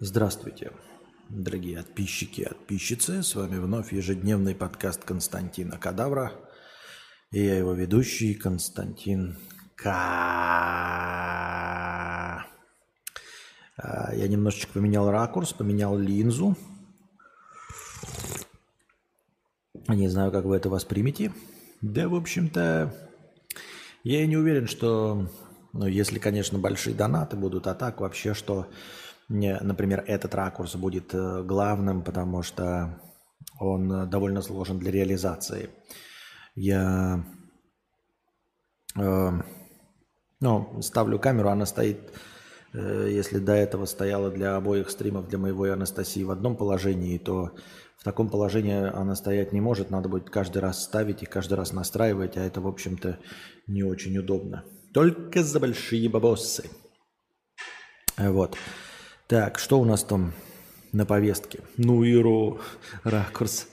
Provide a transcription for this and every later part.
Здравствуйте, дорогие подписчики и подписчицы. С вами вновь ежедневный подкаст Константина Кадавра. И я его ведущий Константин К. А, Я немножечко поменял ракурс, поменял линзу. Не знаю, как вы это воспримете. Да, в общем-то, я и не уверен, что, ну, если, конечно, большие донаты будут, а так вообще, что не, например, этот ракурс будет э, главным, потому что он э, довольно сложен для реализации. Я э, ну, ставлю камеру, она стоит, э, если до этого стояла для обоих стримов, для моего и Анастасии в одном положении, то в таком положении она стоять не может, надо будет каждый раз ставить и каждый раз настраивать, а это, в общем-то, не очень удобно. Только за большие бабосы. Вот. Так, что у нас там на повестке? Ну и ро, ракурс.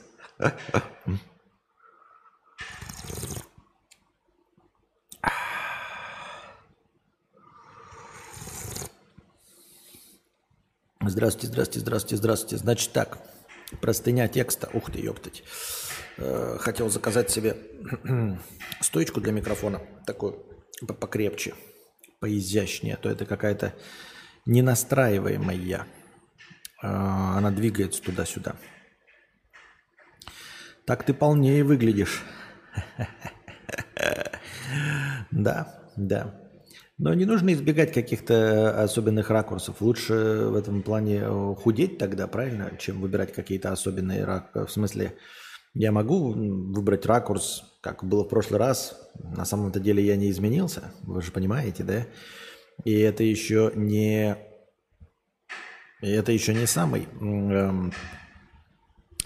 Здравствуйте, здравствуйте, здравствуйте, здравствуйте. Значит так, простыня текста. Ух ты, ёптать. Э, Хотел заказать себе стоечку для микрофона, такую по- покрепче, поизящнее. А то это какая-то ненастраиваемая. А, Она двигается туда-сюда. Так ты полнее выглядишь. Да, да. Но не нужно избегать каких-то особенных ракурсов. Лучше в этом плане худеть тогда, правильно, чем выбирать какие-то особенные ракурсы. В смысле, я могу выбрать ракурс, как было в прошлый раз. На самом-то деле я не изменился, вы же понимаете, да? И это еще не... И это еще не самый эм,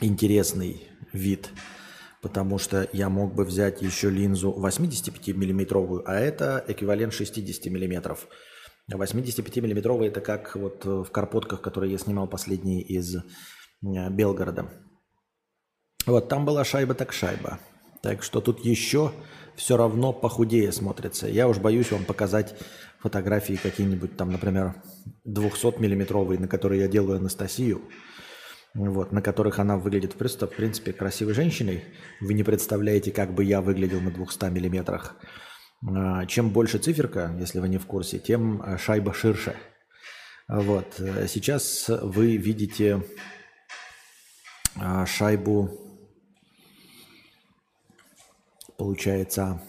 интересный вид, потому что я мог бы взять еще линзу 85 миллиметровую, а это эквивалент 60 миллиметров. 85 миллиметровая это как вот в карпотках, которые я снимал последние из э, Белгорода. Вот там была шайба так шайба. Так что тут еще все равно похудее смотрится. Я уж боюсь вам показать фотографии какие-нибудь там, например, 200-миллиметровые, на которые я делаю Анастасию, вот, на которых она выглядит просто, в принципе, красивой женщиной. Вы не представляете, как бы я выглядел на 200 миллиметрах. А, Чем больше циферка, если вы не в курсе, тем э, шайба ширше. Вот. э, Сейчас вы видите а, шайбу, получается,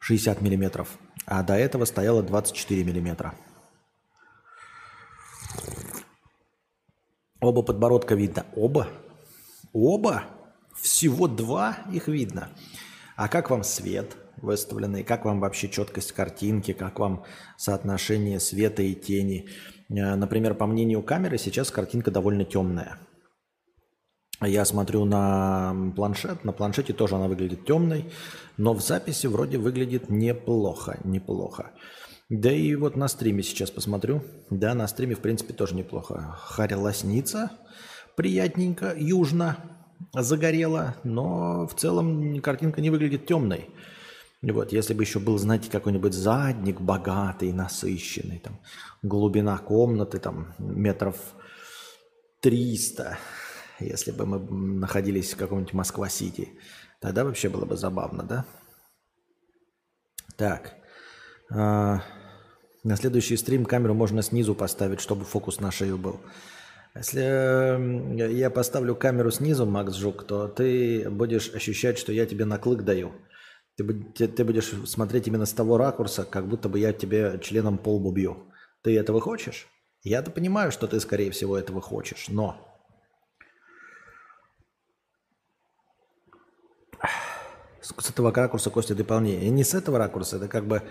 60 миллиметров, а до этого стояло 24 миллиметра. Оба подбородка видно. Оба? Оба? Всего два их видно. А как вам свет выставленный? Как вам вообще четкость картинки? Как вам соотношение света и тени? Э, Например, по мнению камеры, сейчас картинка довольно темная. Я смотрю на планшет, на планшете тоже она выглядит темной, но в записи вроде выглядит неплохо, неплохо. Да и вот на стриме сейчас посмотрю. Да, на стриме, в принципе, тоже неплохо. Харя лосница, приятненько, южно загорела, но в целом картинка не выглядит темной. Вот, если бы еще был, знаете, какой-нибудь задник богатый, насыщенный, там, глубина комнаты, там, метров 300, если бы мы находились в каком-нибудь Москва-Сити, тогда вообще было бы забавно, да? Так, а, на следующий стрим камеру можно снизу поставить, чтобы фокус на шею был. Если э, я поставлю камеру снизу, Макс Жук, то ты будешь ощущать, что я тебе на клык даю. Ты, ты будешь смотреть именно с того ракурса, как будто бы я тебе членом по лбу бью. Ты этого хочешь? Я-то понимаю, что ты, скорее всего, этого хочешь, но... С этого ракурса, Костя, ты полнее. И не с этого ракурса, это как бы...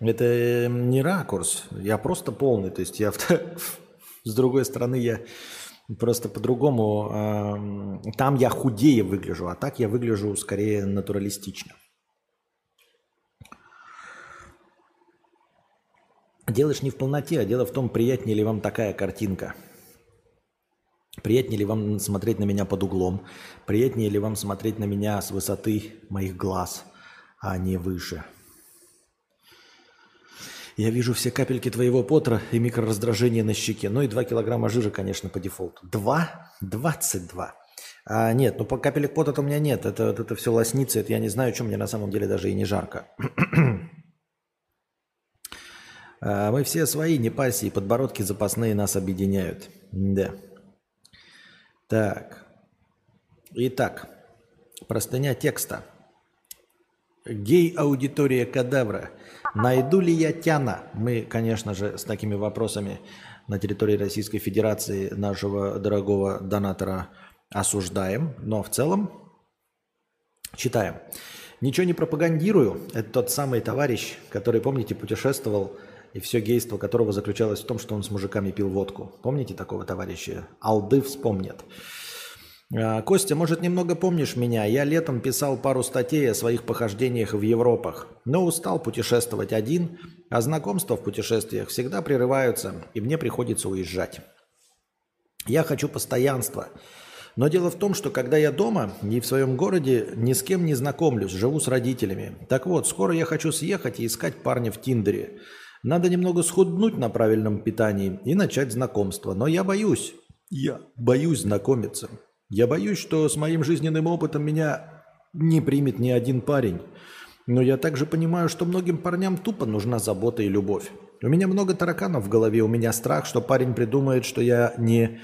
Это не ракурс, я просто полный. То есть я с другой стороны, я просто по-другому... Там я худее выгляжу, а так я выгляжу скорее натуралистично. Ж не в полноте, а дело в том, приятнее ли вам такая картинка. Приятнее ли вам смотреть на меня под углом? Приятнее ли вам смотреть на меня с высоты моих глаз, а не выше? Я вижу все капельки твоего потра и микрораздражения на щеке. Ну и 2 килограмма жира, конечно, по дефолту. 2? 22. А, нет, ну по капелек пота у меня нет. Это, это, это все лоснится. Это я не знаю, что мне на самом деле даже и не жарко. а, мы все свои, не парься, и подбородки запасные нас объединяют. Да. Так. Итак, простыня текста. Гей-аудитория кадавра. Найду ли я Тяна? Мы, конечно же, с такими вопросами на территории Российской Федерации нашего дорогого донатора осуждаем, но в целом читаем. Ничего не пропагандирую. Это тот самый товарищ, который, помните, путешествовал, и все гейство которого заключалось в том, что он с мужиками пил водку. Помните такого товарища? Алды вспомнят. А, Костя, может, немного помнишь меня? Я летом писал пару статей о своих похождениях в Европах, но устал путешествовать один, а знакомства в путешествиях всегда прерываются, и мне приходится уезжать. Я хочу постоянства. Но дело в том, что когда я дома и в своем городе ни с кем не знакомлюсь, живу с родителями. Так вот, скоро я хочу съехать и искать парня в Тиндере. Надо немного схуднуть на правильном питании и начать знакомство. Но я боюсь. Я боюсь знакомиться. Я боюсь, что с моим жизненным опытом меня не примет ни один парень. Но я также понимаю, что многим парням тупо нужна забота и любовь. У меня много тараканов в голове, у меня страх, что парень придумает, что я не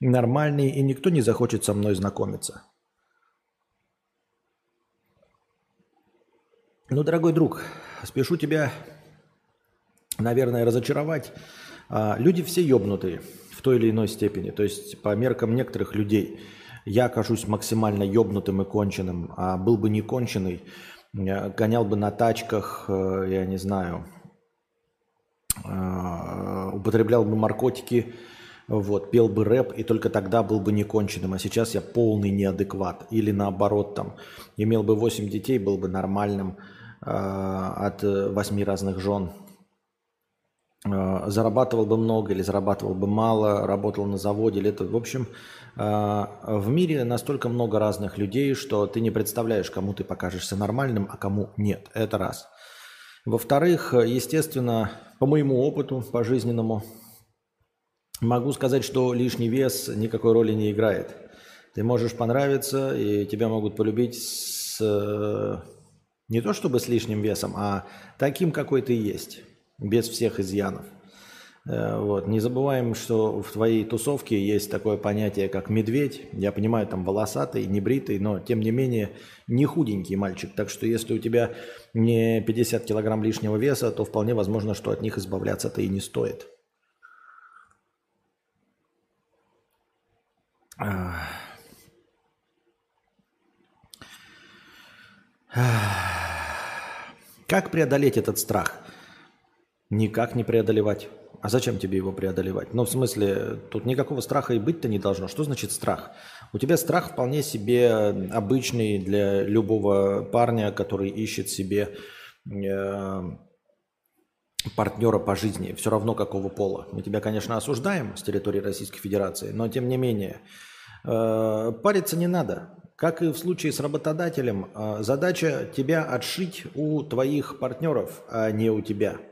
нормальный и никто не захочет со мной знакомиться. Ну, дорогой друг, спешу тебя, наверное, разочаровать. А, люди все ёбнутые в той или иной степени. То есть по меркам некоторых людей – я окажусь максимально ёбнутым и конченым, а был бы не конченый, гонял бы на тачках, э, я не знаю, э, употреблял бы наркотики, вот, пел бы рэп, и только тогда был бы не конченым. А сейчас я полный неадекват. Или наоборот, там, имел бы 8 детей, был бы нормальным э, от 8 разных жен. Э, зарабатывал бы много или зарабатывал бы мало, работал на заводе или это. В общем, а, в мире настолько много разных людей, что ты не представляешь, кому ты покажешься нормальным, а кому нет. Это раз. Во-вторых, естественно, по моему опыту, по жизненному, могу сказать, что лишний вес никакой роли не играет. Ты можешь понравиться, и тебя могут полюбить с, не то чтобы с лишним весом, а таким, какой ты есть, без всех изъянов. Э, вот. Не забываем, что в твоей тусовке есть такое понятие, как медведь. Я понимаю, там волосатый, небритый, но тем не менее не худенький мальчик. Так что если у тебя не 50 килограмм лишнего веса, то вполне возможно, что от них избавляться-то и не стоит. Как преодолеть этот страх? Никак не преодолевать. А зачем тебе его преодолевать? Ну, в смысле, тут никакого страха и быть-то не должно. Что значит страх? У тебя страх вполне себе обычный для любого парня, который ищет себе э, партнера по жизни, все равно какого пола. Мы тебя, конечно, осуждаем с территории Российской Федерации, но тем не менее, э, париться не надо. Как и в случае с работодателем, э, задача тебя отшить у твоих партнеров, а не у тебя –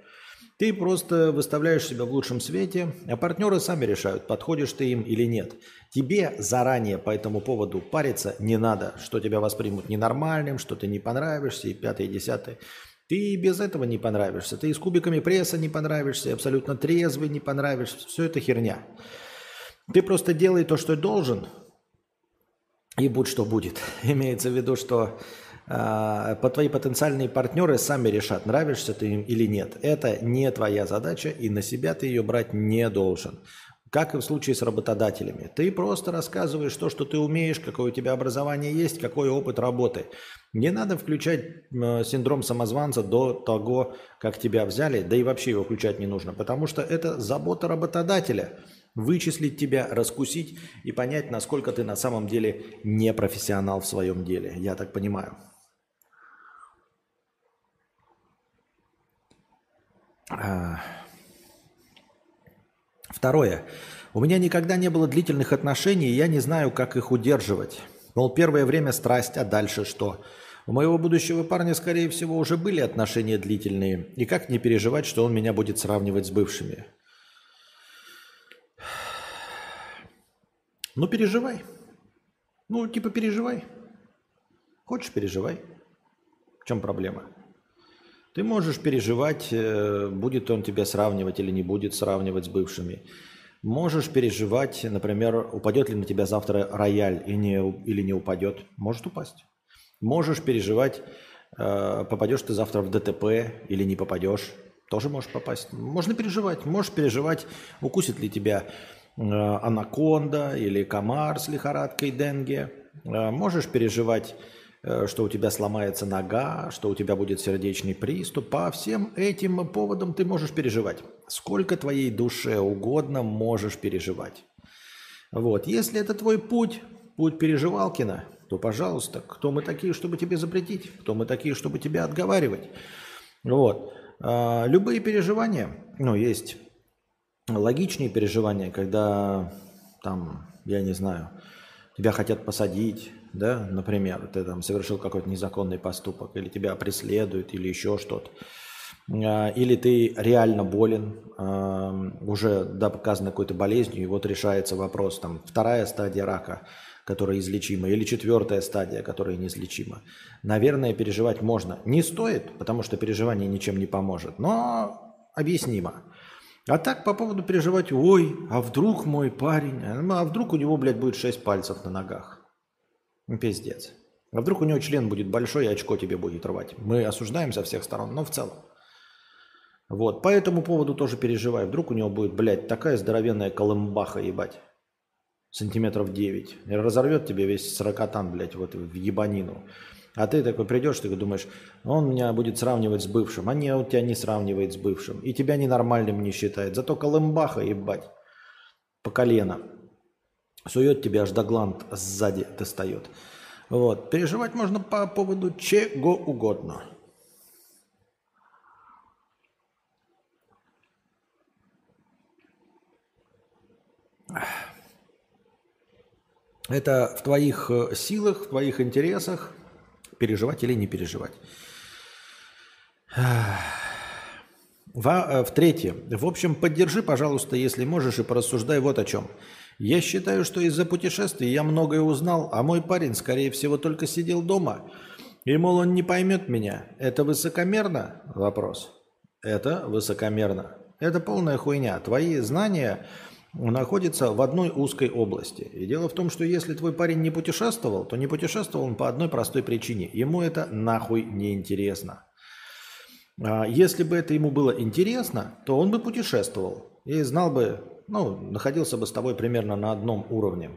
ты просто выставляешь себя в лучшем свете, а партнеры сами решают, подходишь ты им или нет. Тебе заранее по этому поводу париться не надо, что тебя воспримут ненормальным, что ты не понравишься, и пятое, и десятое. Ты и без этого не понравишься. Ты и с кубиками пресса не понравишься, и абсолютно трезвый не понравишься. Все это херня. Ты просто делай то, что должен, и будь что будет. Имеется в виду, что по твои потенциальные партнеры сами решат, нравишься ты им или нет. Это не твоя задача, и на себя ты ее брать не должен. Как и в случае с работодателями. Ты просто рассказываешь то, что ты умеешь, какое у тебя образование есть, какой опыт работы. Не надо включать синдром самозванца до того, как тебя взяли, да и вообще его включать не нужно, потому что это забота работодателя – вычислить тебя, раскусить и понять, насколько ты на самом деле не профессионал в своем деле. Я так понимаю. Второе. У меня никогда не было длительных отношений, и я не знаю, как их удерживать. Мол, первое время страсть, а дальше что? У моего будущего парня, скорее всего, уже были отношения длительные. И как не переживать, что он меня будет сравнивать с бывшими? Ну, переживай. Ну, типа переживай. Хочешь, переживай. В чем проблема? Ты можешь переживать, э, будет он тебя сравнивать или не будет сравнивать с бывшими. Можешь переживать, например, упадет ли на тебя завтра рояль и не, или не упадет. Может упасть. Можешь переживать, э, попадешь ты завтра в ДТП или не попадешь. Тоже можешь попасть. Можно переживать. Можешь переживать, укусит ли тебя э, анаконда или комар с лихорадкой денге. Можешь переживать что у тебя сломается нога, что у тебя будет сердечный приступ. По всем этим поводам ты можешь переживать. Сколько твоей душе угодно можешь переживать. Вот. Если это твой путь, путь переживалкина, то, пожалуйста, кто мы такие, чтобы тебе запретить? Кто мы такие, чтобы тебя отговаривать? Вот. А, любые переживания, ну, есть логичные переживания, когда там, я не знаю, тебя хотят посадить, да, например, ты там совершил какой-то незаконный поступок, или тебя преследуют, или еще что-то, а, или ты реально болен, уже доказано какой-то болезнью, и вот решается вопрос, там, вторая стадия рака, которая излечима, или четвертая стадия, которая неизлечима. Наверное, переживать можно. Не стоит, потому что переживание ничем не поможет, но объяснимо. А так по поводу переживать, ой, а вдруг мой парень, а вдруг у него, блядь, будет шесть пальцев на ногах. Ну, пиздец. А вдруг у него член будет большой и очко тебе будет рвать. Мы осуждаем со всех сторон, но в целом. Вот, по этому поводу тоже переживаю. Вдруг у него будет, блядь, такая здоровенная колымбаха, ебать. Сантиметров 9. И разорвет тебе весь сорокатан, блядь, вот в ебанину. А ты такой придешь, ты думаешь, он меня будет сравнивать с бывшим. А не, он тебя не сравнивает с бывшим. И тебя ненормальным не считает. Зато колымбаха, ебать, по колено. Сует тебя аж до гланд сзади достает. Вот. Переживать можно по поводу чего угодно. Это в твоих э, силах, в твоих интересах переживать или не переживать. В, э, в третье. В общем, поддержи, пожалуйста, если можешь, и порассуждай вот о чем. Я считаю, что из-за путешествий я многое узнал, а мой парень, скорее всего, только сидел дома. И, мол, он не поймет меня. Это высокомерно? Вопрос. Это высокомерно. Это полная хуйня. Твои знания находятся в одной узкой области. И дело в том, что если твой парень не путешествовал, то не путешествовал он по одной простой причине. Ему это нахуй не интересно. А если бы это ему было интересно, то он бы путешествовал и знал бы ну, находился бы с тобой примерно на одном уровне.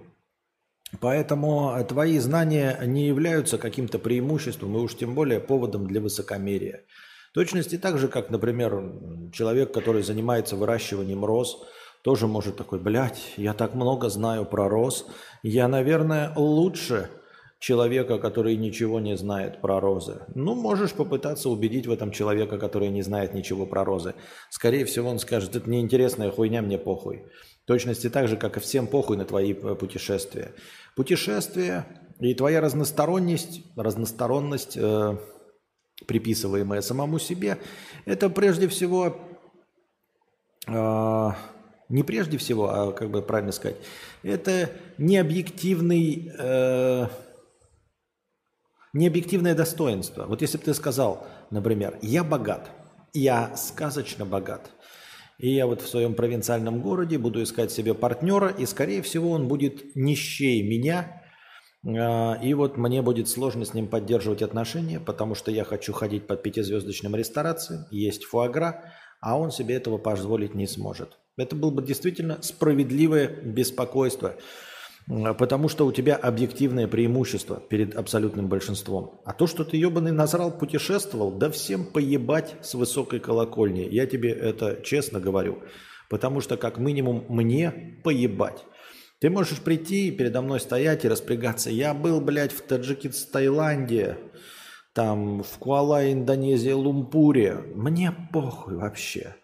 Поэтому твои знания не являются каким-то преимуществом и уж тем более поводом для высокомерия. Точности так же, как, например, человек, который занимается выращиванием роз, тоже может такой, блядь, я так много знаю про роз, я, наверное, лучше человека, который ничего не знает про розы. Ну, можешь попытаться убедить в этом человека, который не знает ничего про розы. Скорее всего, он скажет, это неинтересная хуйня, мне похуй. В точности так же, как и всем похуй на твои э, путешествия. Путешествия и твоя разносторонность, разносторонность, э, приписываемая самому себе, это прежде всего, э, не прежде всего, а как бы правильно сказать, это необъективный... Э, необъективное достоинство. Вот если бы ты сказал, например, я богат, я сказочно богат, и я вот в своем провинциальном городе буду искать себе партнера, и, скорее всего, он будет нищей меня, а, и вот мне будет сложно с ним поддерживать отношения, потому что я хочу ходить под пятизвездочным ресторациям, есть фуагра, а он себе этого позволить не сможет. Это было бы действительно справедливое беспокойство – Потому что у тебя объективное преимущество перед абсолютным большинством. А то, что ты ебаный назрал путешествовал, да всем поебать с высокой колокольни. Я тебе это честно говорю. Потому что как минимум мне поебать. Ты можешь прийти передо мной стоять и распрягаться. Я был, блядь, в Таджикистане, Таиланде, там, в Куала, Индонезии, Лумпуре. Мне похуй вообще.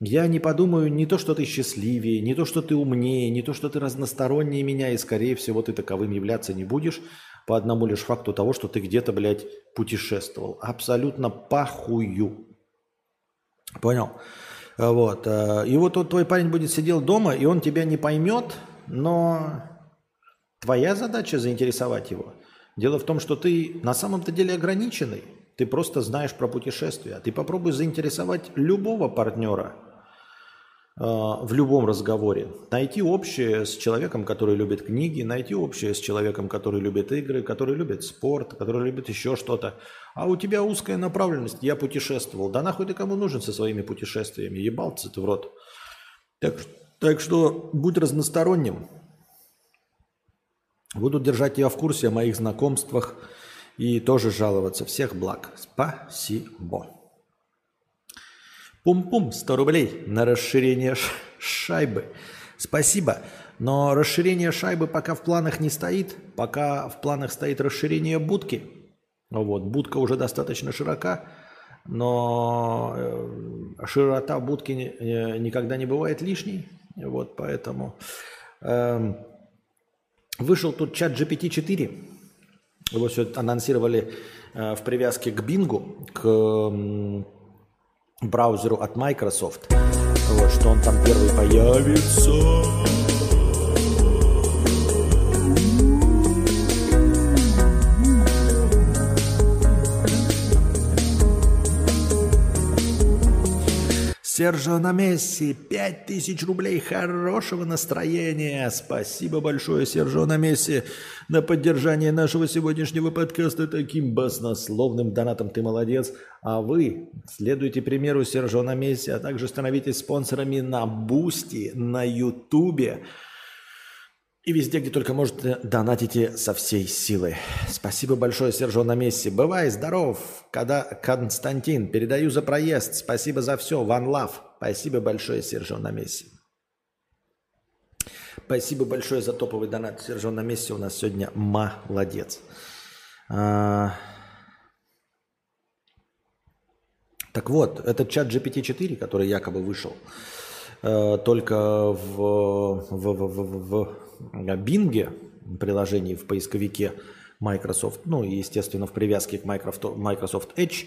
Я не подумаю не то, что ты счастливее, не то, что ты умнее, не то, что ты разностороннее меня, и, скорее всего, ты таковым являться не будешь по одному лишь факту того, что ты где-то, блядь, путешествовал. Абсолютно похую. Понял? Вот. Э, и вот, вот твой парень будет сидел дома, и он тебя не поймет, но твоя задача заинтересовать его. Дело в том, что ты на самом-то деле ограниченный. Ты просто знаешь про путешествия. Ты попробуй заинтересовать любого партнера – а, в любом разговоре. Найти общее с человеком, который любит книги, найти общее с человеком, который любит игры, который любит спорт, который любит еще что-то. А у тебя узкая направленность, я путешествовал. Да нахуй ты кому нужен со своими путешествиями? Ебался ты в рот. Так, так что будь разносторонним. Буду держать тебя в курсе о моих знакомствах и тоже жаловаться. Всех благ. Спасибо. Пум-пум, 100 рублей на расширение шайбы. Спасибо. Но расширение шайбы пока в планах не стоит. Пока в планах стоит расширение будки. Вот, будка уже достаточно широка, но э, широта будки никогда не бывает лишней. Вот, поэтому э, вышел тут чат GPT-4. Его все анонсировали э, в привязке к Бингу, к браузеру от Microsoft. Вот, что он там первый появится. Сержо на Месси, 5000 рублей хорошего настроения. Спасибо большое, Сержо на Месси, на поддержание нашего сегодняшнего подкаста таким баснословным донатом. Ты молодец. А вы следуйте примеру Сержо на Месси, а также становитесь спонсорами на Boosty, на Ютубе. И везде, где только можете, донатите со всей силы. Спасибо большое, Сержо на Месси. Бывай здоров, когда Константин. Передаю за проезд. Спасибо за все. One love. Спасибо большое, Сержо на Месси. Спасибо большое за топовый донат. Сержо на Месси у нас сегодня молодец. А... Так вот, этот чат GPT-4, который якобы вышел, э, только в, в, в, в, в Bing приложении в поисковике Microsoft, ну и, естественно, в привязке к Microsoft Edge,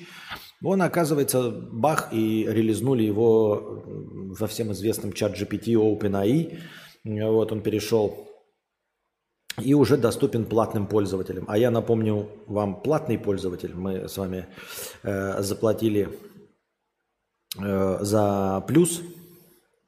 он, оказывается, бах, и релизнули его во всем известном чат GPT OpenAI. Вот он перешел и уже доступен платным пользователям. А я напомню вам, платный пользователь, мы с вами э, заплатили э, за плюс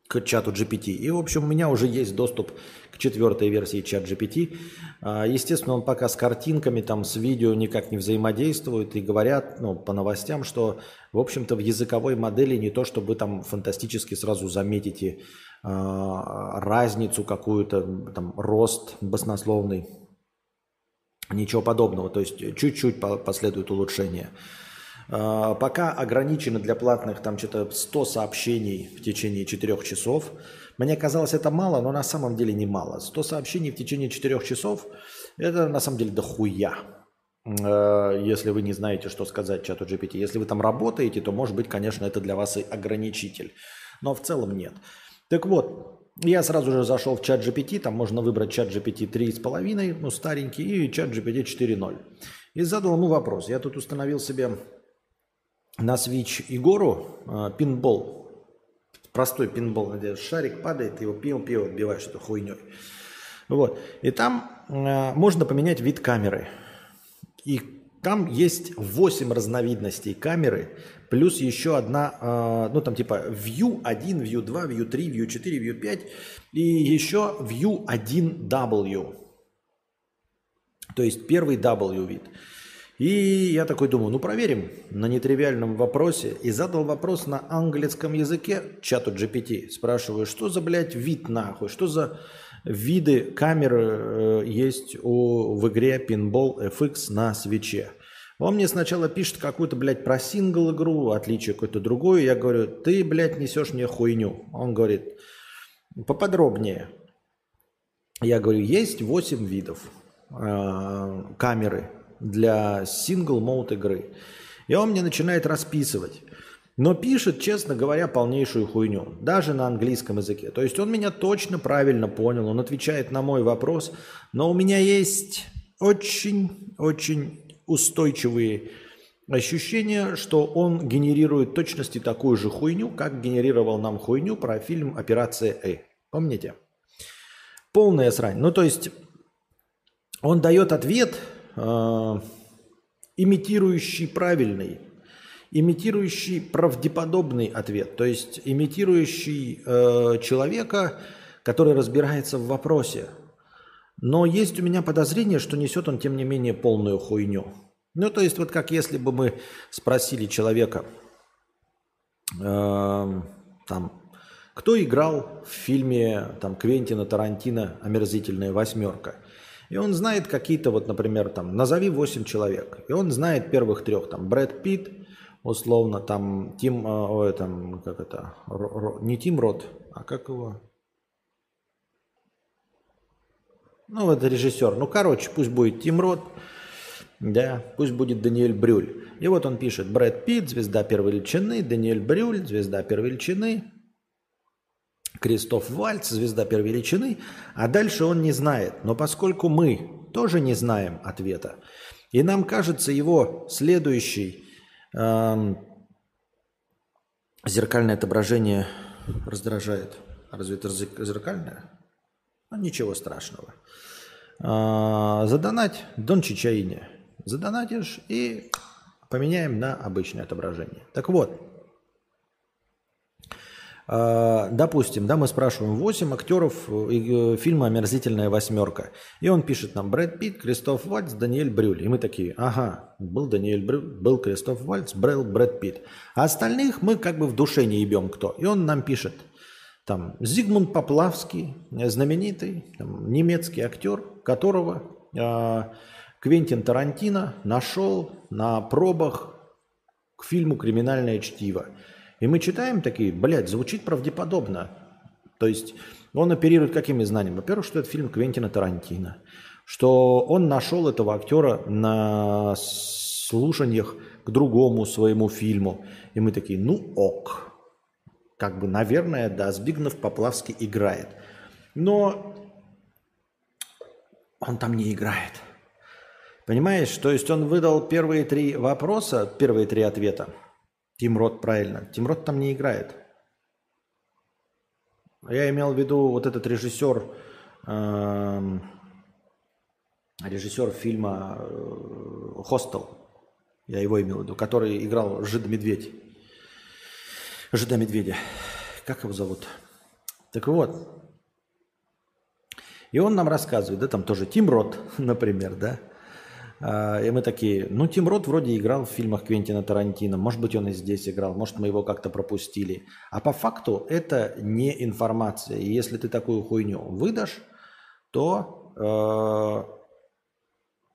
к чату GPT. И, в общем, у меня уже есть доступ к четвертой версии чат GPT. А, естественно, он пока с картинками, там, с видео никак не взаимодействует и говорят ну, по новостям, что, в общем-то, в языковой модели не то, чтобы там фантастически сразу заметите э, разницу какую-то, там, рост баснословный, ничего подобного. То есть чуть-чуть последует улучшение. А, пока ограничено для платных там что-то 100 сообщений в течение 4 часов. Мне казалось это мало, но на самом деле не мало. 100 сообщений в течение 4 часов – это на самом деле дохуя. А, если вы не знаете, что сказать чату GPT. Если вы там работаете, то, может быть, конечно, это для вас и ограничитель. Но в целом нет. Так вот, я сразу же зашел в чат GPT, там можно выбрать чат GPT 3,5, ну старенький, и чат GPT 4.0. И задал ему вопрос. Я тут установил себе на Switch Егору э, пинбол. Простой пинбол, где шарик падает, его пиво-пиво отбиваешь эту хуйней. Вот. И там э, можно поменять вид камеры. И там есть 8 разновидностей камеры, плюс еще одна, э, ну там типа View 1, View 2, View 3, View 4, View 5 и еще View 1W. То есть первый W вид. И я такой думаю, ну проверим на нетривиальном вопросе. И задал вопрос на английском языке чату GPT. Спрашиваю, что за, блядь, вид нахуй? Что за виды камер э, есть у, в игре Pinball FX на свече? Он мне сначала пишет какую-то, блядь, про сингл игру, отличие какое-то другое. Я говорю, ты, блядь, несешь мне хуйню. Он говорит, поподробнее. Я говорю, есть 8 видов э, камеры для сингл мод игры. И он мне начинает расписывать. Но пишет, честно говоря, полнейшую хуйню. Даже на английском языке. То есть он меня точно правильно понял. Он отвечает на мой вопрос. Но у меня есть очень-очень устойчивые ощущение, что он генерирует точности такую же хуйню, как генерировал нам хуйню про фильм «Операция Э». Помните? Полная срань. Ну, то есть он дает ответ, э, имитирующий правильный, имитирующий правдеподобный ответ, то есть имитирующий э, человека, который разбирается в вопросе. Но есть у меня подозрение, что несет он, тем не менее, полную хуйню. Ну, то есть, вот как если бы мы спросили человека, э, там, кто играл в фильме там, Квентина Тарантино «Омерзительная восьмерка». И он знает какие-то, вот, например, там, назови 8 человек. И он знает первых трех, там, Брэд Питт, условно, там, Тим, э, ой, там, как это, не Тим Рот, а как его? Ну, это режиссер. Ну, короче, пусть будет Тим Рот, да, пусть будет Даниэль Брюль. И вот он пишет, Брэд Питт, звезда первой величины, Даниэль Брюль, звезда первой величины, Кристоф Вальц, звезда первой величины, а дальше он не знает. Но поскольку мы тоже не знаем ответа, и нам кажется его следующий эм, зеркальное отображение раздражает. Разве это зеркальное? Ну, ничего страшного. Э, задонать Дон Чичаине. Задонатишь и поменяем на обычное отображение. Так вот, а, допустим, да, мы спрашиваем 8 актеров э, фильма «Омерзительная восьмерка». И он пишет нам Брэд Питт, Кристоф Вальц, Даниэль Брюль. И мы такие, ага, был Даниэль Брюль, был Кристоф Вальц, был Брэд Питт. А остальных мы как бы в душе не ебем кто. И он нам пишет, там, Зигмунд Поплавский, знаменитый там, немецкий актер, которого э, Квентин Тарантино нашел на пробах к фильму «Криминальное чтиво». И мы читаем такие, блядь, звучит правдеподобно. То есть он оперирует какими знаниями? Во-первых, что это фильм Квентина Тарантино. Что он нашел этого актера на слушаниях к другому своему фильму. И мы такие, ну ок. Как бы, наверное, да, Збигнев Поплавский играет. Но он там не играет. Понимаешь? То есть он выдал первые три вопроса, первые три ответа – Тим Рот, правильно. Тим Рот там не играет. Я имел в виду вот этот режиссер, э, режиссер фильма э, «Хостел», я его имел в виду, который играл Жида-Медведь. Жида-Медведя. Как его зовут? Так вот. И он нам рассказывает, да, там тоже Тим Рот, например, да, а, и мы такие, ну, Тим Рот вроде играл в фильмах Квентина Тарантино, может быть, он и здесь играл, может, мы его как-то пропустили. А по факту это не информация. И если ты такую хуйню выдашь, то э,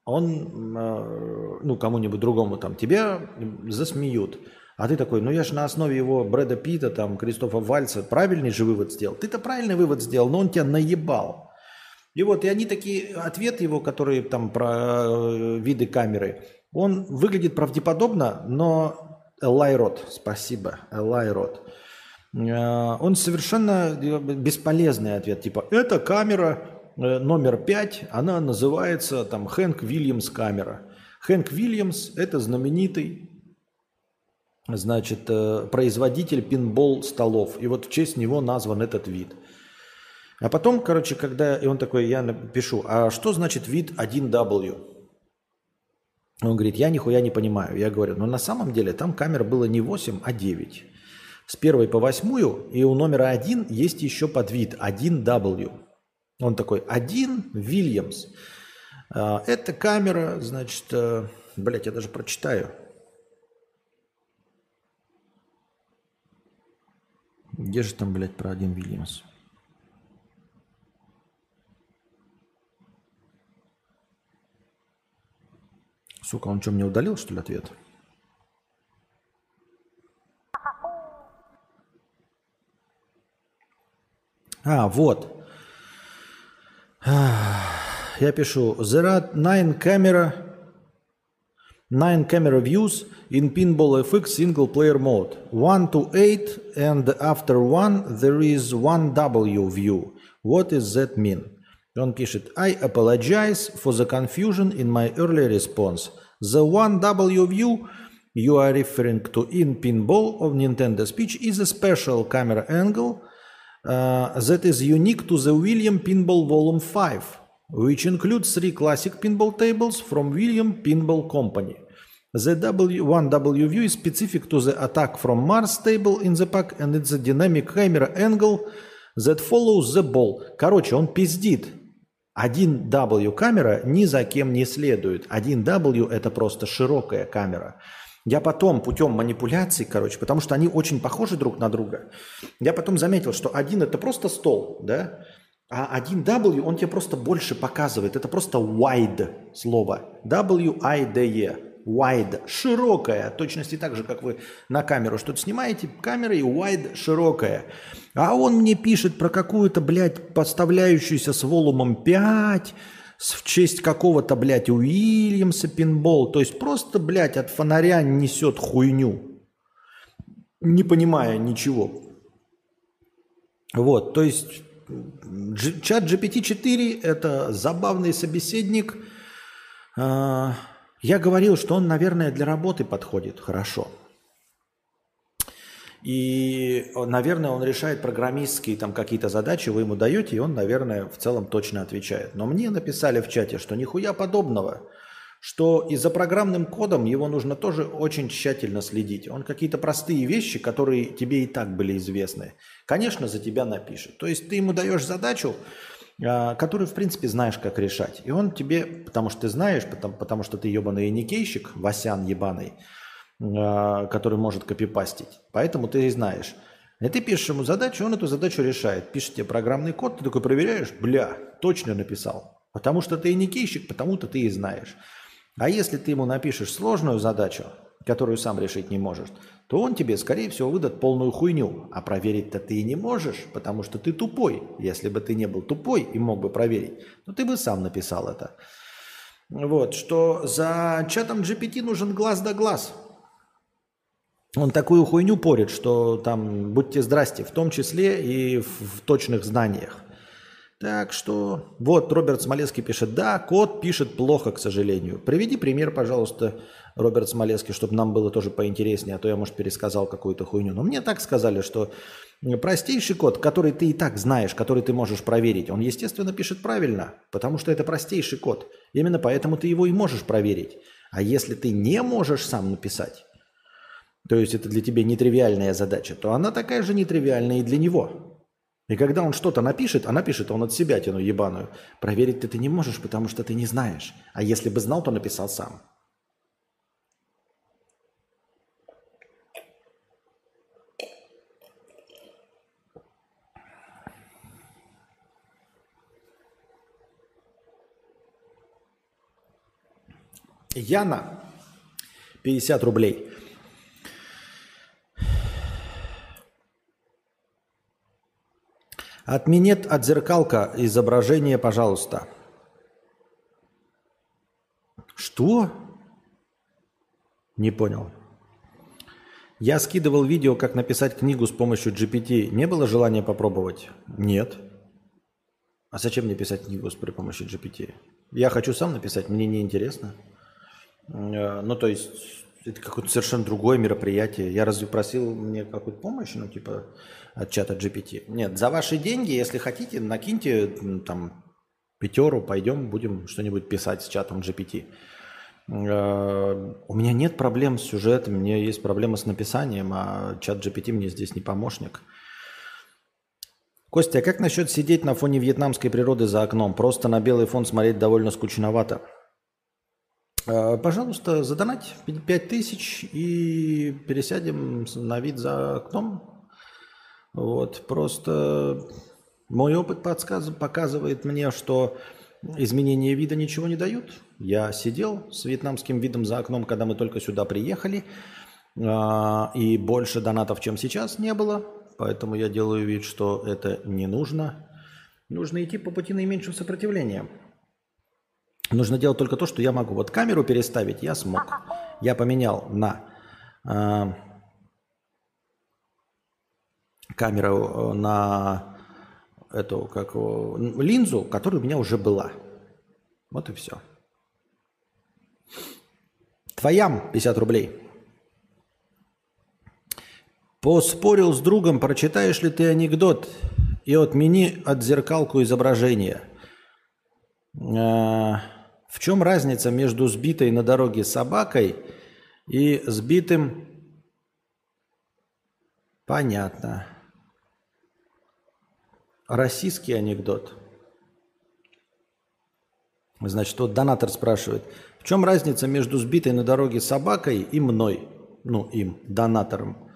он, э, ну, кому-нибудь другому там, тебя засмеют. А ты такой, ну я же на основе его Брэда Питта, там, Кристофа Вальца правильный же вывод сделал. Ты-то правильный вывод сделал, но он тебя наебал. И вот, и они такие, ответ его, который там про э, виды камеры, он выглядит правдеподобно, но Элайрот, спасибо, Элайрот, э, он совершенно э, бесполезный ответ, типа, это камера номер пять, она называется там Хэнк Вильямс камера. Хэнк Вильямс – это знаменитый значит, производитель пинбол столов. И вот в честь него назван этот вид. А потом, короче, когда... И он такой, я напишу, а что значит вид 1W? Он говорит, я нихуя не понимаю. Я говорю, но на самом деле там камер было не 8, а 9. С первой по восьмую, и у номера 1 есть еще подвид 1W. Он такой, 1 Вильямс. А, это камера, значит, э, блядь, я даже прочитаю. Где же там, блядь, про один Вильямс? Сука, он что, мне удалил, что ли, ответ? А, вот. Я пишу. There are nine camera, nine camera views in Pinball FX single player mode. One to eight, and after one there is one W view. What does that mean? Он пишет, I apologize for the confusion in my earlier response. The one W view you are referring to in pinball of Nintendo Switch is a special camera angle uh, that is unique to the William Pinball Volume 5, which includes three classic pinball tables from William Pinball Company. The W1W view is specific to the attack from Mars table in the pack, and it's a dynamic camera angle that follows the ball. Короче, он пиздит. 1W камера ни за кем не следует. 1W это просто широкая камера. Я потом путем манипуляций, короче, потому что они очень похожи друг на друга, я потом заметил, что один это просто стол, да, а один W он тебе просто больше показывает. Это просто wide слово. W-I-D-E wide – широкая, точности так же, как вы на камеру что-то снимаете, камера и wide – широкая. А он мне пишет про какую-то, блядь, подставляющуюся с волумом 5, в честь какого-то, блядь, Уильямса пинбол. То есть просто, блядь, от фонаря несет хуйню, не понимая ничего. Вот, то есть чат GPT-4 – это забавный собеседник а, – я говорил, что он, наверное, для работы подходит хорошо. И, наверное, он решает программистские там какие-то задачи, вы ему даете, и он, наверное, в целом точно отвечает. Но мне написали в чате, что нихуя подобного, что и за программным кодом его нужно тоже очень тщательно следить. Он какие-то простые вещи, которые тебе и так были известны, конечно, за тебя напишет. То есть ты ему даешь задачу, а, который, в принципе, знаешь, как решать. И он тебе, потому что ты знаешь, потому, потому что ты ебаный никейщик, Васян ебаный, который может копипастить. Поэтому ты и знаешь. И ты пишешь ему задачу, он эту задачу решает. Пишет тебе программный код, ты такой проверяешь, бля, точно написал. Потому что ты и никейщик, потому-то ты и знаешь. А если ты ему напишешь сложную задачу, которую сам решить не можешь, то он тебе, скорее всего, выдаст полную хуйню. А проверить-то ты и не можешь, потому что ты тупой. Если бы ты не был тупой и мог бы проверить, то ты бы сам написал это. Вот, что за чатом GPT нужен глаз да глаз. Он такую хуйню порит, что там, будьте здрасте, в том числе и в, в точных знаниях. Так что, вот Роберт Смолецкий пишет, да, код пишет плохо, к сожалению. Приведи пример, пожалуйста, Роберт Смолецкий, чтобы нам было тоже поинтереснее, а то я, может, пересказал какую-то хуйню. Но мне так сказали, что простейший код, который ты и так знаешь, который ты можешь проверить, он, естественно, пишет правильно, потому что это простейший код. Именно поэтому ты его и можешь проверить. А если ты не можешь сам написать, то есть это для тебя нетривиальная задача, то она такая же нетривиальная и для него. И когда он что-то напишет, а напишет он от себя тяну ебаную, проверить ты, ты не можешь, потому что ты не знаешь. А если бы знал, то написал сам. Яна, 50 рублей. Отменет отзеркалка изображение, пожалуйста. Что? Не понял. Я скидывал видео, как написать книгу с помощью GPT. Не было желания попробовать? Нет. А зачем мне писать книгу при помощи GPT? Я хочу сам написать, мне не интересно. Э, ну, то есть, это какое-то совершенно другое мероприятие. Я разве просил мне какую-то помощь, ну, типа, от чата GPT? Нет, за ваши деньги, если хотите, накиньте там пятеру, пойдем, будем что-нибудь писать с чатом GPT. Э, у меня нет проблем с сюжетом, у меня есть проблемы с написанием, а чат GPT мне здесь не помощник. Костя, а как насчет сидеть на фоне вьетнамской природы за окном? Просто на белый фон смотреть довольно скучновато. Э, пожалуйста, задонать 5 тысяч и пересядем на вид за окном. Вот, просто мой опыт подсказ... показывает мне, что изменения вида ничего не дают. Я сидел с вьетнамским видом за окном, когда мы только сюда приехали, э, и больше донатов, чем сейчас, не было. Поэтому я делаю вид, что это не нужно. Нужно идти по пути наименьшего сопротивления. Нужно делать только то, что я могу. Вот камеру переставить я смог. Я поменял на э, камеру э, на эту как линзу, которая у меня уже была. Вот и все. Твоям 50 рублей. Поспорил с другом, прочитаешь ли ты анекдот и отмени отзеркалку изображения. А, в чем разница между сбитой на дороге собакой и сбитым... Понятно. Российский анекдот. Значит, вот донатор спрашивает, в чем разница между сбитой на дороге собакой и мной, ну, им, донатором?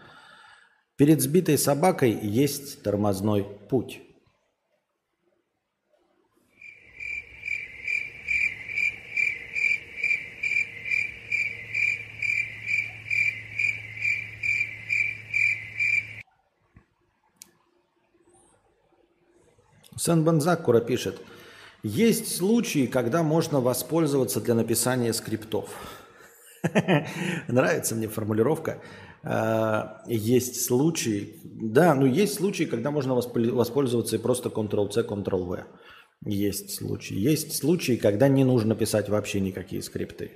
Перед сбитой собакой есть тормозной путь. Сен Бензакура пишет, есть случаи, когда можно воспользоваться для написания скриптов. Нравится мне формулировка. А, есть случаи, да, ну есть случаи, когда можно воспользоваться и просто Ctrl-C, Ctrl-V. Есть случаи. Есть случаи, когда не нужно писать вообще никакие скрипты.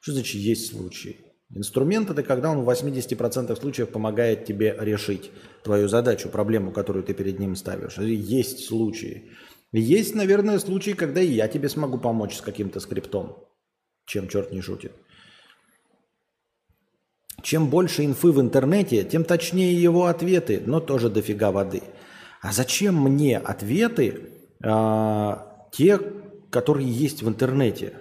Что значит есть случаи? Инструмент это когда он в 80% случаев помогает тебе решить твою задачу, проблему, которую ты перед ним ставишь. Есть случаи. Есть, наверное, случаи, когда и я тебе смогу помочь с каким-то скриптом, чем черт не шутит. Чем больше инфы в интернете, тем точнее его ответы, но тоже дофига воды. А зачем мне ответы э, те, которые есть в интернете?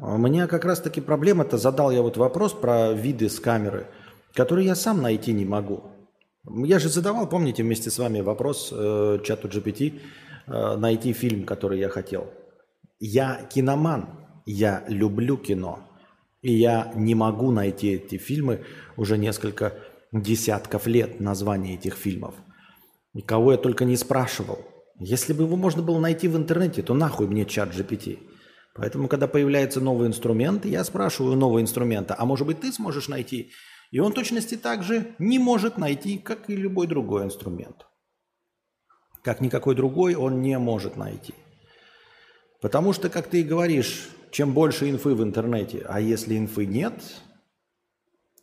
У меня как раз-таки проблема-то, задал я вот вопрос про виды с камеры, которые я сам найти не могу. Я же задавал, помните, вместе с вами вопрос э, чату GPT, э, найти фильм, который я хотел. Я киноман, я люблю кино. И я не могу найти эти фильмы уже несколько десятков лет, название этих фильмов. Никого я только не спрашивал. Если бы его можно было найти в интернете, то нахуй мне чат GPT. Поэтому, когда появляется новый инструмент, я спрашиваю нового инструмента, а может быть ты сможешь найти? И он точности так же не может найти, как и любой другой инструмент. Как никакой другой он не может найти. Потому что, как ты и говоришь, чем больше инфы в интернете, а если инфы нет,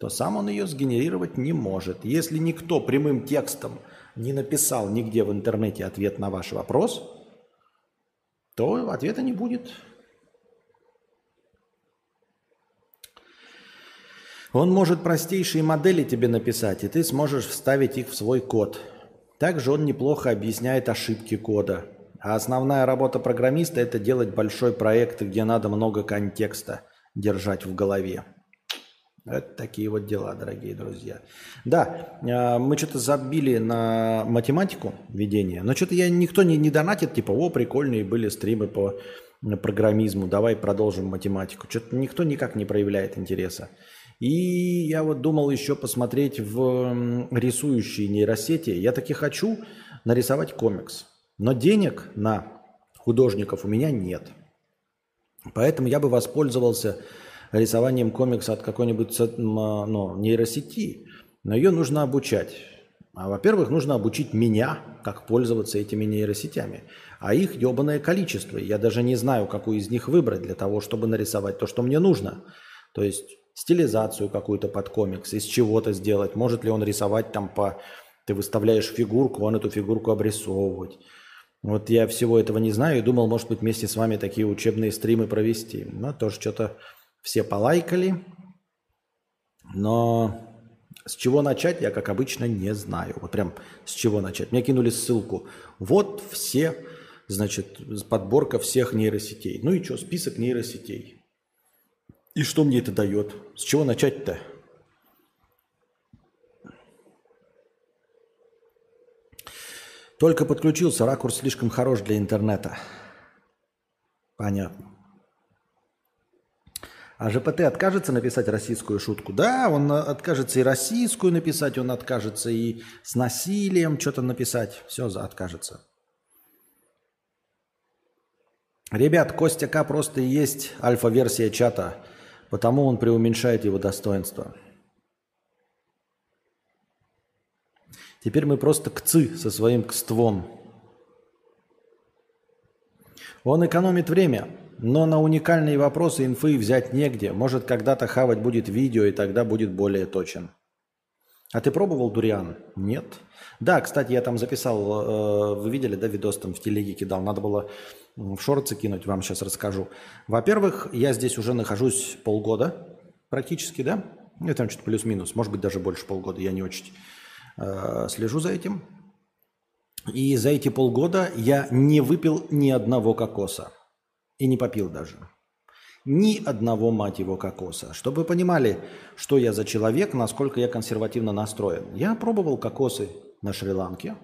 то сам он ее сгенерировать не может. Если никто прямым текстом не написал нигде в интернете ответ на ваш вопрос, то ответа не будет. Он может простейшие модели тебе написать, и ты сможешь вставить их в свой код. Также он неплохо объясняет ошибки кода. А основная работа программиста – это делать большой проект, где надо много контекста держать в голове. Это такие вот дела, дорогие друзья. Да, а, мы что-то забили на математику ведения, но что-то я никто не, не донатит, типа, о, прикольные были стримы по программизму, давай продолжим математику. Что-то никто никак не проявляет интереса. И я вот думал еще посмотреть в рисующие нейросети. Я таки хочу нарисовать комикс. Но денег на художников у меня нет. Поэтому я бы воспользовался рисованием комикса от какой-нибудь ну, нейросети. Но ее нужно обучать. А, во-первых, нужно обучить меня, как пользоваться этими нейросетями. А их ебаное количество. Я даже не знаю, какую из них выбрать для того, чтобы нарисовать то, что мне нужно. То есть стилизацию какую-то под комикс, из чего-то сделать. Может ли он рисовать там по... Ты выставляешь фигурку, он эту фигурку обрисовывать. Вот я всего этого не знаю и думал, может быть, вместе с вами такие учебные стримы провести. Но тоже что-то все полайкали. Но с чего начать, я, как обычно, не знаю. Вот прям с чего начать. Мне кинули ссылку. Вот все, значит, подборка всех нейросетей. Ну и что, список нейросетей. И что мне это дает? С чего начать-то? Только подключился, ракурс слишком хорош для интернета. Понятно. А ЖПТ откажется написать российскую шутку? Да, он откажется и российскую написать, он откажется и с насилием что-то написать. Все откажется. Ребят, Костя К просто есть альфа-версия чата, потому он преуменьшает его достоинство. Теперь мы просто кцы со своим кством. Он экономит время, но на уникальные вопросы инфы взять негде. Может, когда-то хавать будет видео, и тогда будет более точен. А ты пробовал дуриан? Нет. Да, кстати, я там записал, э, вы видели, да, видос там в телеге кидал. Надо было в шорты кинуть, вам сейчас расскажу. Во-первых, я здесь уже нахожусь полгода практически, да? Ну, там что-то плюс-минус, может быть, даже больше полгода, я не очень э, слежу за этим. И за эти полгода я не выпил ни одного кокоса. И не попил даже. Ни одного, мать его, кокоса. Чтобы вы понимали, что я за человек, насколько я консервативно настроен. Я пробовал кокосы на Шри-Ланке.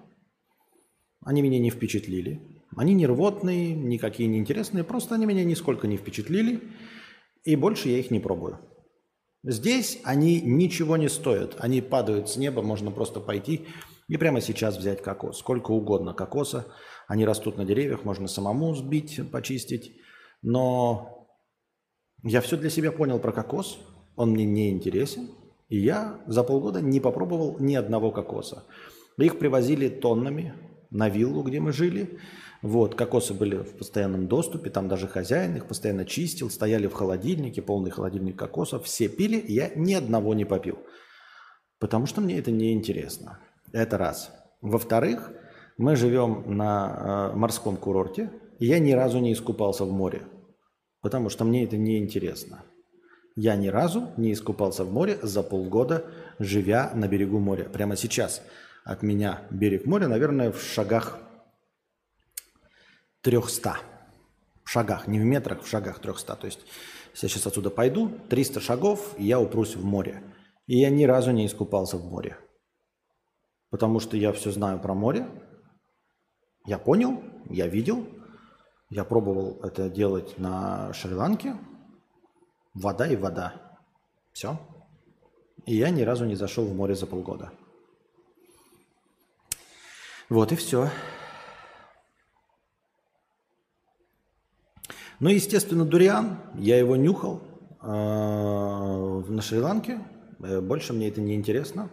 Они меня не впечатлили. Они не рвотные, никакие не интересные. Просто они меня нисколько не впечатлили. И больше я их не пробую. Здесь они ничего не стоят. Они падают с неба, можно просто пойти и прямо сейчас взять кокос. Сколько угодно кокоса. Они растут на деревьях, можно самому сбить, почистить. Но я все для себя понял про кокос, он мне не интересен, и я за полгода не попробовал ни одного кокоса. Их привозили тоннами на виллу, где мы жили. Вот, кокосы были в постоянном доступе, там даже хозяин их постоянно чистил, стояли в холодильнике, полный холодильник кокосов, все пили, я ни одного не попил. Потому что мне это не интересно. Это раз. Во-вторых, мы живем на э, морском курорте, и я ни разу не искупался в море потому что мне это не интересно. Я ни разу не искупался в море за полгода, живя на берегу моря. Прямо сейчас от меня берег моря, наверное, в шагах 300. В шагах, не в метрах, в шагах 300. То есть, если я сейчас отсюда пойду, 300 шагов, и я упрусь в море. И я ни разу не искупался в море. Потому что я все знаю про море. Я понял, я видел – я пробовал это делать на Шри-Ланке. Вода и вода. Все. И я ни разу не зашел в море за полгода. Вот и все. Ну, естественно, дуриан. Я его нюхал э, на Шри-Ланке. Э, больше мне это не интересно.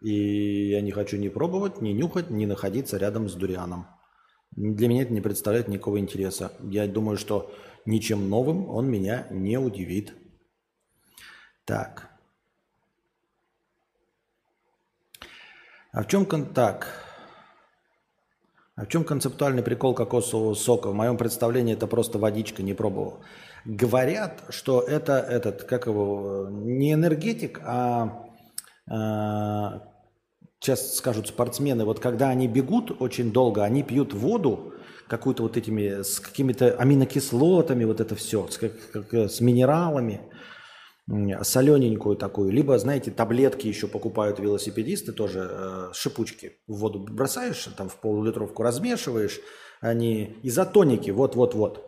И я не хочу ни пробовать, ни нюхать, ни находиться рядом с дурианом. Для меня это не представляет никакого интереса. Я думаю, что ничем новым он меня не удивит. Так. А в чем так? А в чем концептуальный прикол кокосового сока? В моем представлении это просто водичка, не пробовал. Говорят, что это этот, как его, не энергетик, а, а сейчас скажут спортсмены, вот когда они бегут очень долго, они пьют воду какую-то вот этими, с какими-то аминокислотами, вот это все, с, как, с минералами, солененькую такую. Либо, знаете, таблетки еще покупают велосипедисты, тоже э, шипучки. В воду бросаешь, там в полулитровку размешиваешь, они изотоники, вот-вот-вот,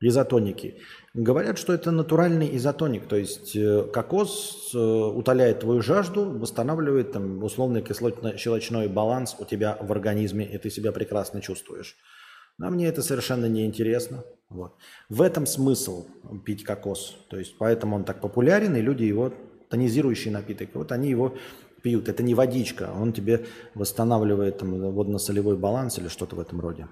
изотоники. Говорят, что это натуральный изотоник, то есть э, кокос э, утоляет твою жажду, восстанавливает там условный кислотно-щелочной баланс у тебя в организме, и ты себя прекрасно чувствуешь. А мне это совершенно не интересно. Вот. В этом смысл пить кокос. То есть поэтому он так популярен, и люди его, тонизирующий напиток, вот они его пьют. Это не водичка, он тебе восстанавливает там, водно-солевой баланс или что-то в этом роде.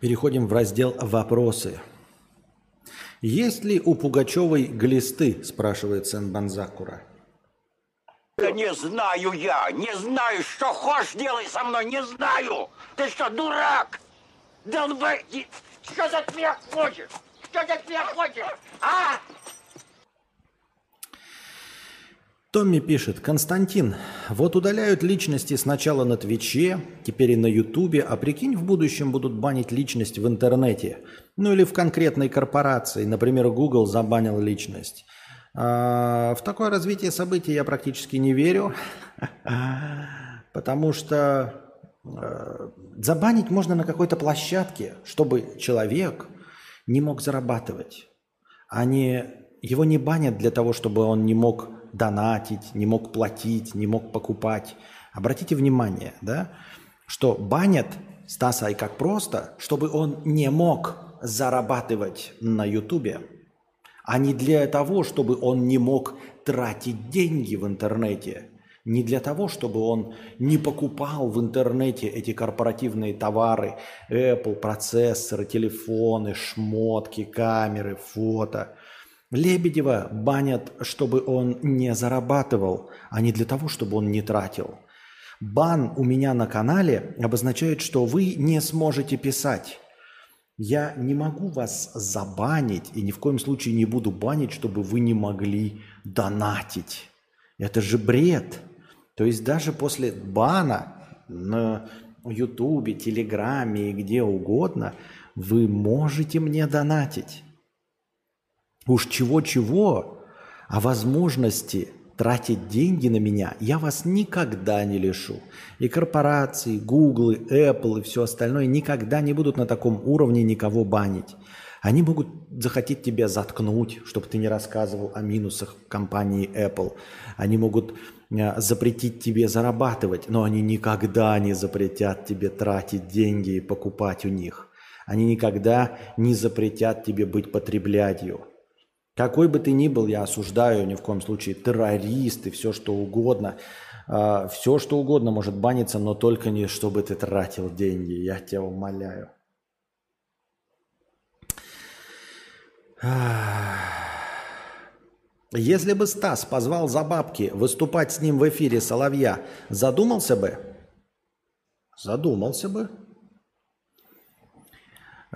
Переходим в раздел «Вопросы». Есть ли у Пугачевой глисты, спрашивает Сен-Банзакура. Да не знаю я, не знаю, что хочешь делай со мной, не знаю. Ты что, дурак? Долбай, что от меня хочешь? Что от меня хочешь? А? Томми пишет, Константин, вот удаляют личности сначала на Твиче, теперь и на Ютубе, а прикинь, в будущем будут банить личность в интернете. Ну или в конкретной корпорации, например, Google забанил личность. А, в такое развитие событий я практически не верю, потому что э, забанить можно на какой-то площадке, чтобы человек не мог зарабатывать. Они, его не банят для того, чтобы он не мог донатить, не мог платить, не мог покупать. Обратите внимание, да, что банят Стаса и как просто, чтобы он не мог зарабатывать на Ютубе, а не для того, чтобы он не мог тратить деньги в интернете, не для того, чтобы он не покупал в интернете эти корпоративные товары, Apple, процессоры, телефоны, шмотки, камеры, фото – Лебедева банят, чтобы он не зарабатывал, а не для того, чтобы он не тратил. Бан у меня на канале обозначает, что вы не сможете писать. Я не могу вас забанить и ни в коем случае не буду банить, чтобы вы не могли донатить. Это же бред. То есть даже после бана на Ютубе, Телеграме и где угодно вы можете мне донатить. Уж чего-чего, а возможности тратить деньги на меня я вас никогда не лишу. И корпорации, Google, Apple и все остальное никогда не будут на таком уровне никого банить. Они могут захотеть тебя заткнуть, чтобы ты не рассказывал о минусах компании Apple. Они могут э, запретить тебе зарабатывать, но они никогда не запретят тебе тратить деньги и покупать у них. Они никогда не запретят тебе быть потреблятью. Какой бы ты ни был, я осуждаю ни в коем случае террорист и все что угодно. А, все что угодно может баниться, но только не чтобы ты тратил деньги. Я тебя умоляю. Если бы Стас позвал за бабки выступать с ним в эфире Соловья, задумался бы? Задумался бы.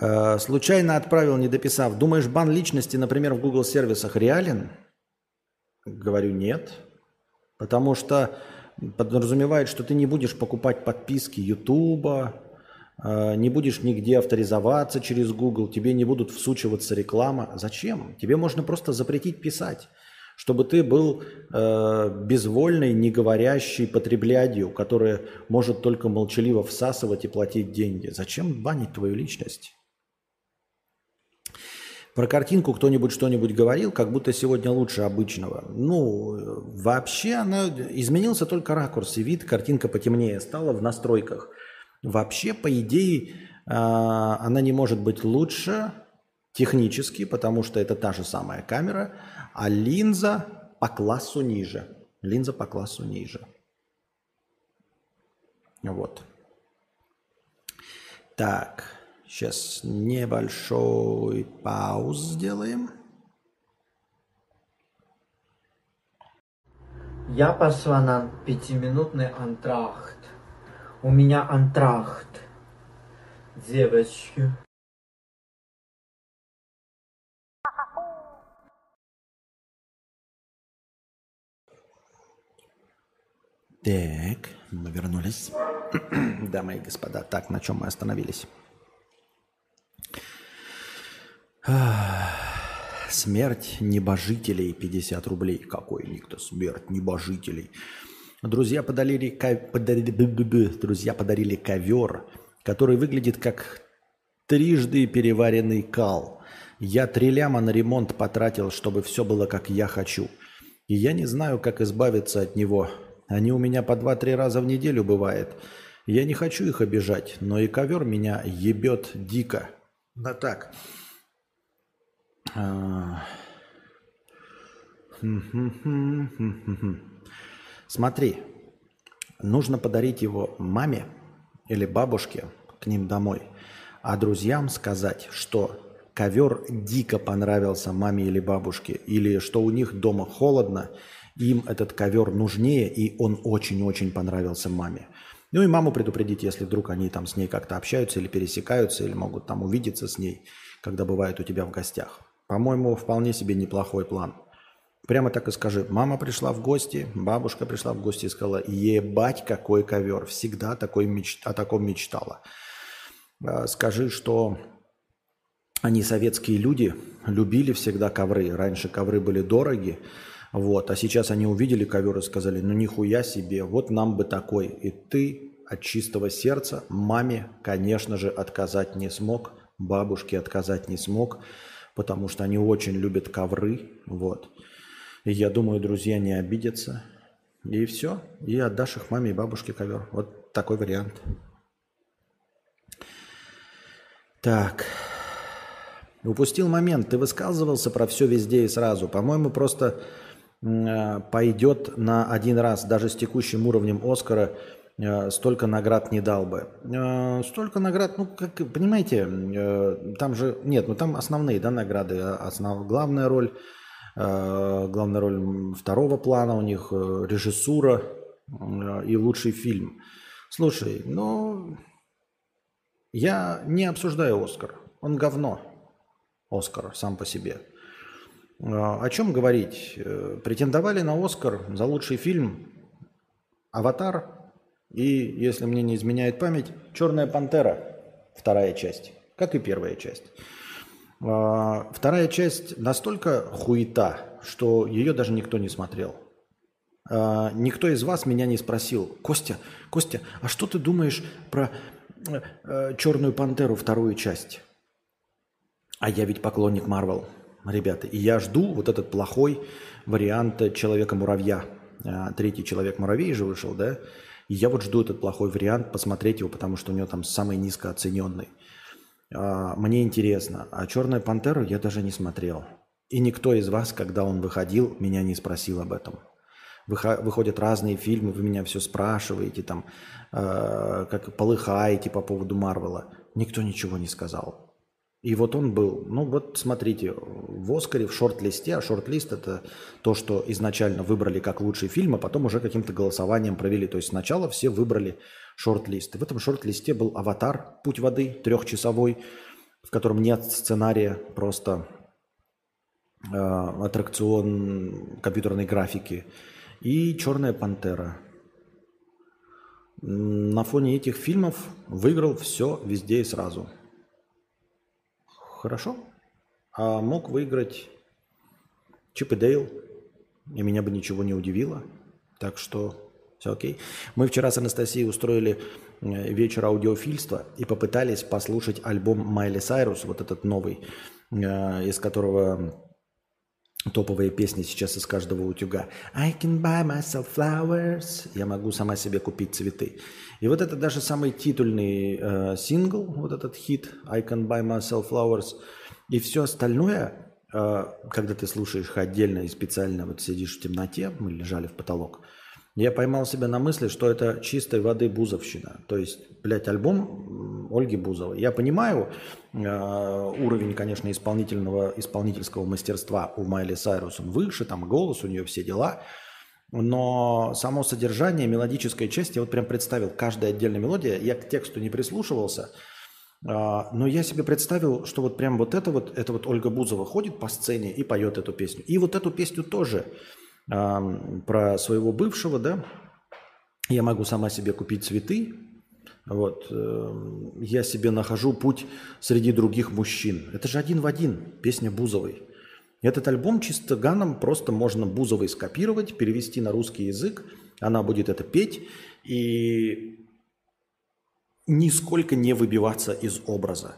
Э, случайно отправил, не дописав. Думаешь, бан личности, например, в Google сервисах реален? Говорю, нет. Потому что подразумевает, что ты не будешь покупать подписки Ютуба, э, не будешь нигде авторизоваться через Google, тебе не будут всучиваться реклама. Зачем? Тебе можно просто запретить писать, чтобы ты был э, безвольной, не говорящей потреблядью, которая может только молчаливо всасывать и платить деньги. Зачем банить твою личность? Про картинку кто-нибудь что-нибудь говорил, как будто сегодня лучше обычного. Ну, вообще она изменился только ракурс и вид, картинка потемнее стала в настройках. Вообще, по идее, а, она не может быть лучше технически, потому что это та же самая камера, а линза по классу ниже. Линза по классу ниже. Вот. Так. Сейчас небольшой пауз сделаем. Я пошла на пятиминутный антрахт. У меня антрахт. Девочки. Так, мы вернулись. Дамы и господа, так, на чем мы остановились? Смерть небожителей 50 рублей. Какой ник-то смерть небожителей. Друзья подарили, подарили, друзья подарили ковер, который выглядит как трижды переваренный кал. Я три ляма на ремонт потратил, чтобы все было как я хочу. И я не знаю, как избавиться от него. Они у меня по два-три раза в неделю бывает. Я не хочу их обижать, но и ковер меня ебет дико. Да так. Смотри, нужно подарить его маме или бабушке к ним домой, а друзьям сказать, что ковер дико понравился маме или бабушке, или что у них дома холодно, им этот ковер нужнее, и он очень-очень понравился маме. Ну и маму предупредить, если вдруг они там с ней как-то общаются или пересекаются, или могут там увидеться с ней, когда бывают у тебя в гостях. По-моему, вполне себе неплохой план. Прямо так и скажи. Мама пришла в гости, бабушка пришла в гости и сказала, ебать, какой ковер. Всегда такой меч... о таком мечтала. А, скажи, что они советские люди, любили всегда ковры. Раньше ковры были дороги, вот, а сейчас они увидели ковер и сказали, ну нихуя себе, вот нам бы такой. И ты от чистого сердца маме, конечно же, отказать не смог, бабушке отказать не смог потому что они очень любят ковры. Вот. И я думаю, друзья не обидятся. И все. И отдашь их маме и бабушке ковер. Вот такой вариант. Так. Упустил момент. Ты высказывался про все везде и сразу. По-моему, просто э, пойдет на один раз, даже с текущим уровнем Оскара, столько наград не дал бы. Э, столько наград, ну, как, понимаете, э, там же, нет, ну там основные, да, награды. А основ, главная роль э, главная роль второго плана у них, э, режиссура э, и лучший фильм. Слушай, ну, я не обсуждаю Оскар. Он говно. Оскар сам по себе. О чем говорить? Претендовали на Оскар за лучший фильм «Аватар» и, если мне не изменяет память, «Черная пантера», вторая часть, как и первая часть. А, вторая часть настолько хуета, что ее даже никто не смотрел. А, никто из вас меня не спросил, Костя, Костя, а что ты думаешь про э, э, Черную пантеру вторую часть? А я ведь поклонник Марвел, ребята. И я жду вот этот плохой вариант Человека-муравья. А, третий Человек-муравей же вышел, да? И я вот жду этот плохой вариант, посмотреть его, потому что у него там самый низкооцененный. А, мне интересно, а «Черную пантеру» я даже не смотрел. И никто из вас, когда он выходил, меня не спросил об этом. Выходят разные фильмы, вы меня все спрашиваете, там, э, как полыхаете по поводу Марвела. Никто ничего не сказал. И вот он был, ну вот смотрите, в Оскаре, в шорт-листе, а шорт-лист это то, что изначально выбрали как лучший фильм, а потом уже каким-то голосованием провели. То есть сначала все выбрали шорт-лист. И в этом шорт-листе был «Аватар. Путь воды» трехчасовой, в котором нет сценария, просто э, аттракцион компьютерной графики. И «Черная пантера». На фоне этих фильмов выиграл все везде и сразу. Хорошо. А мог выиграть Чип и Дейл, и меня бы ничего не удивило. Так что все окей. Мы вчера с Анастасией устроили э, вечер аудиофильства и попытались послушать альбом Майли Сайрус, вот этот новый, э, из которого топовые песни сейчас из каждого утюга. I can buy myself flowers. Я могу сама себе купить цветы. И вот это даже самый титульный э, сингл, вот этот хит I can buy myself flowers. И все остальное, э, когда ты слушаешь их отдельно и специально вот сидишь в темноте, мы лежали в потолок – я поймал себя на мысли, что это чистой воды бузовщина. То есть, блядь, альбом Ольги Бузовой. Я понимаю э, уровень, конечно, исполнительного, исполнительского мастерства у Майли Сайрус. Он выше, там голос у нее, все дела. Но само содержание, мелодическая часть, я вот прям представил, каждая отдельная мелодия, я к тексту не прислушивался, э, но я себе представил, что вот прям вот это вот, это вот Ольга Бузова ходит по сцене и поет эту песню. И вот эту песню тоже про своего бывшего, да, я могу сама себе купить цветы, вот, эм, я себе нахожу путь среди других мужчин. Это же один в один, песня Бузовой. Этот альбом чисто ганом просто можно Бузовой скопировать, перевести на русский язык, она будет это петь и нисколько не выбиваться из образа.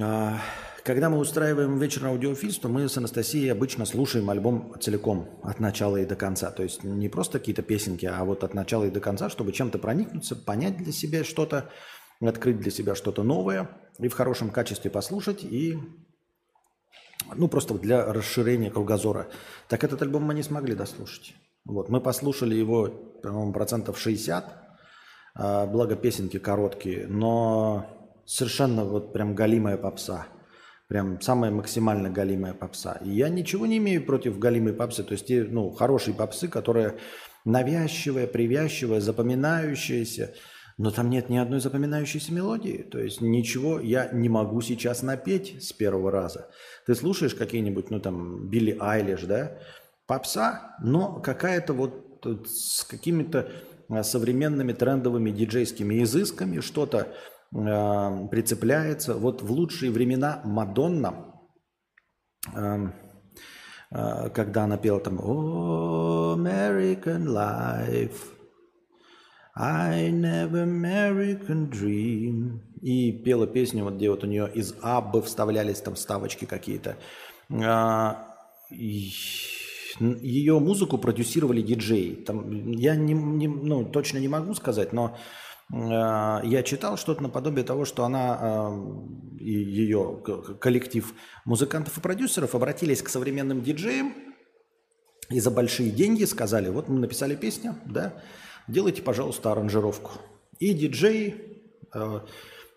А, когда мы устраиваем вечер аудиофильства, мы с Анастасией обычно слушаем альбом целиком, от начала и до конца. То есть не просто какие-то песенки, а вот от начала и до конца, чтобы чем-то проникнуться, понять для себя что-то, открыть для себя что-то новое и в хорошем качестве послушать, и ну просто для расширения кругозора. Так этот альбом мы не смогли дослушать. Вот, мы послушали его, по-моему, процентов 60, а, благо песенки короткие, но совершенно вот прям галимая попса – Прям самая максимально галимая попса. И я ничего не имею против галимой попсы. То есть, ну, хорошей попсы, которая навязчивая, привязчивая, запоминающаяся. Но там нет ни одной запоминающейся мелодии. То есть ничего я не могу сейчас напеть с первого раза. Ты слушаешь какие-нибудь, ну там, Билли Айлиш, да? Попса, но какая-то вот с какими-то а, современными трендовыми диджейскими изысками, что-то э, прицепляется. Вот в лучшие времена Мадонна, э, э, когда она пела там «Oh, American life, I never American dream», и пела песню, вот где вот у нее из Аббы вставлялись там вставочки какие-то. Ее музыку продюсировали диджеи. Там, я не, не, ну, точно не могу сказать, но Э, я читал что-то наподобие того, что она э, и ее коллектив музыкантов и продюсеров обратились к современным диджеям и за большие деньги сказали, вот мы написали песню, да, делайте, пожалуйста, аранжировку. И диджеи, э,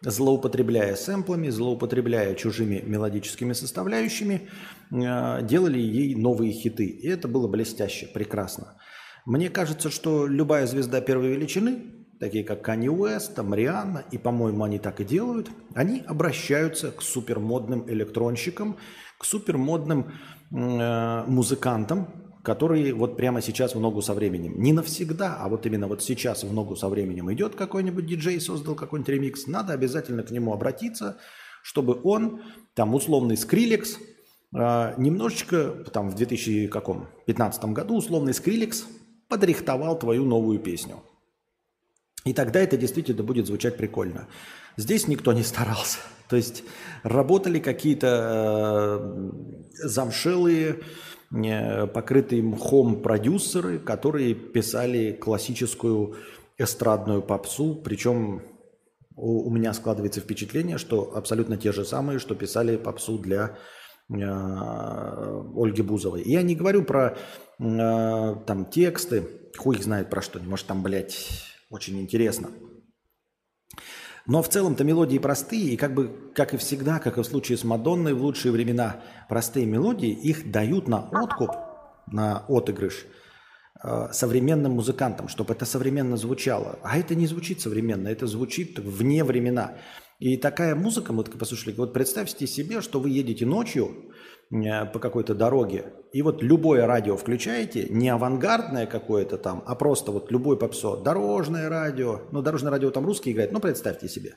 злоупотребляя сэмплами, злоупотребляя чужими мелодическими составляющими, э, делали ей новые хиты. И это было блестяще, прекрасно. Мне кажется, что любая звезда первой величины, такие как Канни Уэст, там и, по-моему, они так и делают, они обращаются к супермодным электронщикам, к супермодным э, музыкантам, которые вот прямо сейчас в ногу со временем. Не навсегда, а вот именно вот сейчас в ногу со временем идет какой-нибудь диджей, создал какой-нибудь ремикс, надо обязательно к нему обратиться, чтобы он, там условный Скриллекс, э, немножечко, там в 2015 году условный Скриллекс подрихтовал твою новую песню. И тогда это действительно будет звучать прикольно. Здесь никто не старался. То есть работали какие-то э, замшелые, покрытые мхом продюсеры, которые писали классическую эстрадную попсу, причем у, меня складывается впечатление, что абсолютно те же самые, что писали попсу для э, Ольги Бузовой. Я не говорю про э, там тексты, хуй их знает про что, может там, блядь, очень интересно. Но в целом-то мелодии простые, и как бы, как и всегда, как и в случае с Мадонной в лучшие времена, простые мелодии, их дают на откуп, на отыгрыш э, современным музыкантам, чтобы это современно звучало. А это не звучит современно, это звучит вне времена. И такая музыка, мы послушали, вот представьте себе, что вы едете ночью, по какой-то дороге, и вот любое радио включаете, не авангардное какое-то там, а просто вот любой попсо, дорожное радио, ну дорожное радио там русский играет, ну представьте себе,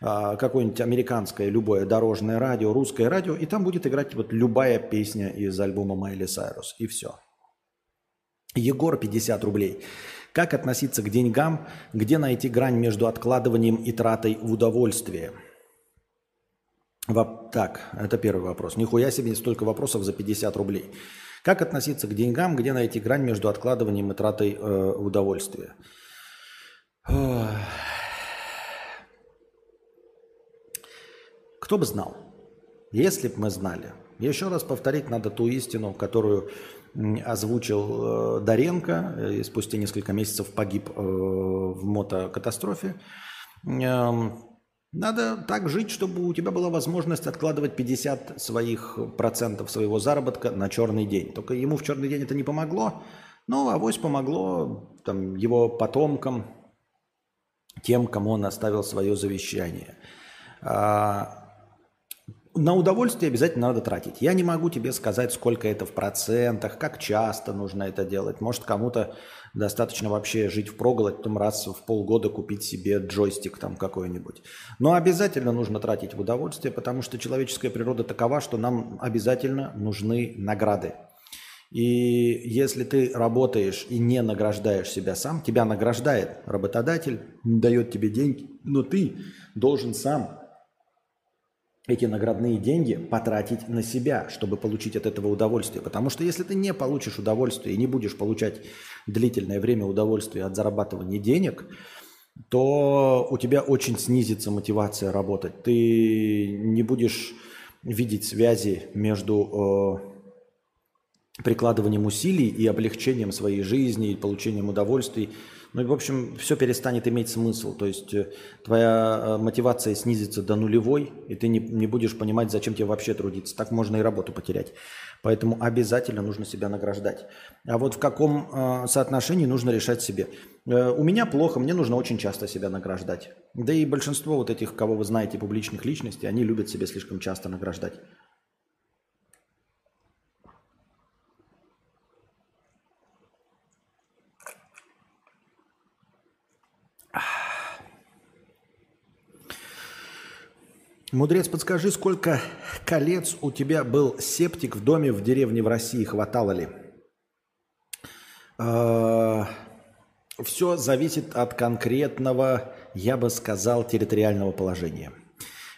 а, какое-нибудь американское любое дорожное радио, русское радио, и там будет играть вот любая песня из альбома Майли Сайрус, и все. Егор, 50 рублей. Как относиться к деньгам, где найти грань между откладыванием и тратой в удовольствие – так, это первый вопрос. Нихуя себе столько вопросов за 50 рублей. Как относиться к деньгам, где найти грань между откладыванием и тратой э, удовольствия? Кто бы знал, если бы мы знали. Еще раз повторить надо ту истину, которую озвучил э, Доренко, э, и спустя несколько месяцев погиб э, в мотокатастрофе. Эм, надо так жить, чтобы у тебя была возможность откладывать 50 своих процентов своего заработка на черный день. Только ему в черный день это не помогло, но авось помогло там, его потомкам, тем, кому он оставил свое завещание. А, на удовольствие обязательно надо тратить. Я не могу тебе сказать, сколько это в процентах, как часто нужно это делать. Может, кому-то Достаточно вообще жить в проголодь, потом раз в полгода купить себе джойстик там какой-нибудь. Но обязательно нужно тратить в удовольствие, потому что человеческая природа такова, что нам обязательно нужны награды. И если ты работаешь и не награждаешь себя сам, тебя награждает работодатель, дает тебе деньги, но ты должен сам эти наградные деньги потратить на себя, чтобы получить от этого удовольствие. Потому что если ты не получишь удовольствие и не будешь получать длительное время удовольствия от зарабатывания денег, то у тебя очень снизится мотивация работать. Ты не будешь видеть связи между э, прикладыванием усилий и облегчением своей жизни, и получением удовольствий ну и, в общем, все перестанет иметь смысл. То есть э, твоя э, мотивация снизится до нулевой, и ты не, не будешь понимать, зачем тебе вообще трудиться. Так можно и работу потерять. Поэтому обязательно нужно себя награждать. А вот в каком э, соотношении нужно решать себе. Э, у меня плохо, мне нужно очень часто себя награждать. Да и большинство вот этих, кого вы знаете, публичных личностей, они любят себя слишком часто награждать. Мудрец, подскажи, сколько колец у тебя был септик в доме в деревне в России? Хватало ли? А, Все зависит от конкретного, я бы сказал, территориального положения.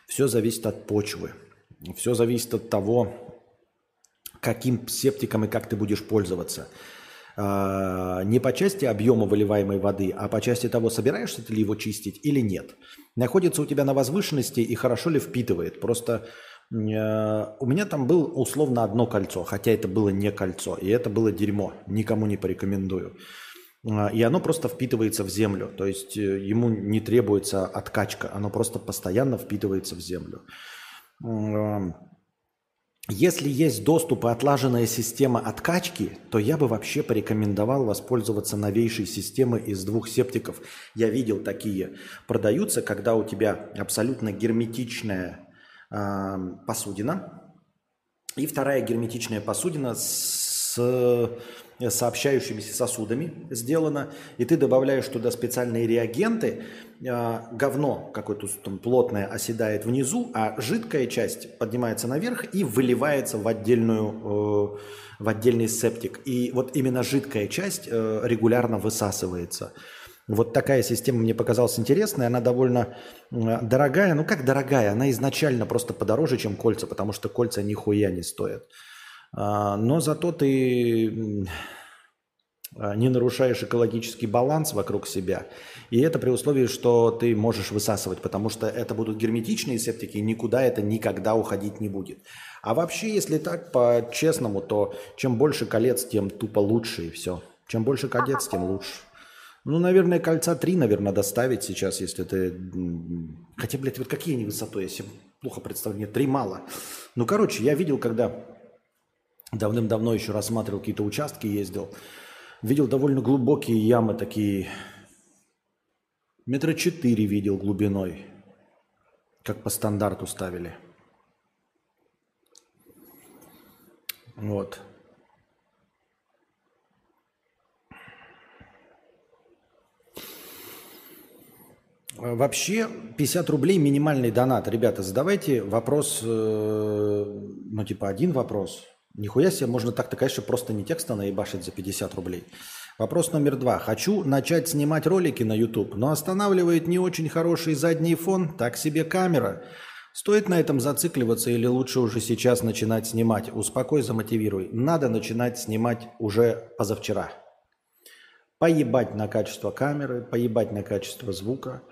Все зависит от почвы. Все зависит от того, каким септиком и как ты будешь пользоваться. А, не по части объема выливаемой воды, а по части того, собираешься ты ли его чистить или нет. Находится у тебя на возвышенности и хорошо ли впитывает. Просто э, у меня там было условно одно кольцо, хотя это было не кольцо, и это было дерьмо, никому не порекомендую. А, И оно просто впитывается в землю. То есть э, ему не требуется откачка. Оно просто постоянно впитывается в землю. Если есть доступ и отлаженная система откачки, то я бы вообще порекомендовал воспользоваться новейшей системой из двух септиков. Я видел такие. Продаются, когда у тебя абсолютно герметичная а, посудина, и вторая герметичная посудина с э, сообщающимися сосудами сделана. И ты добавляешь туда специальные реагенты. а, Говно какое-то там плотное оседает внизу, а жидкая часть поднимается наверх и выливается в, отдельную, э, в отдельный септик. И вот именно жидкая часть э, регулярно высасывается. Вот такая система мне показалась интересной. Она довольно дорогая. Ну как дорогая? Она изначально просто подороже, чем кольца, потому что кольца нихуя не стоят. А, Но зато ты а, не нарушаешь экологический баланс вокруг себя. И это при условии, что ты можешь высасывать, потому что это будут герметичные септики, и никуда это никогда уходить не будет. А вообще, если так по-честному, то чем больше колец, тем тупо лучше и все. Чем больше колец, тем лучше. Ну, наверное, кольца три, наверное, доставить сейчас, если ты... Хотя, блядь, вот какие они высотой, себе плохо представляю. Нет, три мало. Ну, короче, я видел, когда давным-давно еще рассматривал какие-то участки, ездил, видел довольно глубокие ямы такие, метра четыре видел глубиной, как по стандарту ставили. Вот. Вообще 50 рублей минимальный донат. Ребята, задавайте вопрос, э, ну типа один вопрос. Нихуя себе, можно так-то, конечно, просто не текста наебашить за 50 рублей. Вопрос номер два. Хочу начать снимать ролики на YouTube, но останавливает не очень хороший задний фон, так себе камера. Стоит на этом зацикливаться или лучше уже сейчас начинать снимать? Успокой, замотивируй. Надо начинать снимать уже позавчера. Поебать на качество камеры, поебать на качество звука.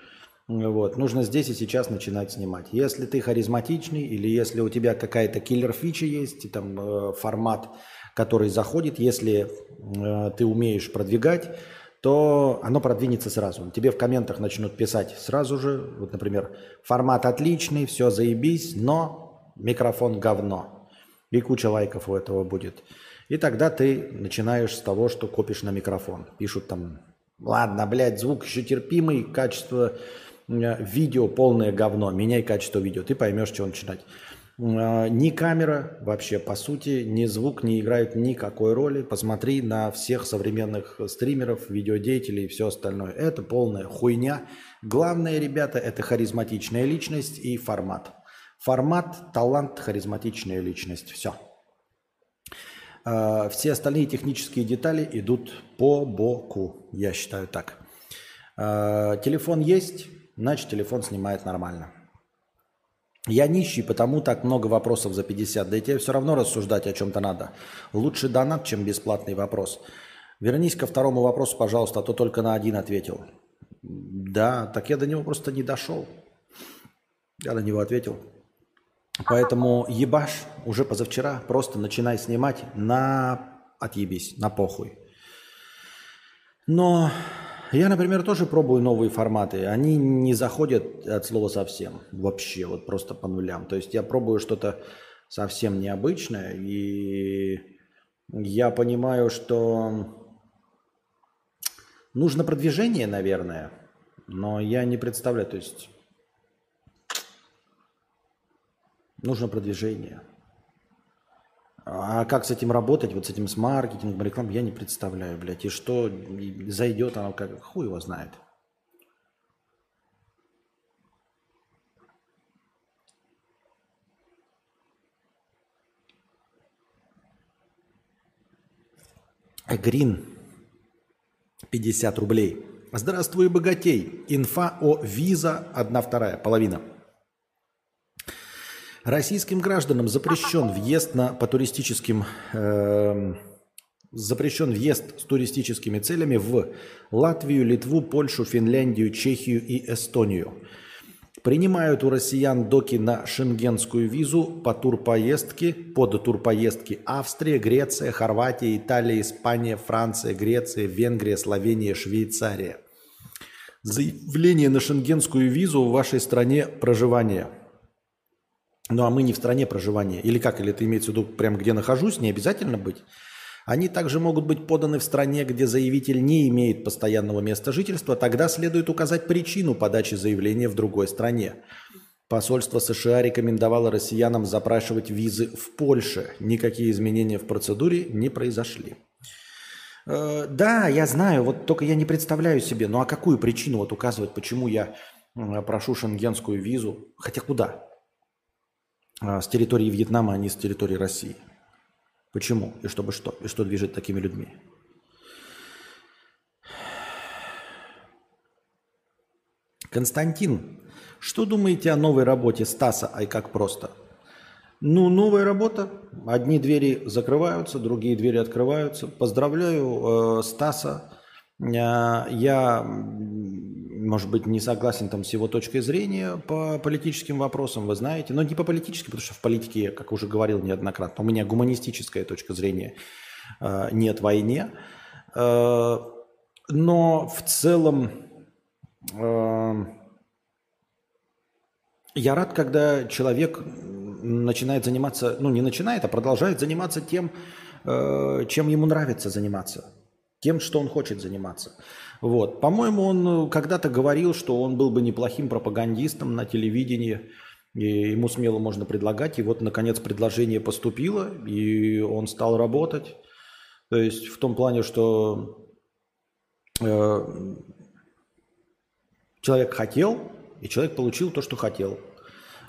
Вот. Нужно здесь и сейчас начинать снимать. Если ты харизматичный или если у тебя какая-то киллер-фича есть, и там э, формат, который заходит, если э, ты умеешь продвигать, то оно продвинется сразу. Тебе в комментах начнут писать сразу же, вот, например, формат отличный, все заебись, но микрофон говно. И куча лайков у этого будет. И тогда ты начинаешь с того, что копишь на микрофон. Пишут там, ладно, блядь, звук еще терпимый, качество видео полное говно, меняй качество видео. Ты поймешь, что начинать. Э, Ни камера вообще, по сути, ни звук не играют никакой роли. Посмотри на всех современных стримеров, видеодеятелей и все остальное. Это полная хуйня. Главное, ребята, это харизматичная личность и формат. Формат, талант, харизматичная личность. Все. Э, Все остальные технические детали идут по боку, я считаю так. Э, Телефон есть, значит телефон снимает нормально. Я нищий, потому так много вопросов за 50. Да и тебе все равно рассуждать о чем-то надо. Лучше донат, чем бесплатный вопрос. Вернись ко второму вопросу, пожалуйста, а то только на один ответил. Да, так я до него просто не дошел. Я на него ответил. Поэтому ебаш уже позавчера, просто начинай снимать на отъебись, на похуй. Но я, например, тоже пробую новые форматы. Они не заходят от слова совсем. Вообще, вот просто по нулям. То есть я пробую что-то совсем необычное. И я понимаю, что нужно продвижение, наверное. Но я не представляю. То есть нужно продвижение. А как с этим работать, вот с этим с маркетингом, рекламой, я не представляю, блядь. И что зайдет оно, как хуй его знает. Грин, 50 рублей. Здравствуй, богатей. Инфа о виза, одна вторая, половина. Российским гражданам запрещен въезд на, по туристическим эм, запрещен въезд с туристическими целями в Латвию, Литву, Польшу, Финляндию, Чехию и Эстонию. Принимают у россиян доки на шенгенскую визу по турпоездке, под турпоездки Австрия, Греция, Хорватия, Италия, Испания, Франция, Греция, Венгрия, Словения, Швейцария. Заявление на шенгенскую визу в вашей стране проживания. Ну а мы не в стране проживания. Или как? Или ты имеется в виду прям где нахожусь? Не обязательно быть? Они также могут быть поданы в стране, где заявитель не имеет постоянного места жительства, тогда следует указать причину подачи заявления в другой стране. Посольство США рекомендовало россиянам запрашивать визы в Польше. Никакие изменения в процедуре не произошли. Э, да, я знаю, вот только я не представляю себе, ну а какую причину вот указывать, почему я прошу шенгенскую визу, хотя куда? А, с территории Вьетнама, а не с территории России. Почему? И чтобы что? И что движет такими людьми? Константин, что думаете о новой работе Стаса «Ай как просто»? Ну, новая работа. Одни двери закрываются, другие двери открываются. Поздравляю э, Стаса. Э, я может быть, не согласен там с его точкой зрения по политическим вопросам, вы знаете, но не по политическим, потому что в политике, как уже говорил неоднократно, у меня гуманистическая точка зрения э, нет войне, э, но в целом я рад, когда человек начинает заниматься, ну не начинает, а продолжает заниматься тем, чем ему нравится заниматься, тем, что он хочет заниматься. Вот. По-моему, он э, когда-то говорил, что он был бы неплохим пропагандистом на телевидении, и ему смело можно предлагать. И вот, наконец, предложение поступило, и он стал работать. То есть в том плане, что э, человек хотел, и человек получил то, что хотел.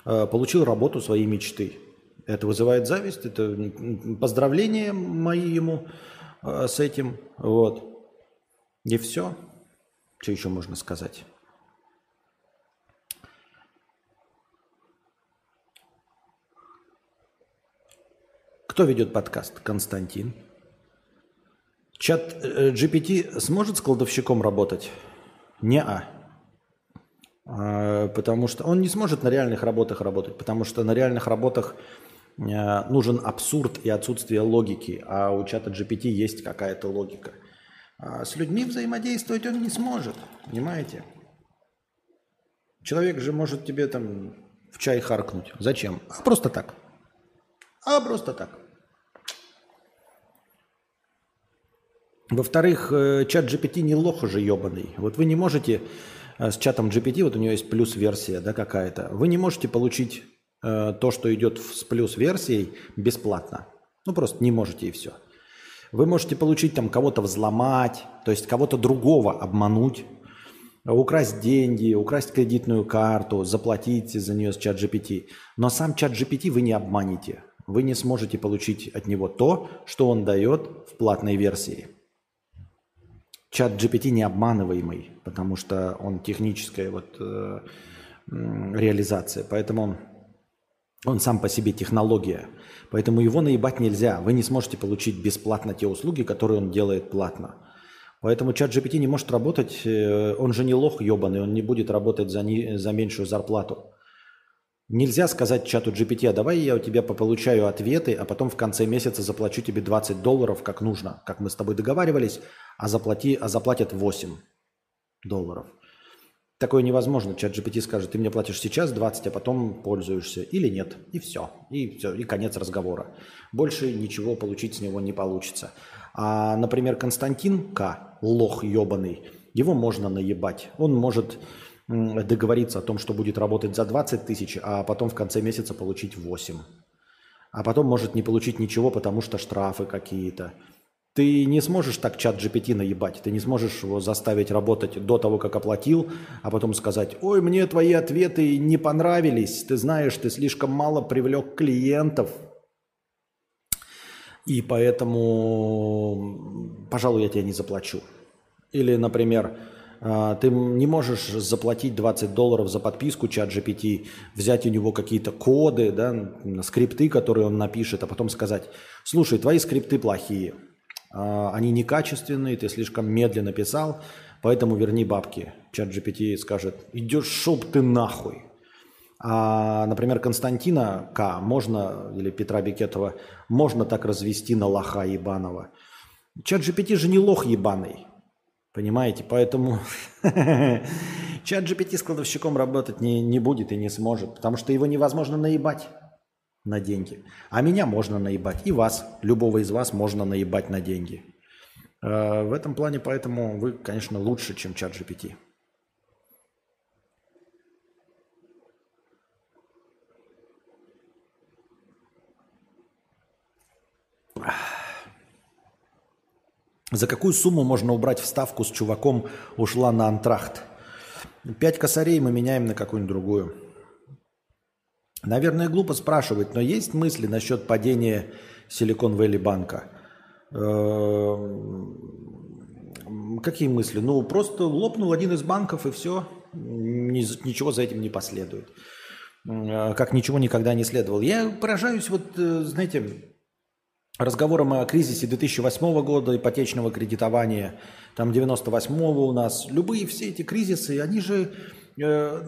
Э, получил работу своей мечты. Это вызывает зависть, это поздравления мои ему с этим. Вот. И все. Что еще можно сказать? Кто ведет подкаст? Константин. Чат GPT э, сможет с кладовщиком работать? Не-а. а. Потому что он не сможет на реальных работах работать, потому что на реальных работах э, нужен абсурд и отсутствие логики, а у чата GPT есть какая-то логика – а с людьми взаимодействовать он не сможет, понимаете? Человек же может тебе там в чай харкнуть. Зачем? А просто так. А просто так. Во-вторых, э, чат GPT не лох уже ебаный. Вот вы не можете э, с чатом GPT, вот у него есть плюс-версия да, какая-то, вы не можете получить э, то, что идет с плюс-версией, бесплатно. Ну, просто не можете и все. Вы можете получить там кого-то взломать, то есть кого-то другого обмануть, украсть деньги, украсть кредитную карту, заплатить за нее с чат GPT. Но сам чат GPT вы не обманете. Вы не сможете получить от него то, что он дает в платной версии. Чат GPT не обманываемый, потому что он техническая вот, э, реализация. Поэтому он сам по себе технология. Поэтому его наебать нельзя. Вы не сможете получить бесплатно те услуги, которые он делает платно. Поэтому чат GPT не может работать, э, он же не лох ебаный, он не будет работать за, не, за меньшую зарплату. Нельзя сказать чату GPT, а давай я у тебя получаю ответы, а потом в конце месяца заплачу тебе 20 долларов, как нужно, как мы с тобой договаривались, а, заплати, а заплатят 8 долларов. Такое невозможно. Чат GPT скажет, ты мне платишь сейчас 20, а потом пользуешься. Или нет. И все. И все. И конец разговора. Больше ничего получить с него не получится. А, например, Константин К., лох ебаный, его можно наебать. Он может договориться о том, что будет работать за 20 тысяч, а потом в конце месяца получить 8. А потом может не получить ничего, потому что штрафы какие-то. Ты не сможешь так чат GPT наебать, ты не сможешь его заставить работать до того, как оплатил, а потом сказать, ой, мне твои ответы не понравились, ты знаешь, ты слишком мало привлек клиентов, и поэтому, пожалуй, я тебе не заплачу. Или, например, а, ты не можешь заплатить 20 долларов за подписку чат GPT, взять у него какие-то коды, да, скрипты, которые он напишет, а потом сказать, слушай, твои скрипты плохие, они некачественные, ты слишком медленно писал, поэтому верни бабки. Чат GPT скажет, идешь шоп ты нахуй. А, например, Константина К. можно, или Петра Бекетова, можно так развести на лоха ебаного. Чат GPT же не лох ебаный. Понимаете? Поэтому чат GPT с кладовщиком работать не, не будет и не сможет, потому что его невозможно наебать на деньги. А меня можно наебать. И вас, любого из вас можно наебать на деньги. Э, в этом плане поэтому вы, конечно, лучше, чем чат GPT. За какую сумму можно убрать вставку с чуваком ушла на антрахт? Пять косарей мы меняем на какую-нибудь другую. Наверное, глупо спрашивать, но есть мысли насчет падения Силикон Вэлли банка? Эм, какие мысли? Ну, просто лопнул один из банков и все. Ничего за этим не последует. Э, как ничего никогда не следовало. Я поражаюсь, вот, э, знаете, разговором о кризисе 2008 года, ипотечного кредитования, там 98-го у нас, любые все эти кризисы, они же э,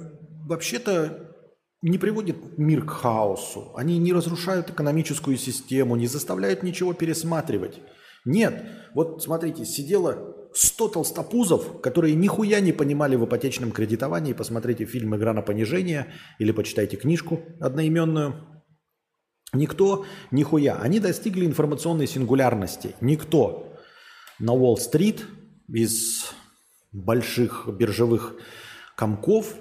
вообще-то не приводят мир к хаосу, они не разрушают экономическую систему, не заставляют ничего пересматривать. Нет, вот смотрите, сидело 100 толстопузов, которые нихуя не понимали в ипотечном кредитовании. Посмотрите фильм «Игра на понижение» или почитайте книжку одноименную. Никто, нихуя. Они достигли информационной сингулярности. Никто на Уолл-стрит из больших биржевых комков,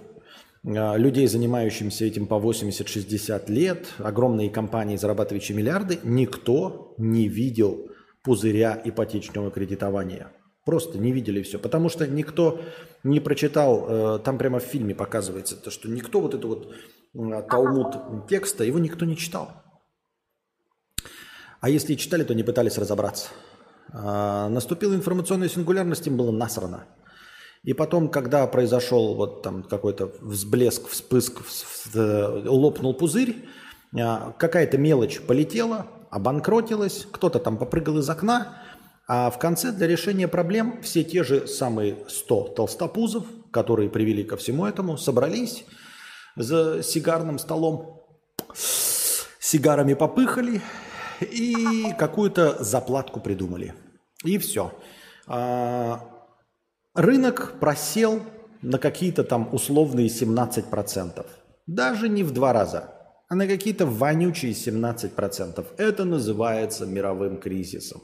людей, занимающихся этим по 80-60 лет, огромные компании, зарабатывающие миллиарды, никто не видел пузыря ипотечного кредитования. Просто не видели все. Потому что никто не прочитал, э, там прямо в фильме показывается, то, что никто вот это вот талмуд текста, его никто не читал. А если читали, то не пытались разобраться. А, наступила информационная сингулярность, им было насрано. И потом, когда произошел вот там какой-то взблеск, вспыск, лопнул пузырь, а, какая-то мелочь полетела, обанкротилась, кто-то там попрыгал из окна, а в конце для решения проблем все те же самые 100 толстопузов, которые привели ко всему этому, собрались за сигарным столом, сигарами попыхали и какую-то заплатку придумали. И все. Рынок просел на какие-то там условные 17%. Даже не в два раза, а на какие-то вонючие 17%. Это называется мировым кризисом.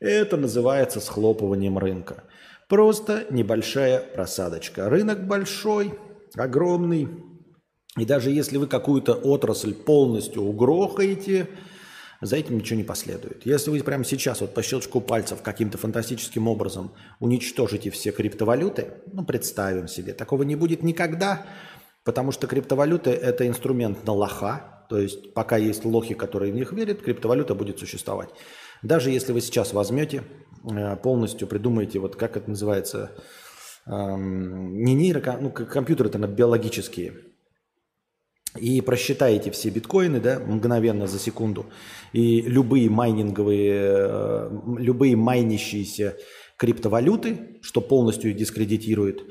Это называется схлопыванием рынка. Просто небольшая просадочка. Рынок большой, огромный. И даже если вы какую-то отрасль полностью угрохаете, за этим ничего не последует. Если вы прямо сейчас вот по щелчку пальцев каким-то фантастическим образом уничтожите все криптовалюты, ну, представим себе, такого не будет никогда, потому что криптовалюты – это инструмент на лоха, то есть пока есть лохи, которые в них верят, криптовалюта будет существовать. Даже если вы сейчас возьмете, э, полностью придумаете, вот как это называется, эм, не нейро, ну, компьютеры это биологические – и просчитаете все биткоины да, мгновенно за секунду, и любые майнинговые, э, любые майнящиеся криптовалюты, что полностью дискредитирует,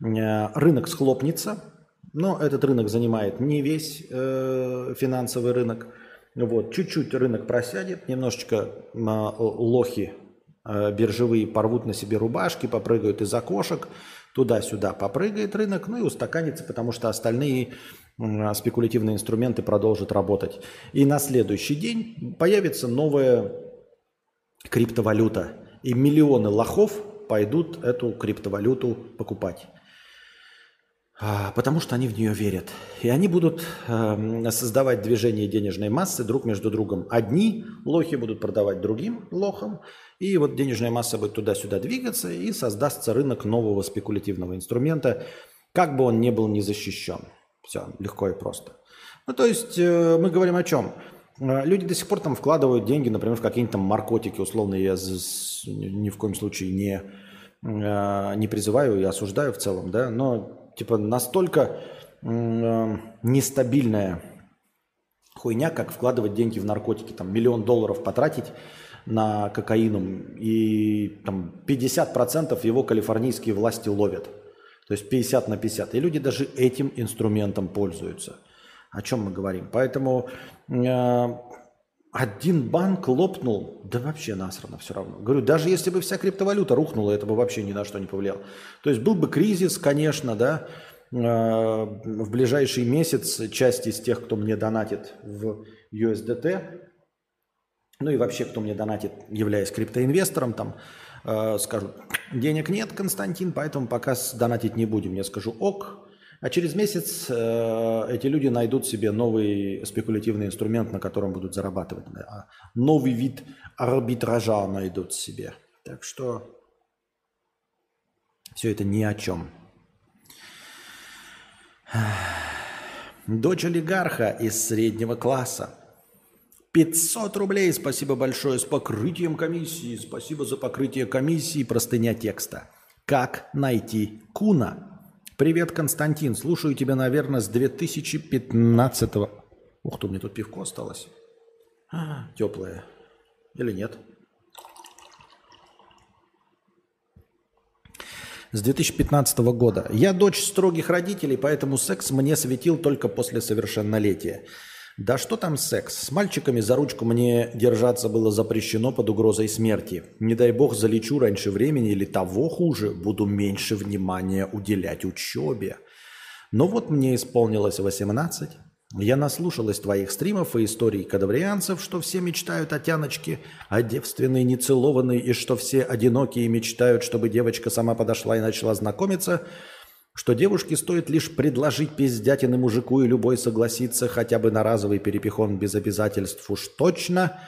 э, рынок схлопнется, но этот рынок занимает не весь э, финансовый рынок. Вот, чуть-чуть рынок просядет, немножечко э, лохи э, биржевые порвут на себе рубашки, попрыгают из окошек, туда-сюда попрыгает рынок, ну и устаканится, потому что остальные спекулятивные инструменты продолжат работать. И на следующий день появится новая криптовалюта. И миллионы лохов пойдут эту криптовалюту покупать. А, потому что они в нее верят. И они будут э, создавать движение денежной массы друг между другом. Одни лохи будут продавать другим лохам. И вот денежная масса будет туда-сюда двигаться. И создастся рынок нового спекулятивного инструмента, как бы он ни был не защищен. Все, легко и просто. Ну, то есть э, мы говорим о чем? Э, люди до сих пор там вкладывают деньги, например, в какие-то там наркотики, условно, я ни в коем случае не, э, не призываю и осуждаю в целом, да, но типа настолько нестабильная хуйня, как вкладывать деньги в наркотики, там миллион долларов потратить на кокаином, и там 50% его калифорнийские власти ловят – То есть 50 на 50. И люди даже этим инструментом пользуются. О чем мы говорим? Поэтому э, один банк лопнул, да вообще насрано все равно. Говорю, даже если бы вся криптовалюта рухнула, это бы вообще ни на что не повлияло. То есть был бы кризис, конечно, да, э, в ближайший месяц часть из тех, кто мне донатит в USDT, ну и вообще, кто мне донатит, являясь криптоинвестором, там, э, скажут, денег нет, Константин, поэтому пока донатить не будем. Я скажу, ок, а через месяц э, эти люди найдут себе новый спекулятивный инструмент, на котором будут зарабатывать. Да. Новый вид арбитража найдут себе. Так что все это ни о чем. Дочь олигарха из среднего класса. 500 рублей, спасибо большое, с покрытием комиссии. Спасибо за покрытие комиссии, простыня текста. Как найти Куна? Привет, Константин. Слушаю тебя, наверное, с 2015 -го. Ух ты, меня тут пивко осталось. А, теплое. Или нет? С 2015 года. Я дочь строгих родителей, поэтому секс мне светил только после совершеннолетия. Да что там секс? С мальчиками за ручку мне держаться было запрещено под угрозой смерти. Не дай бог залечу раньше времени или того хуже, буду меньше внимания уделять учебе. Но вот мне исполнилось 18. Я наслушалась твоих стримов и историй кадаврианцев, что все мечтают о тяночке, о девственной нецелованной, и что все одинокие мечтают, чтобы девочка сама подошла и начала знакомиться – что девушке стоит лишь предложить пиздятины мужику, и любой согласится хотя бы на разовый перепихон без обязательств уж точно.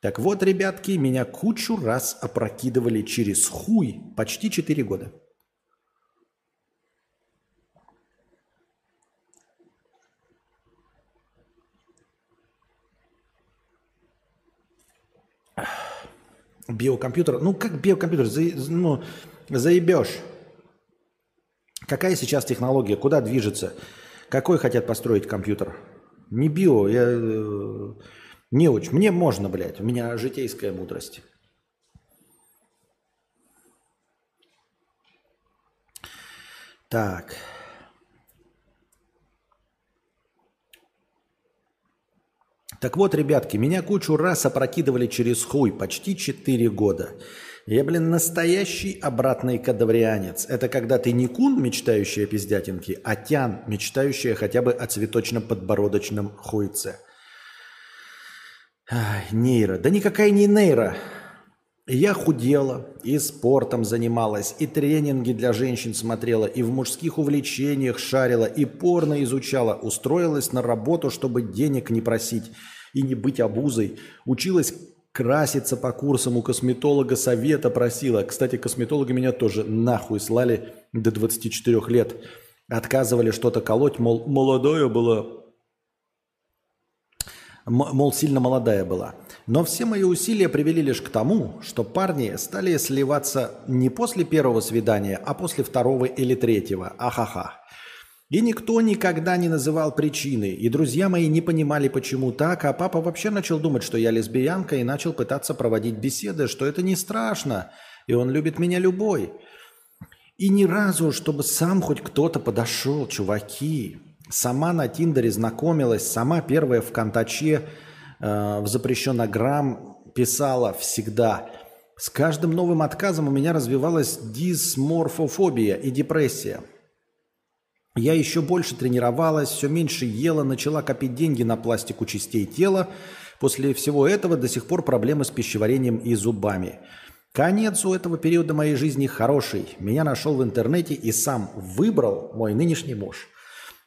Так вот, ребятки, меня кучу раз опрокидывали через хуй почти 4 года. Биокомпьютер. Ну, как биокомпьютер? За, ну, заебешь. Какая сейчас технология? Куда движется? Какой хотят построить компьютер? Не био, я э, не очень. Мне можно, блядь, у меня житейская мудрость. Так. Так вот, ребятки, меня кучу раз опрокидывали через хуй почти 4 года. Я, блин, настоящий обратный кадаврианец. Это когда ты не кун, мечтающий о пиздятинке, а тян, мечтающая хотя бы о цветочно-подбородочном хуйце. Ай, нейро. Да никакая не нейро. Я худела, и спортом занималась, и тренинги для женщин смотрела, и в мужских увлечениях шарила, и порно изучала, устроилась на работу, чтобы денег не просить и не быть обузой, училась краситься по курсам у косметолога совета просила. Кстати, косметологи меня тоже нахуй слали до 24 лет. Отказывали что-то колоть, мол, молодая была. Мол, сильно молодая была. Но все мои усилия привели лишь к тому, что парни стали сливаться не после первого свидания, а после второго или третьего. Ахаха. И никто никогда не называл причины, и друзья мои не понимали, почему так, а папа вообще начал думать, что я лесбиянка, и начал пытаться проводить беседы, что это не страшно, и он любит меня любой. И ни разу, чтобы сам хоть кто-то подошел, чуваки, сама на Тиндере знакомилась, сама первая в Контаче э, в запрещенограмм писала всегда. С каждым новым отказом у меня развивалась дисморфофобия и депрессия – я еще больше тренировалась, все меньше ела, начала копить деньги на пластику частей тела. После всего этого до сих пор проблемы с пищеварением и зубами. Конец у этого периода моей жизни хороший. Меня нашел в интернете и сам выбрал мой нынешний муж.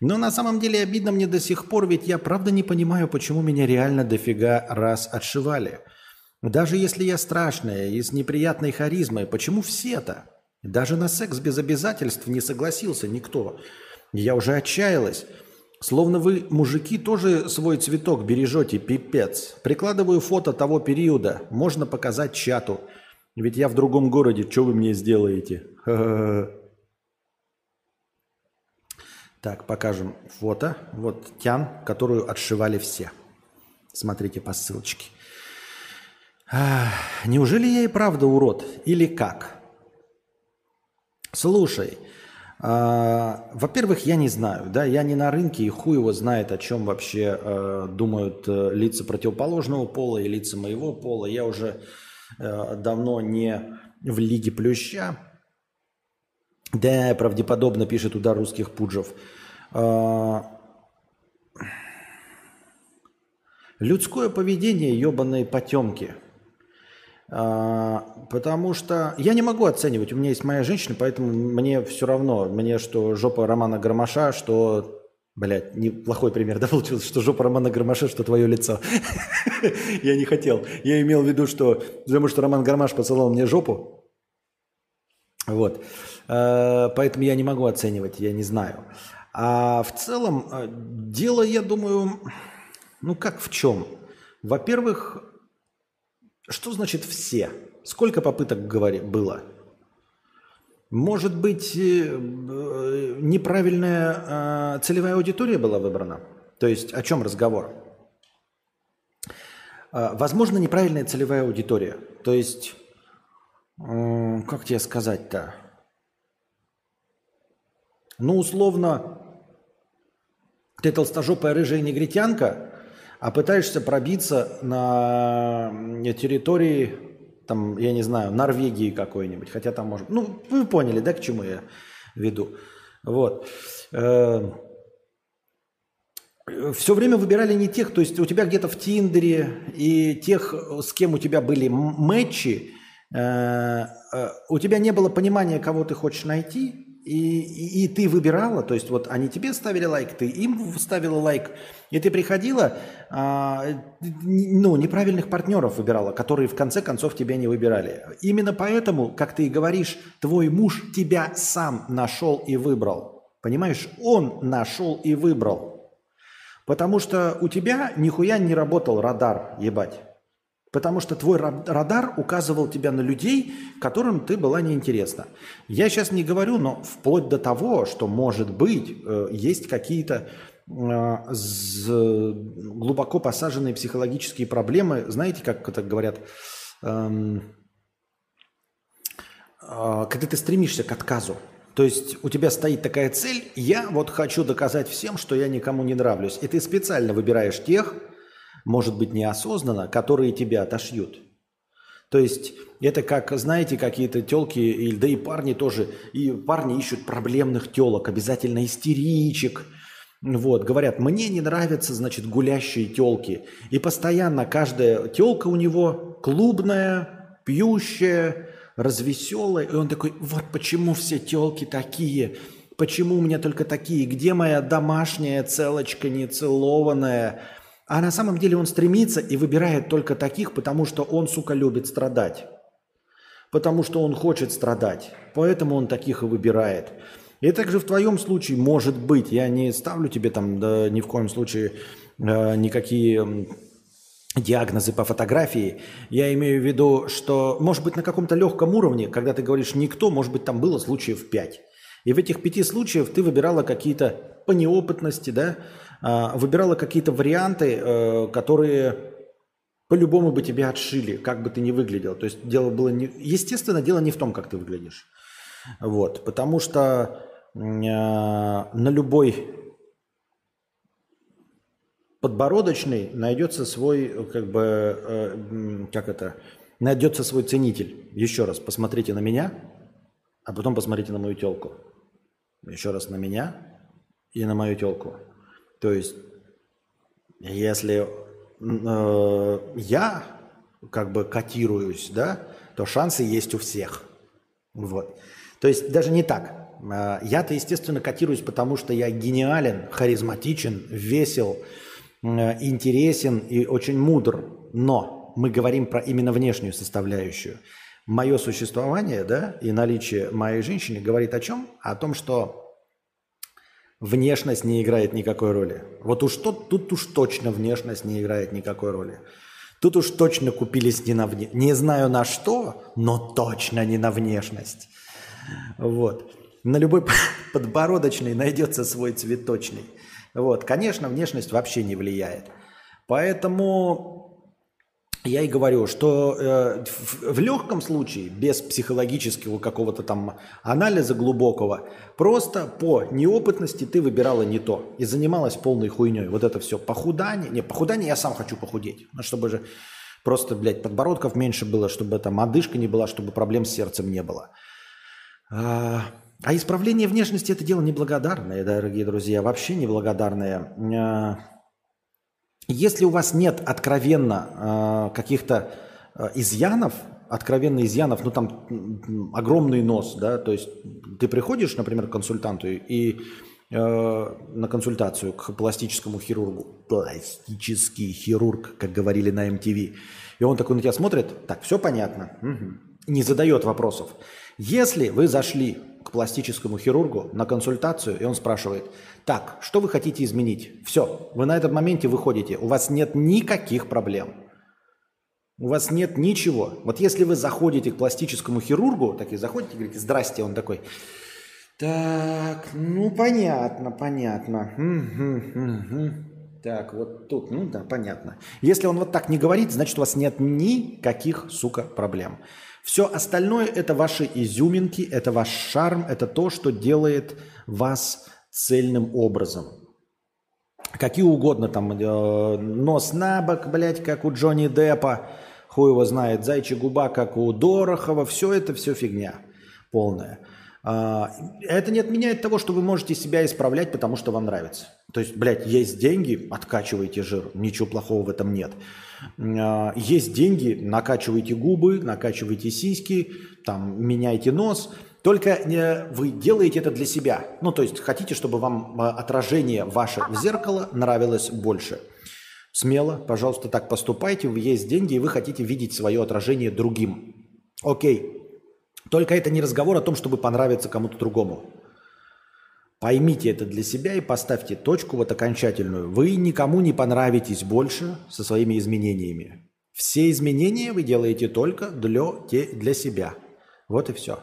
Но на самом деле обидно мне до сих пор, ведь я правда не понимаю, почему меня реально дофига раз отшивали. Даже если я страшная и с неприятной харизмой, почему все-то? Даже на секс без обязательств не согласился никто. Я уже отчаялась. Словно вы, мужики, тоже свой цветок бережете, пипец. Прикладываю фото того периода. Можно показать чату. Ведь я в другом городе. Что вы мне сделаете? Так, покажем фото. Вот тян, которую отшивали все. Смотрите по ссылочке. неужели я и правда урод? Или как? Слушай, А, во-первых, я не знаю, да, я не на рынке, и хуй его знает, о чем вообще э, думают э, лица противоположного пола и лица моего пола. Я уже э, давно не в Лиге Плюща. Да, правдеподобно пишет удар русских пуджев. А, людское поведение, ебаные потемки – потому что я не могу оценивать. У меня есть моя женщина, поэтому мне все равно. Мне что жопа Романа Громаша, что... Блять, неплохой пример, да, получился, что жопа Романа Громаша, что твое лицо. Я не хотел. Я имел в виду, что потому что Роман Громаш посылал мне жопу. Вот. А, поэтому я не могу оценивать, я не знаю. А в целом а, дело, я думаю, ну как в чем? Во-первых, что значит все? Сколько попыток говори, было? Может быть, э, э, неправильная э, целевая аудитория была выбрана? То есть о чем разговор? Возможно, неправильная целевая аудитория. То есть, как тебе сказать-то? Ну, условно, ты толстожопая рыжая негритянка, а пытаешься пробиться на территории, там, я не знаю, Норвегии какой-нибудь, хотя там может... Ну, вы поняли, да, к чему я веду. Вот. Э, Все время выбирали не тех, то есть у тебя где-то в Тиндере и тех, с кем у тебя были матчи, э, э, у тебя не было понимания, кого ты хочешь найти, и, и, и ты выбирала, то есть вот они тебе ставили лайк, ты им ставила лайк, и ты приходила, а, ну, неправильных партнеров выбирала, которые в конце концов тебя не выбирали. Именно поэтому, как ты и говоришь, твой муж тебя сам нашел и выбрал. Понимаешь, он нашел и выбрал. Потому что у тебя нихуя не работал радар, ебать. Потому что твой радар указывал тебя на людей, которым ты была неинтересна. Я сейчас не говорю, но вплоть до того, что, может быть, э, есть какие-то э, глубоко посаженные психологические проблемы. Знаете, как это говорят? Эм, э, когда ты стремишься к отказу. То есть у тебя стоит такая цель, я вот хочу доказать всем, что я никому не нравлюсь. И ты специально выбираешь тех, может быть, неосознанно, которые тебя отошьют. То есть это как, знаете, какие-то телки, да и парни тоже, и парни ищут проблемных телок, обязательно истеричек. Вот, говорят, мне не нравятся, значит, гулящие телки. И постоянно каждая телка у него клубная, пьющая, развеселая. И он такой, вот почему все телки такие, почему у меня только такие, где моя домашняя целочка нецелованная, а на самом деле он стремится и выбирает только таких, потому что он, сука, любит страдать. Потому что он хочет страдать. Поэтому он таких и выбирает. И также в твоем случае может быть, я не ставлю тебе там да, ни в коем случае э, никакие диагнозы по фотографии. Я имею в виду, что может быть на каком-то легком уровне, когда ты говоришь «никто», может быть там было случаев пять. И в этих пяти случаях ты выбирала какие-то по неопытности, да, выбирала какие-то варианты, э, которые по-любому бы тебя отшили, как бы ты ни выглядел. То есть дело было не... Естественно, дело не в том, как ты выглядишь. Вот, потому что э, на любой подбородочный найдется свой, как бы, э, как это, найдется свой ценитель. Еще раз, посмотрите на меня, а потом посмотрите на мою телку. Еще раз на меня и на мою телку. То есть, если э, я как бы котируюсь, да, то шансы есть у всех. Вот. То есть даже не так. Э, я-то, естественно, котируюсь, потому что я гениален, харизматичен, весел, э, интересен и очень мудр. Но мы говорим про именно внешнюю составляющую. Мое существование да, и наличие моей женщины говорит о чем? О том, что внешность не играет никакой роли. Вот уж тут, тут уж точно внешность не играет никакой роли. Тут уж точно купились не на вне... Не знаю на что, но точно не на внешность. Вот. На любой подбородочный найдется свой цветочный. Вот. Конечно, внешность вообще не влияет. Поэтому я и говорю, что э, в, в легком случае, без психологического какого-то там анализа глубокого, просто по неопытности ты выбирала не то и занималась полной хуйней. Вот это все похудание. Не, похудание я сам хочу похудеть. Ну, чтобы же просто, блядь, подбородков меньше было, чтобы там одышка не была, чтобы проблем с сердцем не было. А, а исправление внешности это дело неблагодарное, дорогие друзья, вообще неблагодарное. Если у вас нет откровенно э, каких-то э, изъянов, откровенно изъянов, ну там огромный нос, да, то есть ты приходишь, например, к консультанту и э, на консультацию к пластическому хирургу, пластический хирург, как говорили на MTV, и он такой на тебя смотрит, так, все понятно, угу. не задает вопросов. Если вы зашли к пластическому хирургу на консультацию, и он спрашивает, так, что вы хотите изменить? Все, вы на этом моменте выходите, у вас нет никаких проблем. У вас нет ничего. Вот если вы заходите к пластическому хирургу, такие заходите, говорите, здрасте, он такой, так, ну понятно, понятно. Так, вот тут, ну да, понятно. Если он вот так не говорит, значит у вас нет никаких, сука, проблем. Все остальное это ваши изюминки, это ваш шарм, это то, что делает вас цельным образом. Какие угодно там, э, нос на бок, блядь, как у Джонни Деппа, хуй его знает, зайчья губа, как у Дорохова, все это все фигня полная. А, это не отменяет того, что вы можете себя исправлять, потому что вам нравится. То есть, блядь, есть деньги, откачивайте жир, ничего плохого в этом нет. А, есть деньги, накачивайте губы, накачивайте сиськи, там, меняйте нос – только вы делаете это для себя. Ну, то есть хотите, чтобы вам а, отражение ваше в зеркало нравилось больше. Смело, пожалуйста, так поступайте. Есть деньги, и вы хотите видеть свое отражение другим. Окей. Только это не разговор о том, чтобы понравиться кому-то другому. Поймите это для себя и поставьте точку вот окончательную. Вы никому не понравитесь больше со своими изменениями. Все изменения вы делаете только для, для себя. Вот и все.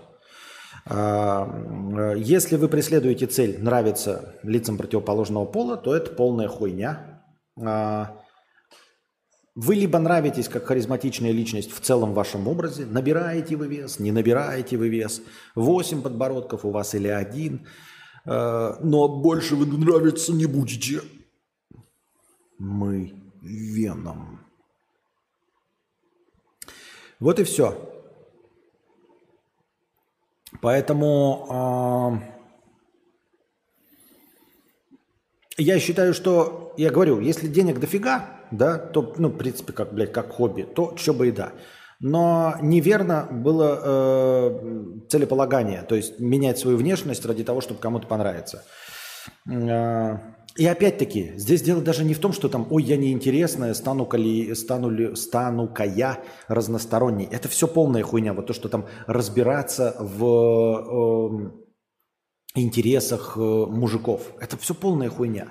А, если вы преследуете цель нравиться лицам противоположного пола, то это полная хуйня. А, вы либо нравитесь как харизматичная личность в целом вашем образе, набираете вы вес, не набираете вы вес, 8 подбородков у вас или один, но больше вы нравиться не будете. Мы веном. Вот и все. Поэтому э, я считаю, что, я говорю, если денег дофига, да, то, ну, в принципе, как, блядь, как хобби, то что бы и да. Но неверно было э, целеполагание, то есть менять свою внешность ради того, чтобы кому-то понравиться. Э, и опять-таки, здесь дело даже не в том, что там, ой, я неинтересная, стану-ка стану ли, стану-ка я разносторонней. Это все полная хуйня. Вот то, что там разбираться в э, интересах э, мужиков. Это все полная хуйня.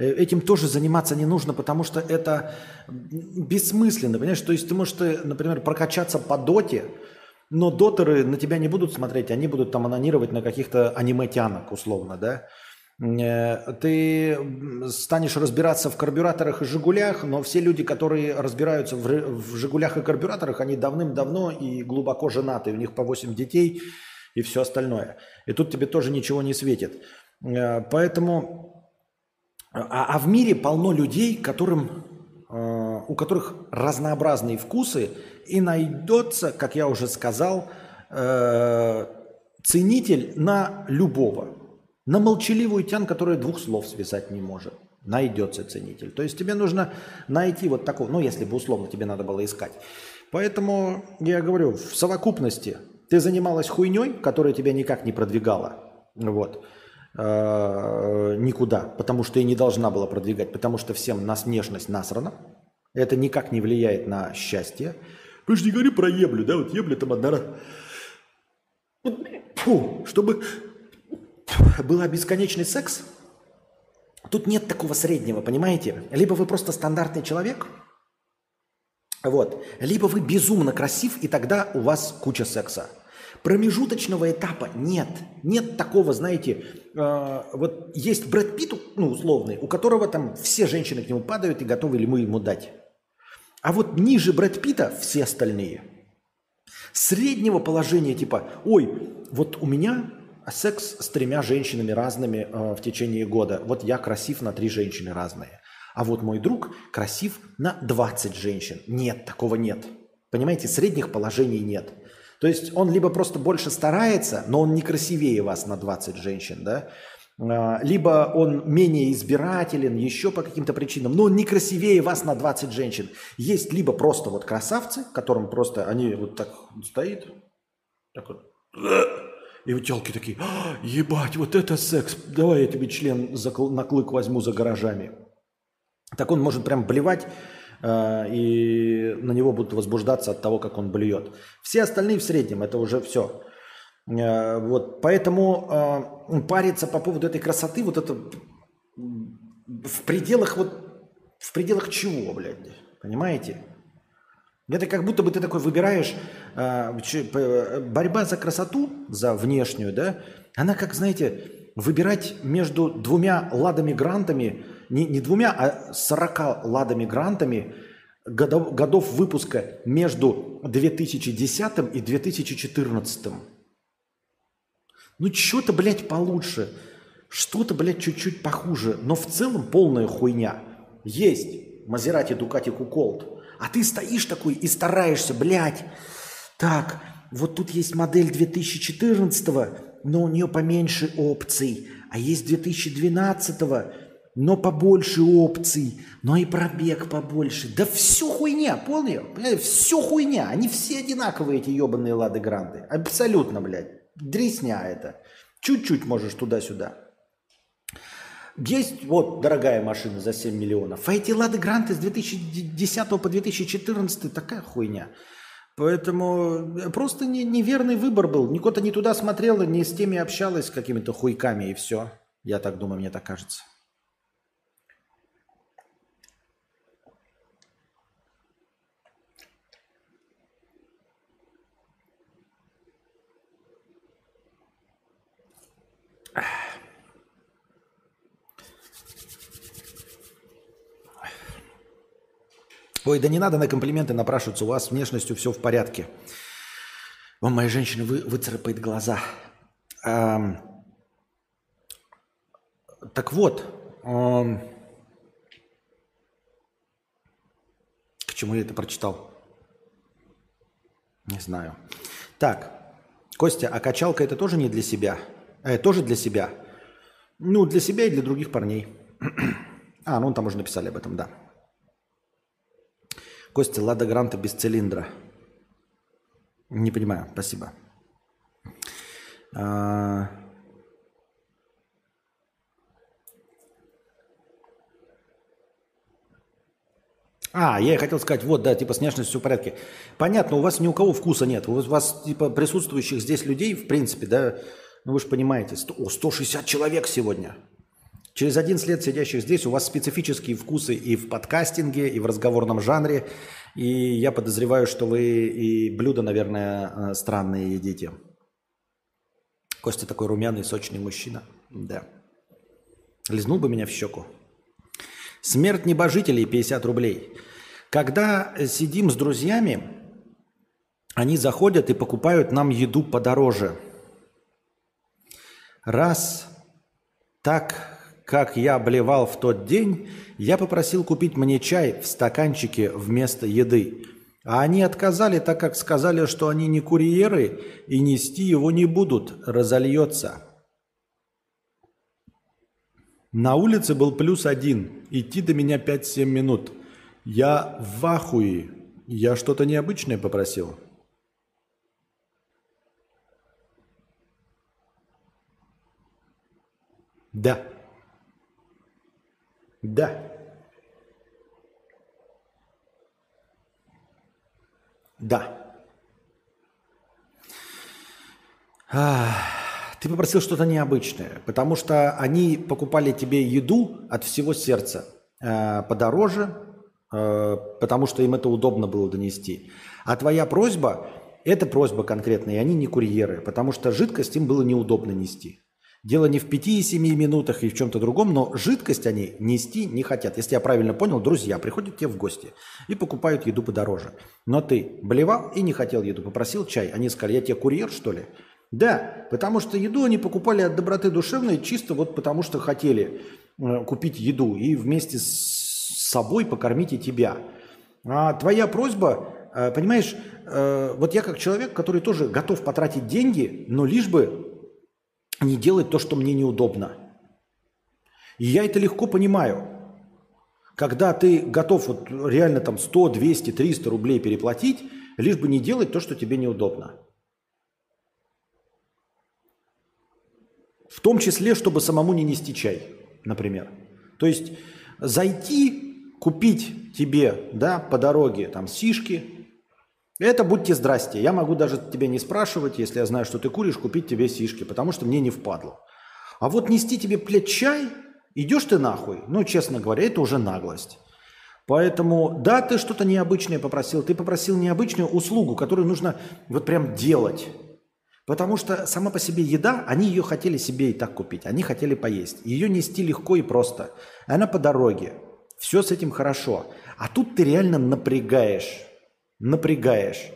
Э, этим тоже заниматься не нужно, потому что это бессмысленно. Понимаешь, то есть ты можешь, э, например, прокачаться по доте, но дотеры на тебя не будут смотреть, они будут там анонировать на каких-то аниме-тянок, условно, да? Э, ты станешь разбираться в карбюраторах и «Жигулях», но все люди, которые разбираются в, в «Жигулях» и карбюраторах, они давным-давно и глубоко женаты, у них по 8 детей и все остальное. И тут тебе тоже ничего не светит. Поэтому... А, а в мире полно людей, которым, э, у которых разнообразные вкусы, и найдется, как я уже сказал, ценитель на любого. На молчаливую тян, которая двух слов связать не может, найдется ценитель. То есть тебе нужно найти вот такого, ну если бы условно тебе надо было искать. Поэтому я говорю, в совокупности ты занималась хуйней, которая тебя никак не продвигала. Вот э, никуда, потому что и не должна была продвигать, потому что всем нас внешность насрана. Это никак не влияет на счастье. Вы же не говори про еблю, да? Вот ебля там одна. Фу, чтобы был бесконечный секс, тут нет такого среднего, понимаете? Либо вы просто стандартный человек, вот, либо вы безумно красив, и тогда у вас куча секса. Промежуточного этапа нет. Нет такого, знаете, э, вот есть Брэд Питт, ну, условный, у которого там все женщины к нему падают и готовы ли мы ему дать. А вот ниже Брэд Питта все остальные. Среднего положения типа, ой, вот у меня секс с тремя женщинами разными э, в течение года. Вот я красив на три женщины разные. А вот мой друг красив на 20 женщин. Нет, такого нет. Понимаете, средних положений нет. То есть он либо просто больше старается, но он не красивее вас на 20 женщин, да? А, либо он менее избирателен, еще по каким-то причинам, но он не красивее вас на 20 женщин. Есть либо просто вот красавцы, которым просто они вот так стоит, так вот, и вот телки такие, «А, ебать, вот это секс, давай я тебе член за, на клык возьму за гаражами. Так он может прям блевать, и на него будут возбуждаться от того, как он блюет. Все остальные в среднем, это уже все. Э, вот, поэтому э, париться по поводу этой красоты, вот это в пределах вот, в пределах чего, блядь, понимаете? Это как будто бы ты такой выбираешь э, борьба за красоту, за внешнюю, да? Она как, знаете, выбирать между двумя ладами грантами – не, не двумя, а 40 ладами грантами годов, годов выпуска между 2010 и 2014. Ну, что-то, блядь, получше. Что-то, блядь, чуть-чуть похуже. Но в целом полная хуйня. Есть Мазерати Дукати Куколт. А ты стоишь такой и стараешься, блядь. Так, вот тут есть модель 2014 но у нее поменьше опций. А есть 2012 но побольше опций, но и пробег побольше. Да все хуйня, понял? Блядь, все хуйня. Они все одинаковые, эти ебаные Лады Гранды. Абсолютно, блядь. Дресня это. Чуть-чуть можешь туда-сюда. Есть вот дорогая машина за 7 миллионов. А эти Лады Гранты с 2010 по 2014 такая хуйня. Поэтому э, просто не, неверный выбор был. Никто-то не туда смотрела, не с теми общалась, с какими-то хуйками и все. Я так думаю, мне так кажется. Ой, да не надо на комплименты напрашиваться, у вас с внешностью все в порядке. Вам моя женщина вы, выцарапает глаза. Эм, так вот, эм, к чему я это прочитал? Не знаю. Так, Костя, а качалка это тоже не для себя? Э, тоже для себя? Ну, для себя и для других парней. а, ну, там уже написали об этом, да. Костя, Лада Гранта без цилиндра. Не понимаю, спасибо. А... А, я хотел сказать, вот, да, типа с внешностью все в порядке. Понятно, у вас ни у кого вкуса нет. У вас, типа, присутствующих здесь людей, в принципе, да, ну вы же понимаете, 100, о, 160 человек сегодня. Через 11 лет сидящих здесь у вас специфические вкусы и в подкастинге, и в разговорном жанре. И я подозреваю, что вы и блюда, наверное, э, странные едите. Костя такой румяный, сочный мужчина. Да. Лизнул бы меня в щеку. Смерть небожителей 50 рублей. Когда сидим с друзьями, они заходят и покупают нам еду подороже. Раз так как я блевал в тот день, я попросил купить мне чай в стаканчике вместо еды. А они отказали, так как сказали, что они не курьеры и нести его не будут, разольется. На улице был плюс один, идти до меня 5-7 минут. Я в ахуе. Я что-то необычное попросил. Да. Да. Да. ты попросил что-то необычное, потому что они покупали тебе еду от всего сердца э, подороже, э, потому что им это удобно было донести. А твоя просьба – это просьба конкретная, и они не курьеры, потому что жидкость им было неудобно нести. Дело не в 5-7 минутах и в чем-то другом, но жидкость они нести не хотят. Если я правильно понял, друзья приходят тебе в гости и покупают еду подороже. Но ты блевал и не хотел еду, попросил чай. Они сказали, я тебе курьер, что ли? Да, потому что еду они покупали от доброты душевной, чисто вот потому что хотели э, купить еду и вместе с собой покормить и тебя. А твоя просьба, э, понимаешь, э, вот я как человек, который тоже готов потратить деньги, но лишь бы не делать то, что мне неудобно. И я это легко понимаю. Когда ты готов вот реально там 100, 200, 300 рублей переплатить, лишь бы не делать то, что тебе неудобно. В том числе, чтобы самому не нести чай, например. То есть зайти, купить тебе да, по дороге там сишки, это будьте здрасте. Я могу даже тебя не спрашивать, если я знаю, что ты куришь, купить тебе сишки, потому что мне не впадло. А вот нести тебе, блядь, чай, идешь ты нахуй. Ну, честно говоря, это уже наглость. Поэтому, да, ты что-то необычное попросил. Ты попросил необычную услугу, которую нужно вот прям делать. Потому что сама по себе еда, они ее хотели себе и так купить. Они хотели поесть. Ее нести легко и просто. Она по дороге. Все с этим хорошо. А тут ты реально напрягаешь напрягаешь.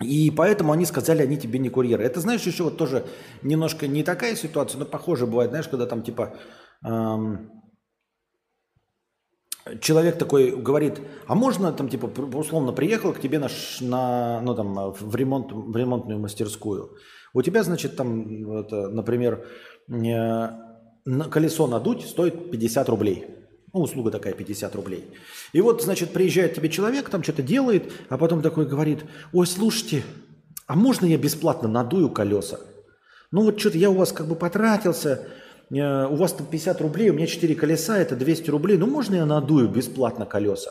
И поэтому они сказали, они тебе не курьеры. Это, знаешь, еще вот тоже немножко не такая ситуация, но похоже бывает, знаешь, когда там типа эм, человек такой говорит, а можно там типа условно приехал к тебе на, на ну там в ремонт в ремонтную мастерскую, у тебя значит там это, например э, колесо надуть стоит 50 рублей. Ну, услуга такая, 50 рублей. И вот, значит, приезжает тебе человек, там что-то делает, а потом такой говорит, ой, слушайте, а можно я бесплатно надую колеса? Ну вот что-то я у вас как бы потратился, э, у вас там 50 рублей, у меня 4 колеса, это 200 рублей, ну можно я надую бесплатно колеса?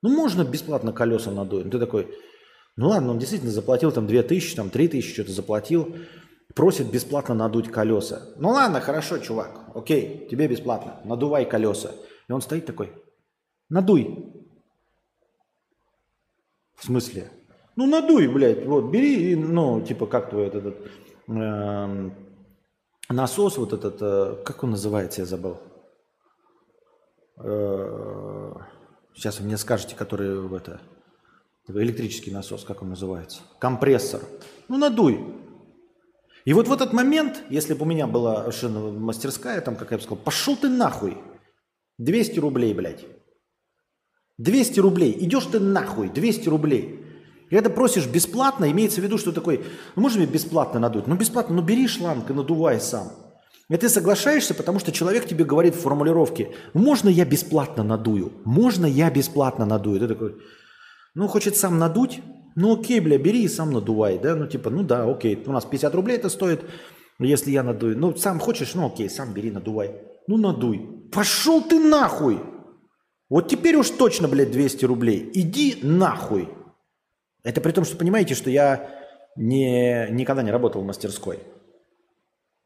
Ну можно бесплатно колеса надую? Ну, ты такой, ну ладно, он действительно заплатил там 2000, там 3000 что-то заплатил, просит бесплатно надуть колеса. Ну ладно, хорошо, чувак, окей, тебе бесплатно, надувай колеса. И он стоит такой, надуй. В смысле? Ну надуй, блядь, вот бери, ну типа как твой этот, этот э, насос, вот этот, э, как он называется, я забыл. Э, сейчас вы мне скажете, который в это, электрический насос, как он называется, компрессор. Ну надуй, и вот в этот момент, если бы у меня была мастерская, там, как я бы сказал, пошел ты нахуй. 200 рублей, блядь. 200 рублей. Идешь ты нахуй. 200 рублей. Когда просишь бесплатно, имеется в виду, что такой, ну можно мне бесплатно надуть? Ну бесплатно, ну бери шланг и надувай сам. И ты соглашаешься, потому что человек тебе говорит в формулировке, можно я бесплатно надую? Можно я бесплатно надую? Ты такой, ну хочет сам надуть, ну окей, бля, бери и сам надувай, да, ну типа, ну да, окей, у нас 50 рублей это стоит, если я надую. Ну сам хочешь, ну окей, сам бери, надувай. Ну надуй. Пошел ты нахуй! Вот теперь уж точно, блядь, 200 рублей. Иди нахуй. Это при том, что понимаете, что я не, никогда не работал в мастерской.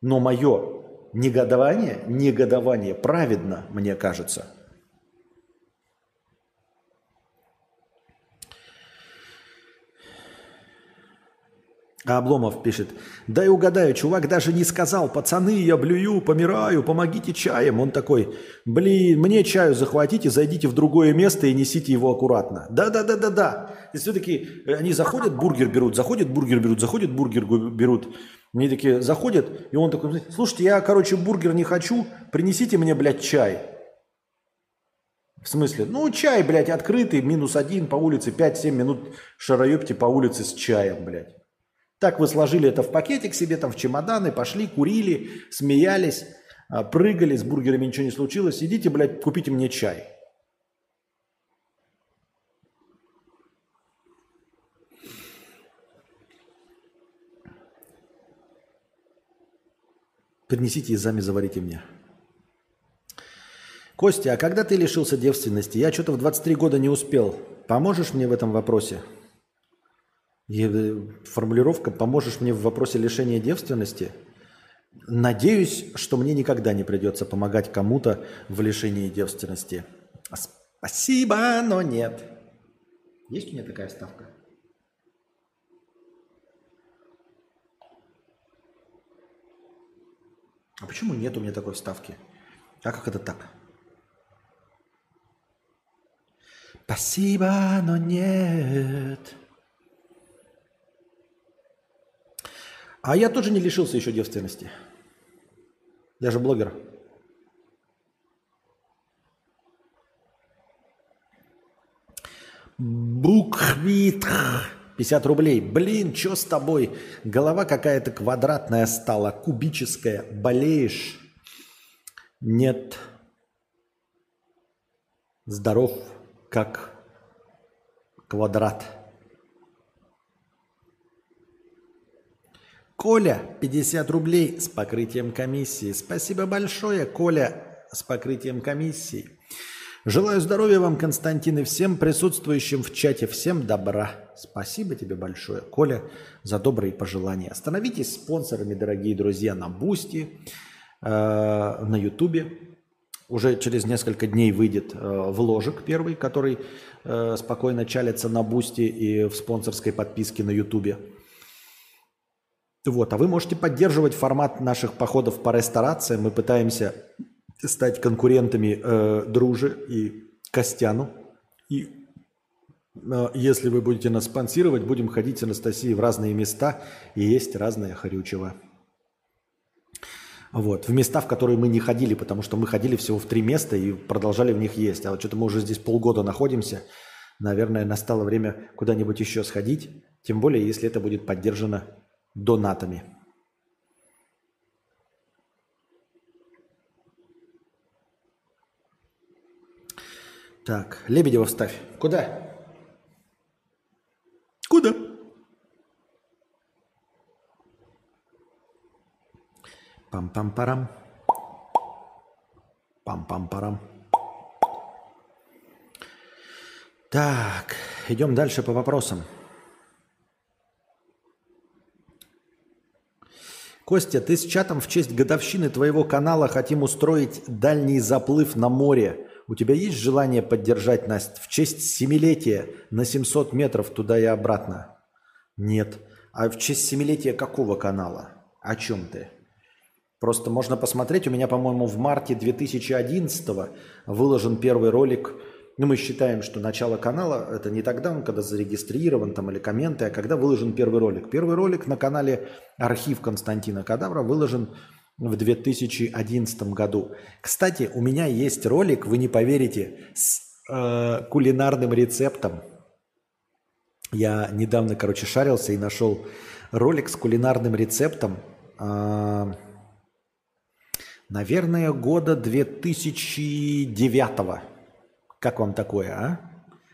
Но мое негодование, негодование праведно, мне кажется – А Обломов пишет, дай угадаю, чувак даже не сказал, пацаны, я блюю, помираю, помогите чаем. Он такой, блин, мне чаю захватите, зайдите в другое место и несите его аккуратно. Да-да-да-да-да. И все-таки они заходят, бургер берут, заходят, бургер берут, заходят, бургер берут. Они такие заходят, и он такой, слушайте, я, короче, бургер не хочу, принесите мне, блядь, чай. В смысле? Ну, чай, блядь, открытый, минус один по улице, 5-7 минут шароебьте по улице с чаем, блядь. Так вы сложили это в пакетик себе, там в чемоданы, пошли, курили, смеялись, а, прыгали, с бургерами ничего не случилось. Идите, блядь, купите мне чай. Принесите и сами заварите мне. Костя, а когда ты лишился девственности? Я что-то в 23 года не успел. Поможешь мне в этом вопросе? Э, формулировка «поможешь мне в вопросе лишения девственности»? Надеюсь, что мне никогда не придется помогать кому-то в лишении девственности. Спасибо, но нет. Есть у меня такая ставка? А почему нет у меня такой вставки? А как это так? Спасибо, но нет. А я тоже не лишился еще девственности. Я же блогер. Буквит. 50 рублей. Блин, что с тобой? Голова какая-то квадратная стала, кубическая. Болеешь? Нет. Здоров, как квадрат. Коля, 50 рублей с покрытием комиссии. Спасибо большое, Коля, с покрытием комиссии. Желаю здоровья вам, Константин, и всем присутствующим в чате. Всем добра. Спасибо тебе большое, Коля, за добрые пожелания. Становитесь спонсорами, дорогие друзья, на Boosty, э, на Ютубе. Уже через несколько дней выйдет э, вложек первый, который э, спокойно чалится на Boosty и в спонсорской подписке на Ютубе. Вот, а вы можете поддерживать формат наших походов по ресторациям. Мы пытаемся стать конкурентами э, Друже и Костяну. И э, если вы будете нас спонсировать, будем ходить с Анастасией в разные места и есть разное хрючево. Вот, в места, в которые мы не ходили, потому что мы ходили всего в три места и продолжали в них есть. А вот что-то мы уже здесь полгода находимся. Наверное, настало время куда-нибудь еще сходить. Тем более, если это будет поддержано донатами. Так, Лебедева вставь. Куда? Куда? Пам-пам-парам. Пам-пам-парам. Так, идем дальше по вопросам. Костя, ты с чатом в честь годовщины твоего канала хотим устроить дальний заплыв на море. У тебя есть желание поддержать Настя в честь семилетия на 700 метров туда и обратно? Нет. А в честь семилетия какого канала? О чем ты? Просто можно посмотреть. У меня, по-моему, в марте 2011 выложен первый ролик. Ну, мы считаем, что начало канала это не тогда, он когда зарегистрирован там или комменты, а когда выложен первый ролик. Первый ролик на канале Архив Константина Кадавра выложен в 2011 году. Кстати, у меня есть ролик, вы не поверите, с э, кулинарным рецептом. Я недавно, короче, шарился и нашел ролик с кулинарным рецептом. Э, наверное, года 2009. Как вам такое, а?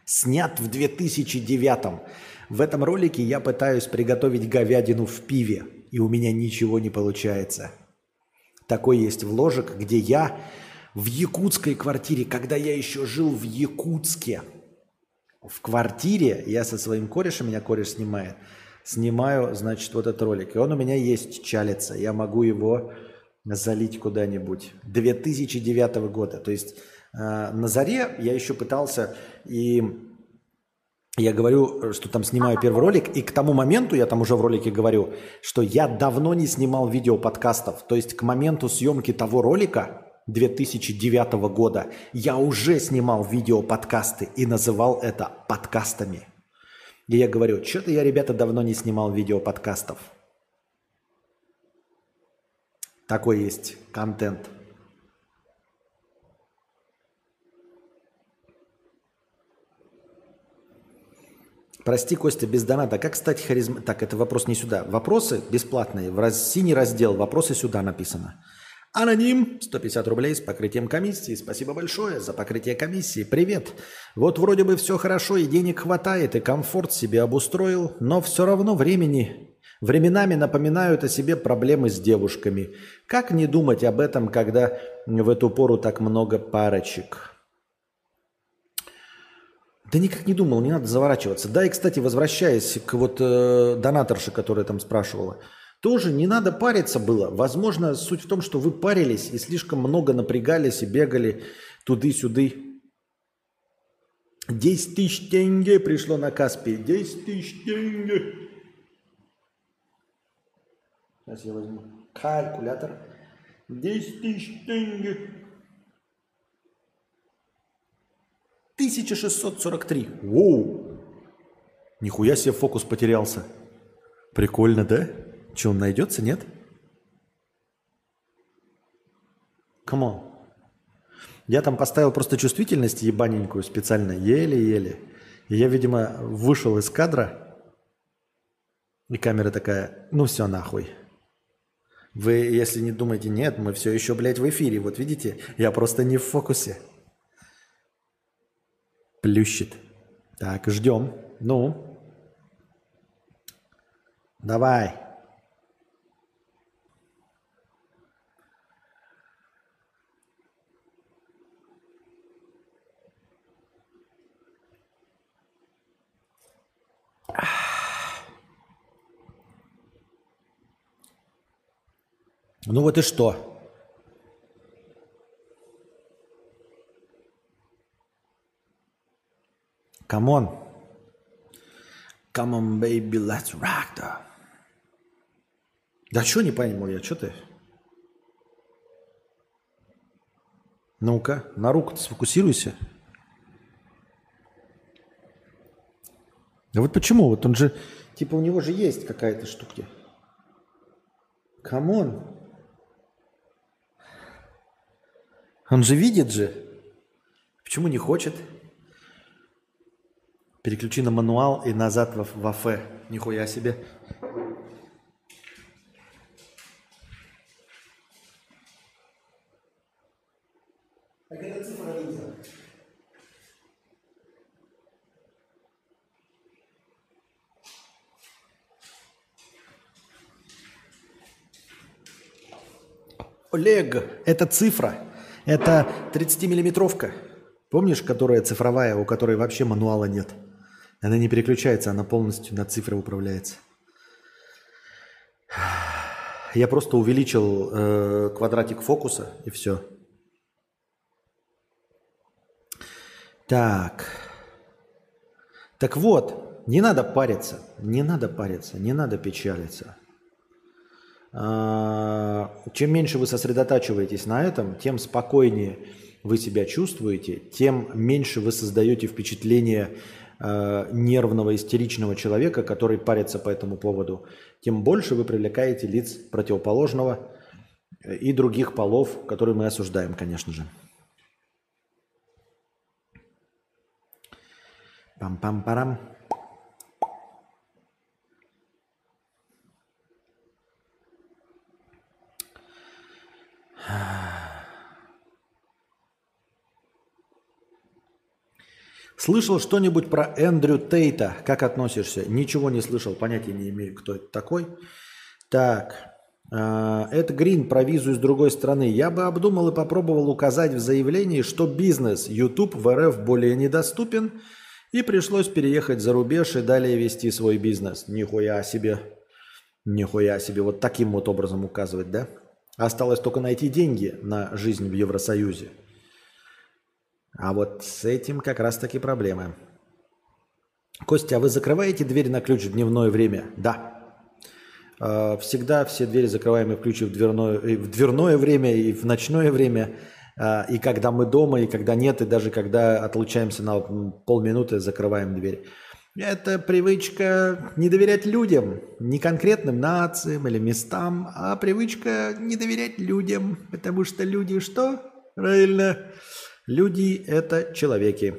Снят в 2009. В этом ролике я пытаюсь приготовить говядину в пиве, и у меня ничего не получается. Такой есть вложек, где я в якутской квартире, когда я еще жил в Якутске, в квартире, я со своим корешем, меня кореш снимает, снимаю, значит, вот этот ролик. И он у меня есть, чалится. Я могу его залить куда-нибудь. 2009 года. То есть на заре я еще пытался и я говорю, что там снимаю первый ролик, и к тому моменту, я там уже в ролике говорю, что я давно не снимал видео подкастов. То есть к моменту съемки того ролика 2009 года я уже снимал видео подкасты и называл это подкастами. И я говорю, что-то я, ребята, давно не снимал видео подкастов. Такой есть контент. Прости, Костя, без доната. Как стать харизм... Так, это вопрос не сюда. Вопросы бесплатные. В раз... синий раздел «Вопросы сюда» написано. Аноним, 150 рублей с покрытием комиссии. Спасибо большое за покрытие комиссии. Привет. Вот вроде бы все хорошо и денег хватает, и комфорт себе обустроил, но все равно времени... Временами напоминают о себе проблемы с девушками. Как не думать об этом, когда в эту пору так много парочек? Да никак не думал, не надо заворачиваться. Да, и, кстати, возвращаясь к вот э, донаторше, которая там спрашивала, тоже не надо париться было. Возможно, суть в том, что вы парились и слишком много напрягались и бегали туды-сюды. 10 тысяч тенге пришло на Каспий. 10 тысяч тенге. Сейчас я возьму калькулятор. 10 тысяч тенге. 1643. Воу. Нихуя себе фокус потерялся. Прикольно, да? Че, он найдется, нет? On. Я там поставил просто чувствительность ебаненькую специально, еле-еле. И я, видимо, вышел из кадра, и камера такая, ну все нахуй. Вы, если не думаете, нет, мы все еще, блядь, в эфире. Вот видите, я просто не в фокусе. Плющит. Так, ждем. Ну. Давай. Ну вот и что? Come on. Come on, baby, let's rock да. Да что не пойму я, что ты? Ну-ка, на руку сфокусируйся. Да вот почему? Вот он же, типа у него же есть какая-то штука. Come on. Он же видит же. Почему не хочет? Переключи на мануал и назад в, в АФ. Нихуя себе. Так это цифра линза. Олег, это цифра. Это 30-миллиметровка. Помнишь, которая цифровая, у которой вообще мануала нет? Она не переключается, она полностью на цифры управляется. Я просто увеличил э, квадратик фокуса и все. Так. Так вот, не надо париться, не надо париться, не надо печалиться. А, чем меньше вы сосредотачиваетесь на этом, тем спокойнее вы себя чувствуете, тем меньше вы создаете впечатление э, нервного, истеричного человека, который парится по этому поводу, тем больше вы привлекаете лиц противоположного и других полов, которые мы осуждаем, конечно же. Пам-пам-парам. Слышал что-нибудь про Эндрю Тейта? Как относишься? Ничего не слышал, понятия не имею, кто это такой. Так, это Грин про визу из другой страны. Я бы обдумал и попробовал указать в заявлении, что бизнес YouTube в РФ более недоступен, и пришлось переехать за рубеж и далее вести свой бизнес. Нихуя себе. Нихуя себе. Вот таким вот образом указывать, да? Осталось только найти деньги на жизнь в Евросоюзе. А вот с этим как раз таки проблемы. Костя, а вы закрываете дверь на ключ в дневное время? Да. А, всегда все двери закрываем и ключи в дверное, и в дверное время, и в ночное время. А, и когда мы дома, и когда нет, и даже когда отлучаемся на полминуты, закрываем дверь. Это привычка не доверять людям, не конкретным нациям или местам, а привычка не доверять людям, потому что люди что? Правильно. Люди – это человеки.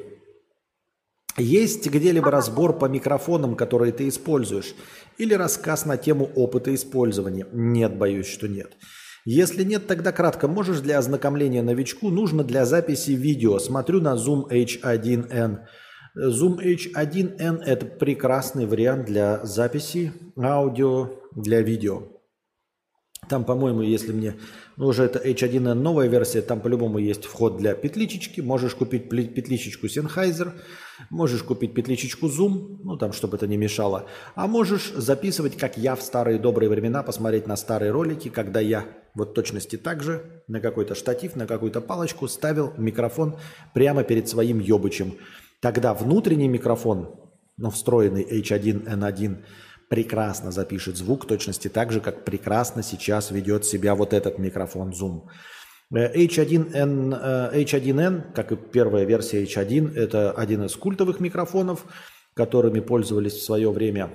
Есть где-либо разбор по микрофонам, которые ты используешь, или рассказ на тему опыта использования? Нет, боюсь, что нет. Если нет, тогда кратко. Можешь для ознакомления новичку, нужно для записи видео. Смотрю на Zoom H1N. Zoom H1N – это прекрасный вариант для записи аудио для видео. Там, по-моему, если мне... Ну, уже это H1N новая версия, там по-любому есть вход для петличечки. Можешь купить петличечку Sennheiser, можешь купить петличечку Zoom, ну, там, чтобы это не мешало. А можешь записывать, как я в старые добрые времена, посмотреть на старые ролики, когда я вот точности так же на какой-то штатив, на какую-то палочку ставил микрофон прямо перед своим ёбычем. Тогда внутренний микрофон, ну, встроенный H1N1, прекрасно запишет звук, точности так же, как прекрасно сейчас ведет себя вот этот микрофон Zoom. H1N, H1N, как и первая версия H1, это один из культовых микрофонов, которыми пользовались в свое время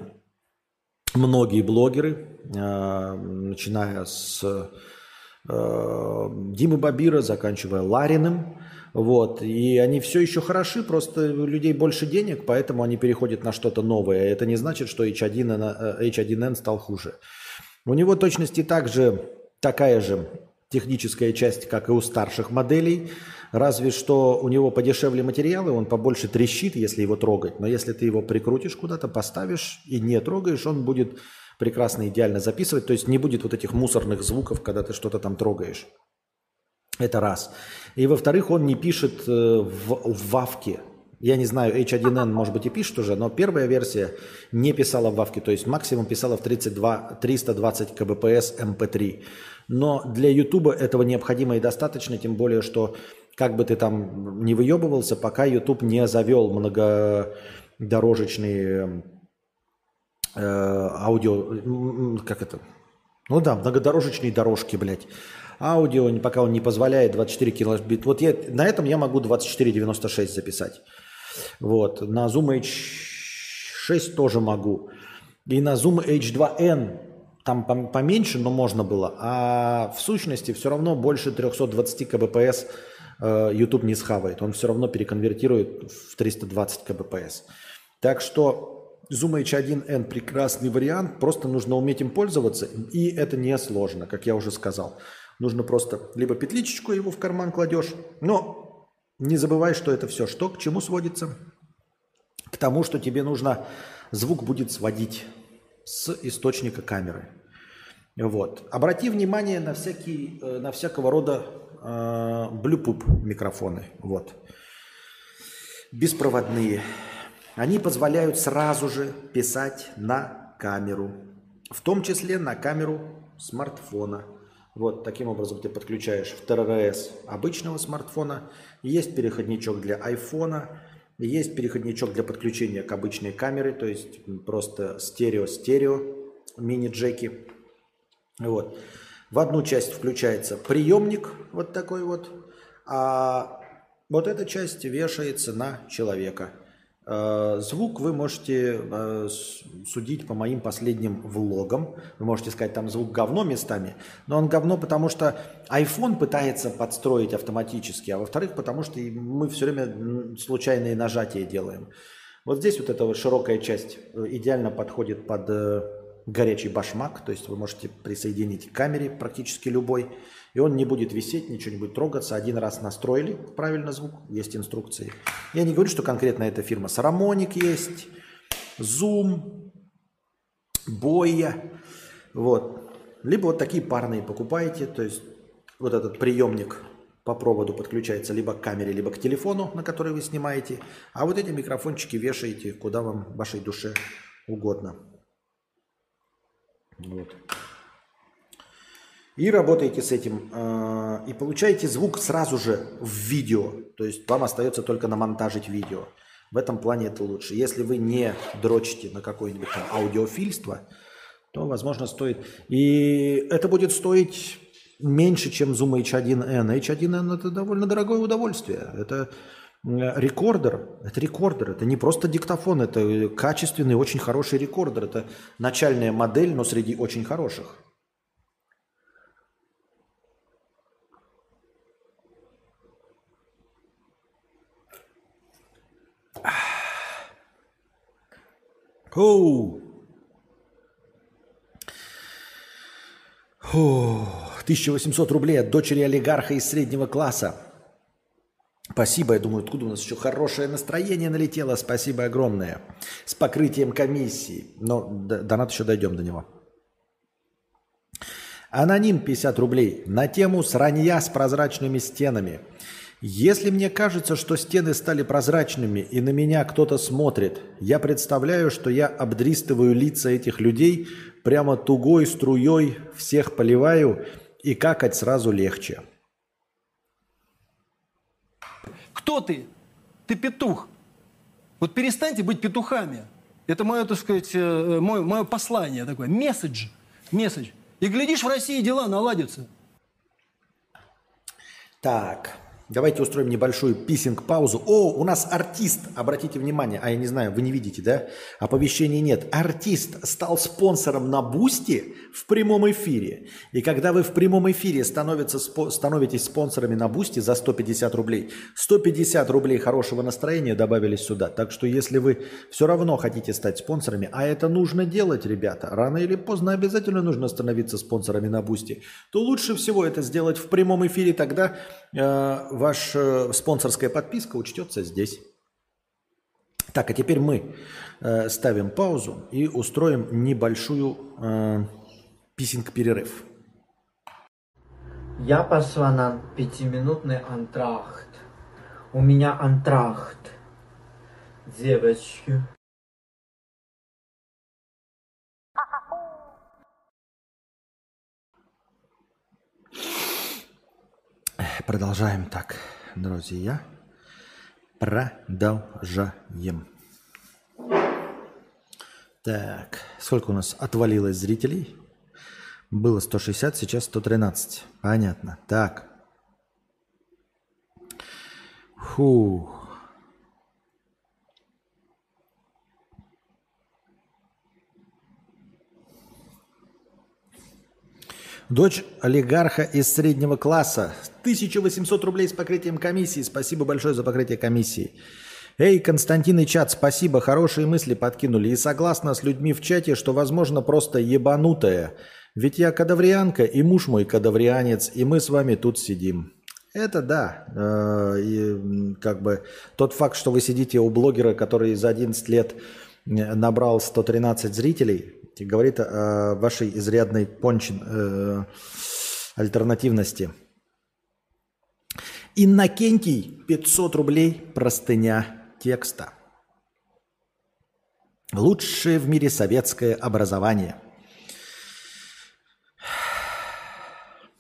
многие блогеры, начиная с Димы Бабира, заканчивая Лариным. Вот. И они все еще хороши, просто у людей больше денег, поэтому они переходят на что-то новое. Это не значит, что H1N, H1N стал хуже. У него точности также такая же техническая часть, как и у старших моделей, разве что у него подешевле материалы, он побольше трещит, если его трогать. Но если ты его прикрутишь куда-то, поставишь и не трогаешь, он будет прекрасно, идеально записывать. То есть не будет вот этих мусорных звуков, когда ты что-то там трогаешь. Это раз. И во-вторых, он не пишет э, в, в вавке. Я не знаю, H1N, может быть, и пишет уже, но первая версия не писала в вавке, то есть максимум писала в 32, 320 кбпс MP3. Но для YouTube этого необходимо и достаточно, тем более, что как бы ты там не выебывался, пока YouTube не завел многодорожечные э, аудио, как это, ну да, многодорожечные дорожки, блядь, аудио, пока он не позволяет 24 килобит. Вот я, на этом я могу 24,96 записать. Вот. На Zoom H6 тоже могу. И на Zoom H2N там поменьше, но можно было. А в сущности все равно больше 320 кбпс э, YouTube не схавает. Он все равно переконвертирует в 320 кбпс. Так что Zoom H1N прекрасный вариант. Просто нужно уметь им пользоваться. И это не сложно, как я уже сказал. Нужно просто либо петличечку его в карман кладешь, но не забывай, что это все что, к чему сводится? К тому, что тебе нужно, звук будет сводить с источника камеры. Вот. Обрати внимание на, всякие, э, на всякого рода э, блюпуп микрофоны. Вот. Беспроводные. Они позволяют сразу же писать на камеру. В том числе на камеру смартфона – вот таким образом ты подключаешь в ТРС обычного смартфона. Есть переходничок для айфона. Есть переходничок для подключения к обычной камере, то есть просто стерео-стерео мини-джеки. Вот. В одну часть включается приемник вот такой вот, а вот эта часть вешается на человека. Э, звук вы можете э, судить по моим последним влогам. Вы можете сказать, там звук говно местами. Но он говно, потому что iPhone пытается подстроить автоматически, а во-вторых, потому что мы все время случайные нажатия делаем. Вот здесь вот эта широкая часть э, идеально подходит под горячий башмак, то есть вы можете присоединить к камере практически любой. И он не будет висеть, ничего не будет трогаться. Один раз настроили правильно звук, есть инструкции. Я не говорю, что конкретно эта фирма. Сарамоник есть, Zoom, Боя. Вот. Либо вот такие парные покупаете, то есть вот этот приемник по проводу подключается либо к камере, либо к телефону, на который вы снимаете. А вот эти микрофончики вешаете, куда вам, вашей душе угодно. Вот и работаете с этим, э, и получаете звук сразу же в видео. То есть вам остается только намонтажить видео. В этом плане это лучше. Если вы не дрочите на какое-нибудь там аудиофильство, то, возможно, стоит... И это будет стоить меньше, чем Zoom H1N. H1N это довольно дорогое удовольствие. Это рекордер. Это рекордер. Это не просто диктофон, это качественный, очень хороший рекордер. Это начальная модель, но среди очень хороших. Оу. Фу. 1800 рублей от дочери олигарха из среднего класса. Спасибо, я думаю, откуда у нас еще хорошее настроение налетело. Спасибо огромное. С покрытием комиссии. Но до, донат еще дойдем до него. Аноним 50 рублей. На тему сранья с прозрачными стенами. Если мне кажется, что стены стали прозрачными и на меня кто-то смотрит, я представляю, что я обдристываю лица этих людей прямо тугой струей, всех поливаю и какать сразу легче. Кто ты? Ты петух. Вот перестаньте быть петухами. Это мое, так сказать, э, мое, мое послание такое, месседж, месседж. И глядишь, в России дела наладятся. Так, давайте устроим небольшую писинг-паузу. О, у нас артист, обратите внимание, а я не знаю, вы не видите, да? Оповещений нет. Артист стал спонсором на Boosty в прямом эфире. И когда вы в прямом эфире становится, становитесь спонсорами на Boosty за 150 рублей, 150 рублей хорошего настроения добавились сюда. Так что если вы все равно хотите стать спонсорами, а это нужно делать, ребята, рано или поздно обязательно нужно становиться спонсорами на Boosty, то лучше всего это сделать в прямом эфире, тогда э, ваша спонсорская подписка учтется здесь. Так, а теперь мы э, ставим паузу и устроим небольшую э, писинг-перерыв. Я пошла на пятиминутный антрахт. У меня антрахт. Девочки. Продолжаем так, друзья. Продолжаем. Так, сколько у нас отвалилось зрителей? Было 160, сейчас 113. Понятно. Так. Фу. Дочь олигарха из среднего класса. 1800 рублей с покрытием комиссии. Спасибо большое за покрытие комиссии. Эй, Константин и чат, спасибо, хорошие мысли подкинули. И согласна с людьми в чате, что, возможно, просто ебанутая. Ведь я кадаврианка, и муж мой кадаврианец, и мы с вами тут сидим. Это да. Э, И как бы тот факт, что вы сидите у блогера, который за 11 лет набрал 113 зрителей, говорит о вашей изрядной пончин, э, альтернативности. Иннокентий, 500 рублей, простыня текста. Лучшее в мире советское образование.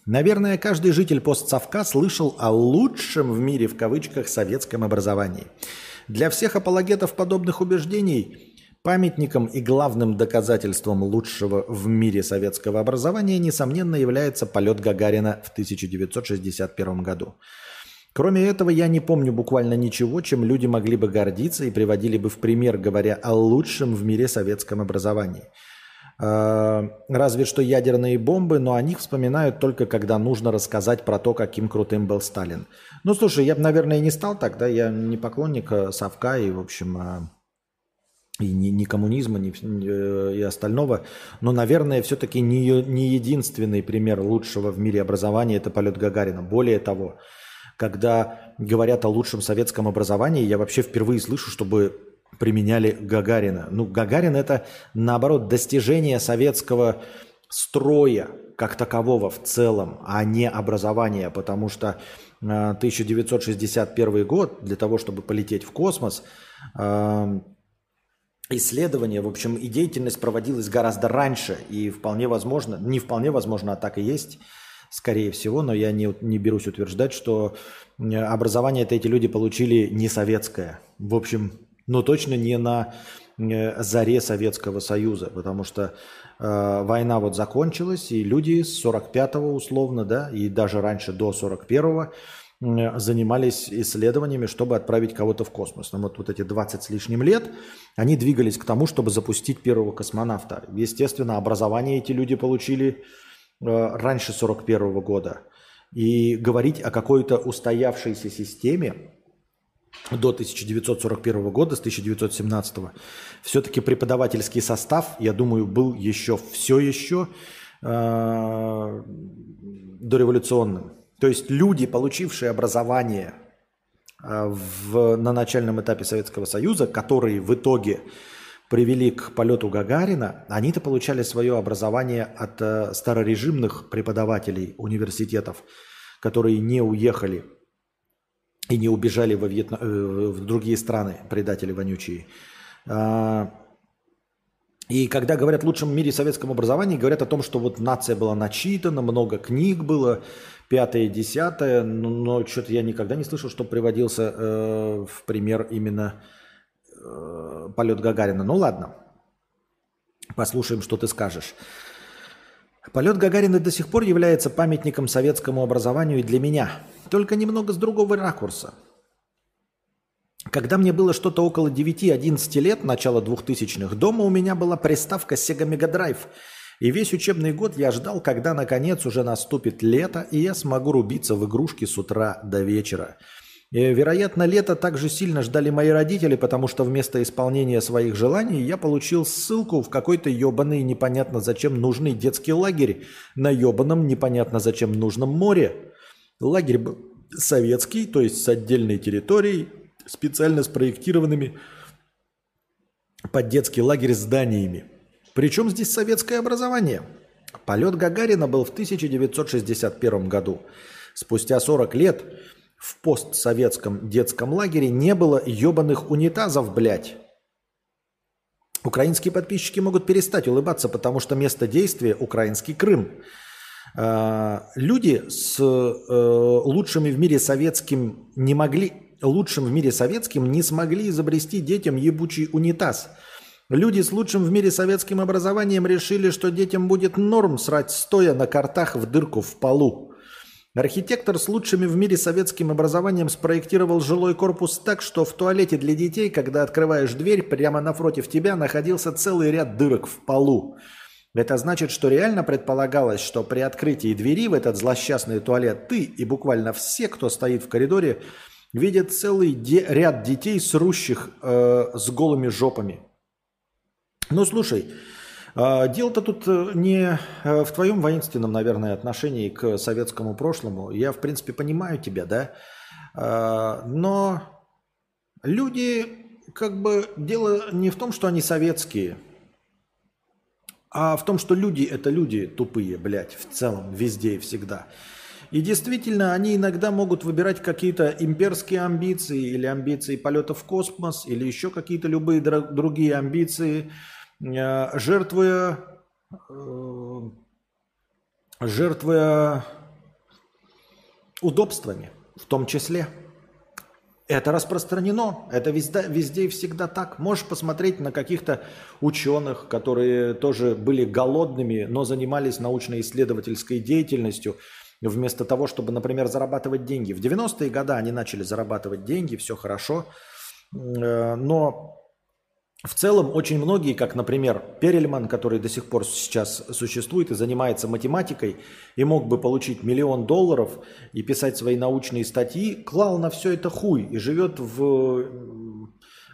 Наверное, каждый житель постсовка слышал о лучшем в мире в кавычках советском образовании. Для всех апологетов подобных убеждений памятником и главным доказательством лучшего в мире советского образования, несомненно, является полет Гагарина в 1961 году. Кроме этого, я не помню буквально ничего, чем люди могли бы гордиться и приводили бы в пример, говоря о лучшем в мире советском образовании. Э, Разве что ядерные бомбы, но о них вспоминают только когда нужно рассказать про то, каким крутым был Сталин. Ну, слушай, я бы, наверное, не стал так, да, я не поклонник э, Совка и, в общем, э, и ни, ни коммунизма, ни, э, и остального. Но, наверное, все-таки не, не единственный пример лучшего в мире образования – это полет Гагарина. Более того, когда говорят о лучшем советском образовании, я вообще впервые слышу, чтобы применяли Гагарина. Ну, Гагарин – это, наоборот, достижение советского строя как такового в целом, а не образования, потому что э, 1961 год для того, чтобы полететь в космос, э, исследование, в общем, и деятельность проводилась гораздо раньше, и вполне возможно, не вполне возможно, а так и есть, скорее всего, но я не, не берусь утверждать, что образование это эти люди получили не советское. В общем, но точно не на заре Советского Союза, потому что э, война вот закончилась, и люди с 45-го условно, да, и даже раньше до 41-го э, занимались исследованиями, чтобы отправить кого-то в космос. Но вот, вот эти 20 с лишним лет они двигались к тому, чтобы запустить первого космонавта. Естественно, образование эти люди получили э, раньше 41 года. И говорить о какой-то устоявшейся системе до 1941 года, с 1917, все-таки преподавательский состав, я думаю, был еще все еще э, дореволюционным. То есть люди, получившие образование э, в, на начальном этапе Советского Союза, которые в итоге привели к полету Гагарина, они-то получали свое образование от э, старорежимных преподавателей университетов, которые не уехали и не убежали во Вьетна... э, в другие страны, предатели вонючие. А, И когда говорят о лучшем мире советском образовании, говорят о том, что вот нация была начитана, много книг было, пятое, десятое, но, но что-то я никогда не слышал, что приводился э, в пример именно э, полет Гагарина. Ну ладно, послушаем, что ты скажешь. Полет Гагарина до сих пор является памятником советскому образованию и для меня, только немного с другого ракурса. Когда мне было что-то около 9-11 лет, начала 2000-х, дома у меня была приставка Sega Mega Drive. И весь учебный год я ждал, когда наконец уже наступит лето, и я смогу рубиться в игрушки с утра до вечера. И, вероятно, лето также сильно ждали мои родители, потому что вместо исполнения своих желаний я получил ссылку в какой-то ебаный непонятно зачем нужный детский лагерь на ебаном непонятно зачем нужном море. Лагерь был советский, то есть с отдельной территорией, специально спроектированными под детский лагерь зданиями. Причем здесь советское образование? Полет Гагарина был в 1961 году. Спустя 40 лет в постсоветском детском лагере не было ебаных унитазов, блядь. Украинские подписчики могут перестать улыбаться, потому что место действия – украинский Крым. А, люди с э, лучшими в мире советским не могли, лучшим в мире советским не смогли изобрести детям ебучий унитаз. Люди с лучшим в мире советским образованием решили, что детям будет норм срать стоя на картах в дырку в полу. Архитектор с лучшими в мире советским образованием спроектировал жилой корпус так, что в туалете для детей, когда открываешь дверь, прямо напротив тебя находился целый ряд дырок в полу. Это значит, что реально предполагалось, что при открытии двери в этот злосчастный туалет ты и буквально все, кто стоит в коридоре, видят целый де- ряд детей, срущих э, с голыми жопами. Ну, слушай, э, дело-то тут э, не э, в твоем воинственном, наверное, отношении к советскому прошлому. Я, в принципе, понимаю тебя, да? Э, но люди, как бы, дело не в том, что они советские, а в том, что люди – это люди тупые, блядь, в целом, везде и всегда. И действительно, они иногда могут выбирать какие-то имперские амбиции или амбиции полета в космос, или еще какие-то любые другие амбиции, жертвуя, э, жертвуя удобствами в том числе. Это распространено, это везде, везде и всегда так. Можешь посмотреть на каких-то ученых, которые тоже были голодными, но занимались научно-исследовательской деятельностью, вместо того, чтобы, например, зарабатывать деньги. В 90-е годы они начали зарабатывать деньги, все хорошо, Э, но в целом очень многие, как, например, Перельман, который до сих пор сейчас существует и занимается математикой, и мог бы получить миллион долларов и писать свои научные статьи, клал на все это хуй и живет в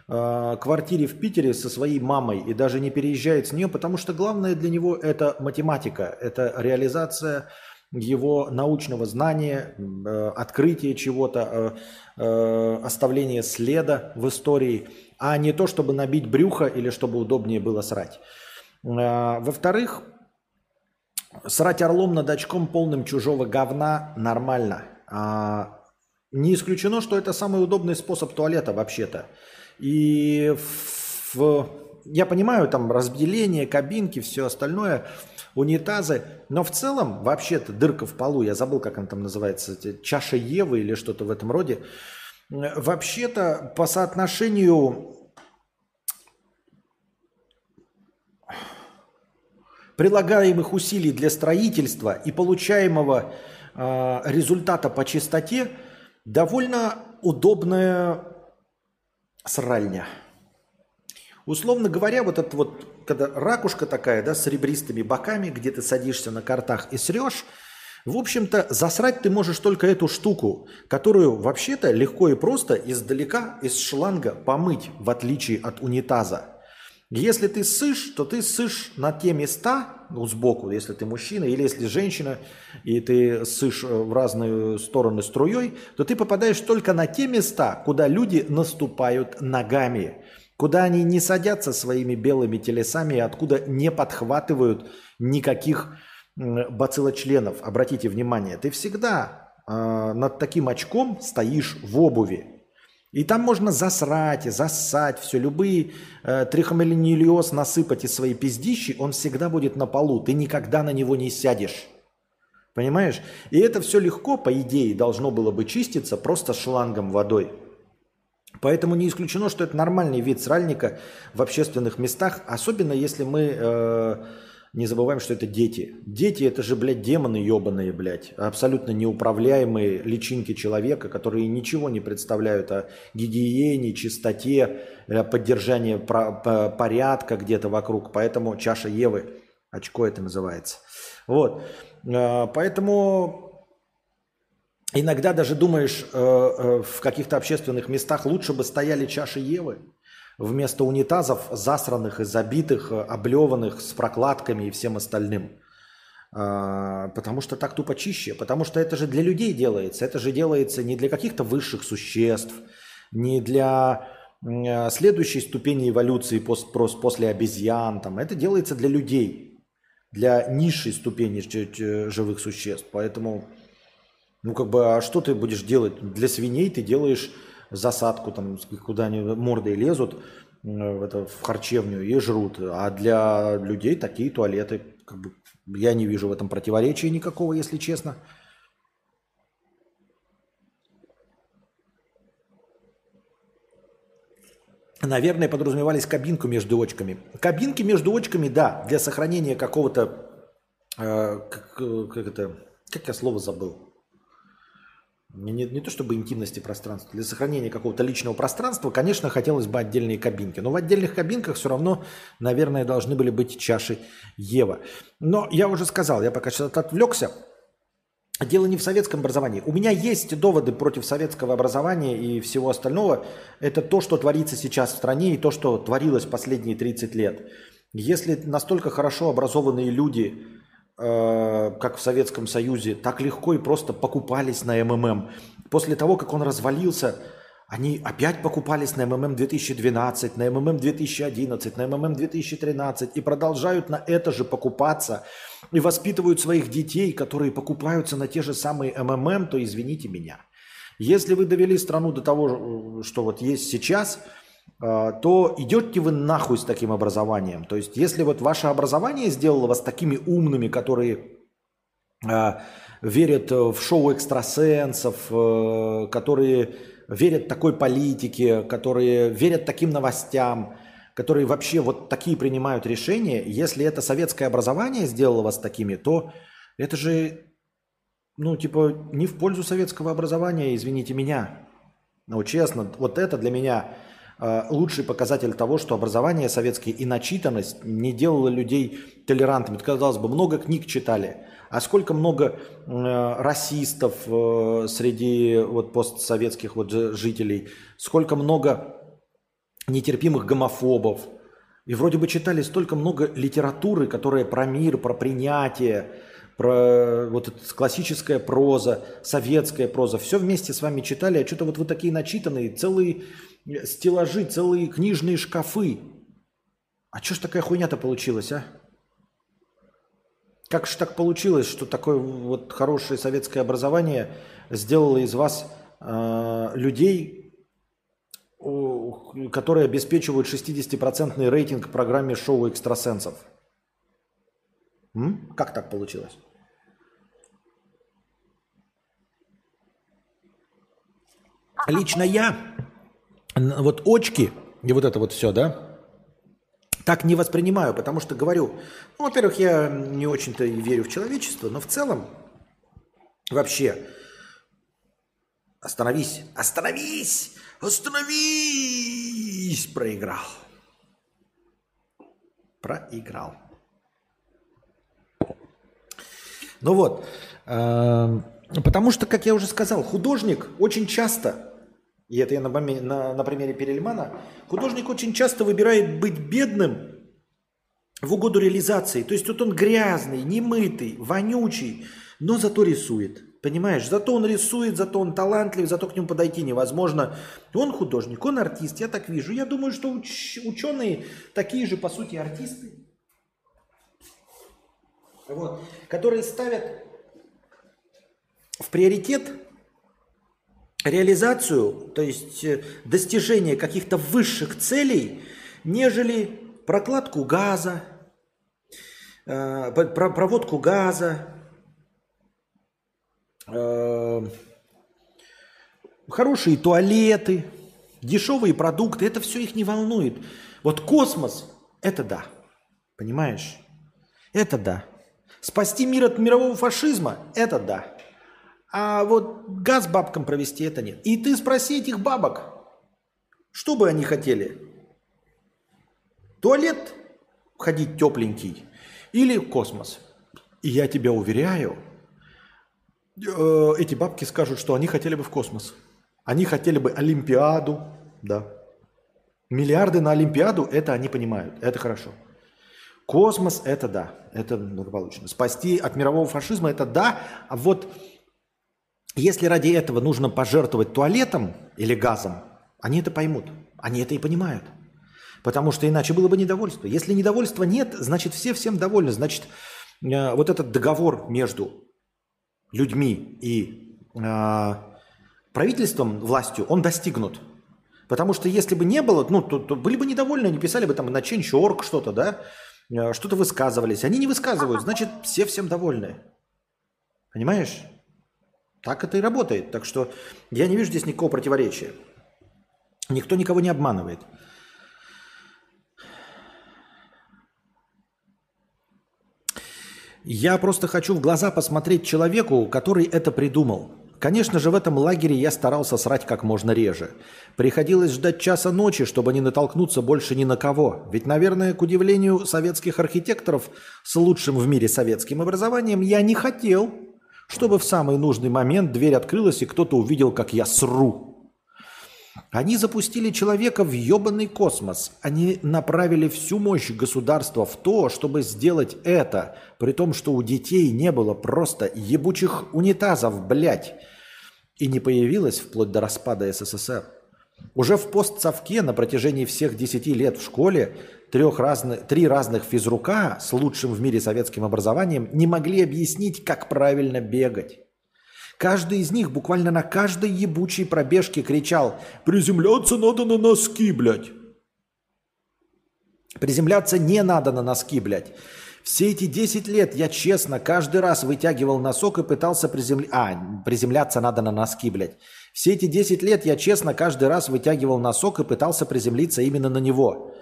э, квартире в Питере со своей мамой и даже не переезжает с нее, потому что главное для него это математика, это реализация его научного знания, э, открытие чего-то, э, э, оставление следа в истории, а не то, чтобы набить брюхо или чтобы удобнее было срать. Э, Во-вторых, срать орлом над очком полным чужого говна нормально. А, Не исключено, что это самый удобный способ туалета вообще-то. И в- я понимаю, там разделение, кабинки, все остальное, унитазы, но в целом, вообще-то, дырка в полу, я забыл, как она там называется, чаша Евы или что-то в этом роде, вообще-то по соотношению прилагаемых усилий для строительства и получаемого э, результата по чистоте довольно удобная сральня. Условно говоря, вот это вот, когда ракушка такая, да, с ребристыми боками, где ты садишься на картах и срешь, в общем-то, засрать ты можешь только эту штуку, которую вообще-то легко и просто издалека из шланга помыть, в отличие от унитаза. Если ты сышь, то ты сышь на те места, ну, сбоку, если ты мужчина, или если женщина, и ты сышь э, в разные стороны струей, то ты попадаешь только на те места, куда люди наступают ногами, куда они не садятся своими белыми телесами и откуда не подхватывают никаких бациллочленов. Обратите внимание, ты всегда э, над таким очком стоишь в обуви. И там можно засрать, зассать, все, любые э, трихомелинилиоз насыпать из своей пиздищи, он всегда будет на полу, ты никогда на него не сядешь. Понимаешь? И это все легко, по идее, должно было бы чиститься просто шлангом водой. Поэтому не исключено, что это нормальный вид сральника в общественных местах, особенно если мы э, не забываем, что это дети. Дети это же, блядь, демоны ебаные, блядь, абсолютно неуправляемые личинки человека, которые ничего не представляют о гигиене, чистоте, о поддержании порядка где-то вокруг. Поэтому чаша Евы, очко это называется. Вот. Э, поэтому Иногда даже думаешь, э, э, в каких-то общественных местах лучше бы стояли чаши Евы вместо унитазов, засранных и забитых, э, облеванных с прокладками и всем остальным. А, потому что так тупо чище. Потому что это же для людей делается. Это же делается не для каких-то высших существ, не для следующей ступени эволюции после обезьян. Там. Это делается для людей, для низшей ступени живых существ. Поэтому ну, как бы, а что ты будешь делать? Для свиней ты делаешь засадку, там, куда они мордой лезут в, это, в харчевню и жрут. А для людей такие туалеты. Как бы, я не вижу в этом противоречия никакого, если честно. Наверное, подразумевались кабинку между очками. Кабинки между очками, да, для сохранения какого-то, э, как, как это, как я слово забыл, не, не, то чтобы интимности пространства, для сохранения какого-то личного пространства, конечно, хотелось бы отдельные кабинки. Но в отдельных кабинках все равно, наверное, должны были быть чаши Ева. Но я уже сказал, я пока сейчас отвлекся. Дело не в советском образовании. У меня есть доводы против советского образования и всего остального. Это то, что творится сейчас в стране и то, что творилось последние 30 лет. Если настолько хорошо образованные люди Э, как в Советском Союзе, так легко и просто покупались на МММ. После того, как он развалился, они опять покупались на МММ 2012, на МММ 2011, на МММ 2013 и продолжают на это же покупаться и воспитывают своих детей, которые покупаются на те же самые МММ, то извините меня. Если вы довели страну до того, что вот есть сейчас – то идете вы нахуй с таким образованием. То есть, если вот ваше образование сделало вас такими умными, которые э, верят в шоу экстрасенсов, э, которые верят такой политике, которые верят таким новостям, которые вообще вот такие принимают решения, если это советское образование сделало вас такими, то это же, ну, типа, не в пользу советского образования, извините меня. Ну, честно, вот это для меня лучший показатель того, что образование советское и начитанность не делало людей толерантными. Казалось бы, много книг читали, а сколько много э, расистов э, среди вот постсоветских вот жителей, сколько много нетерпимых гомофобов. И вроде бы читали столько много литературы, которая про мир, про принятие, про вот эта классическая проза, советская проза. Все вместе с вами читали, а что-то вот вы такие начитанные, целые стеллажи, целые книжные шкафы. А что ж такая хуйня-то получилась, а? Как же так получилось, что такое вот хорошее советское образование сделало из вас э, людей, которые обеспечивают 60% рейтинг программе шоу экстрасенсов? М? Как так получилось? Лично я вот очки и вот это вот все, да, так не воспринимаю, потому что говорю, ну, во-первых, я не очень-то верю в человечество, но в целом вообще остановись, остановись, остановись, проиграл. Проиграл. Ну вот, э, потому что, как я уже сказал, художник очень часто и это я на, на, на примере Перельмана, художник очень часто выбирает быть бедным в угоду реализации. То есть вот он грязный, немытый, вонючий, но зато рисует. Понимаешь? Зато он рисует, зато он талантлив, зато к нему подойти невозможно. Он художник, он артист, я так вижу. Я думаю, что уч- ученые такие же, по сути, артисты. Вот, которые ставят в приоритет реализацию, то есть э, достижение каких-то высших целей, нежели прокладку газа, э, проводку газа, э, хорошие туалеты, Дешевые продукты, это все их не волнует. Вот космос, это да. Понимаешь? Это да. Спасти мир от мирового фашизма, это да. А вот газ бабкам провести, это нет. И ты спроси этих бабок, что бы они хотели? Туалет ходить тепленький или космос? И я тебя уверяю, э, эти бабки скажут, что они хотели бы в космос. Они хотели бы Олимпиаду, да. Миллиарды на Олимпиаду, это они понимают, это хорошо. Космос – это да, это благополучно. Спасти от мирового фашизма – это да, а вот если ради этого нужно пожертвовать туалетом или газом, они это поймут, они это и понимают. Потому что иначе было бы недовольство. Если недовольства нет, значит все всем довольны. Значит, э, вот этот договор между людьми и э, правительством, властью, он достигнут. Потому что если бы не было, ну, то, то были бы недовольны, они писали бы там на Change.org что-то, да, э, что-то высказывались. Они не высказывают, значит, все всем довольны. Понимаешь? Так это и работает. Так что я не вижу здесь никакого противоречия. Никто никого не обманывает. Я просто хочу в глаза посмотреть человеку, который это придумал. Конечно же, в этом лагере я старался срать как можно реже. Приходилось ждать часа ночи, чтобы не натолкнуться больше ни на кого. Ведь, наверное, к удивлению советских архитекторов с лучшим в мире советским образованием, я не хотел, чтобы в самый нужный момент дверь открылась и кто-то увидел, как я сру. Они запустили человека в ебаный космос. Они направили всю мощь государства в то, чтобы сделать это, при том, что у детей не было просто ебучих унитазов, блядь. И не появилось вплоть до распада СССР. Уже в постсовке на протяжении всех десяти лет в школе трех разных, три разных физрука с лучшим в мире советским образованием не могли объяснить, как правильно бегать. Каждый из них буквально на каждой ебучей пробежке кричал «Приземляться надо на носки, блядь!» Приземляться не надо на носки, блядь. Все эти 10 лет я честно каждый раз вытягивал носок и пытался приземляться. А, приземляться надо на носки, блядь. Все эти 10 лет я честно каждый раз вытягивал носок и пытался приземлиться именно на него.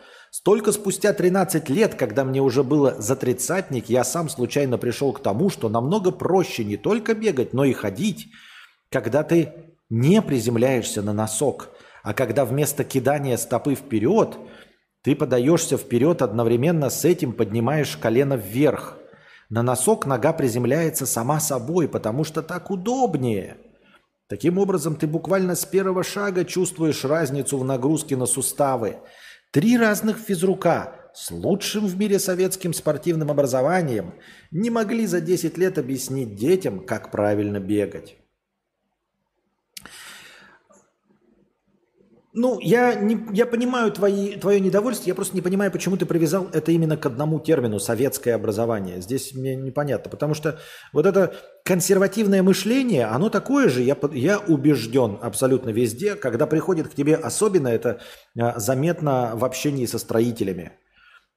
Только спустя 13 лет, когда мне уже было за тридцатник, я сам случайно пришел к тому, что намного проще не только бегать, но и ходить, когда ты не приземляешься на носок, а когда вместо кидания стопы вперед, ты подаешься вперед одновременно с этим поднимаешь колено вверх. На носок нога приземляется сама собой, потому что так удобнее. Таким образом, ты буквально с первого шага чувствуешь разницу в нагрузке на суставы – Три разных физрука с лучшим в мире советским спортивным образованием не могли за 10 лет объяснить детям, как правильно бегать. Ну, я, не, я понимаю твои, твое недовольство, я просто не понимаю, почему ты привязал это именно к одному термину «советское образование». Здесь мне непонятно, потому что вот это консервативное мышление, оно такое же, я, я убежден абсолютно везде, когда приходит к тебе, особенно это а, заметно в общении со строителями.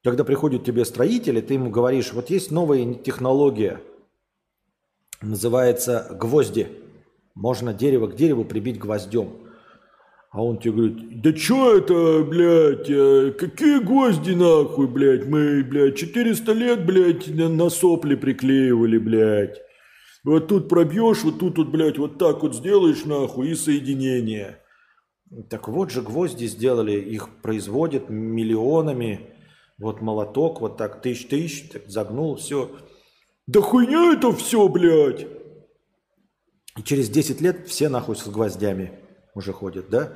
Когда приходят к тебе строители, ты ему говоришь, вот есть новая технология, называется гвозди. Можно дерево к дереву прибить гвоздем. А он тебе говорит, да чё это, блядь, э, какие гвозди нахуй, блядь, мы, блядь, 400 лет, блядь, на сопли приклеивали, блядь. Вот тут пробьешь, вот тут вот, блядь, вот так вот сделаешь, нахуй, и соединение. Так вот же гвозди сделали, их производят миллионами. Вот молоток, вот так тысяч-тысяч, загнул, все. Да хуйня это все, блядь. И через 10 лет все нахуй с гвоздями уже ходят, да?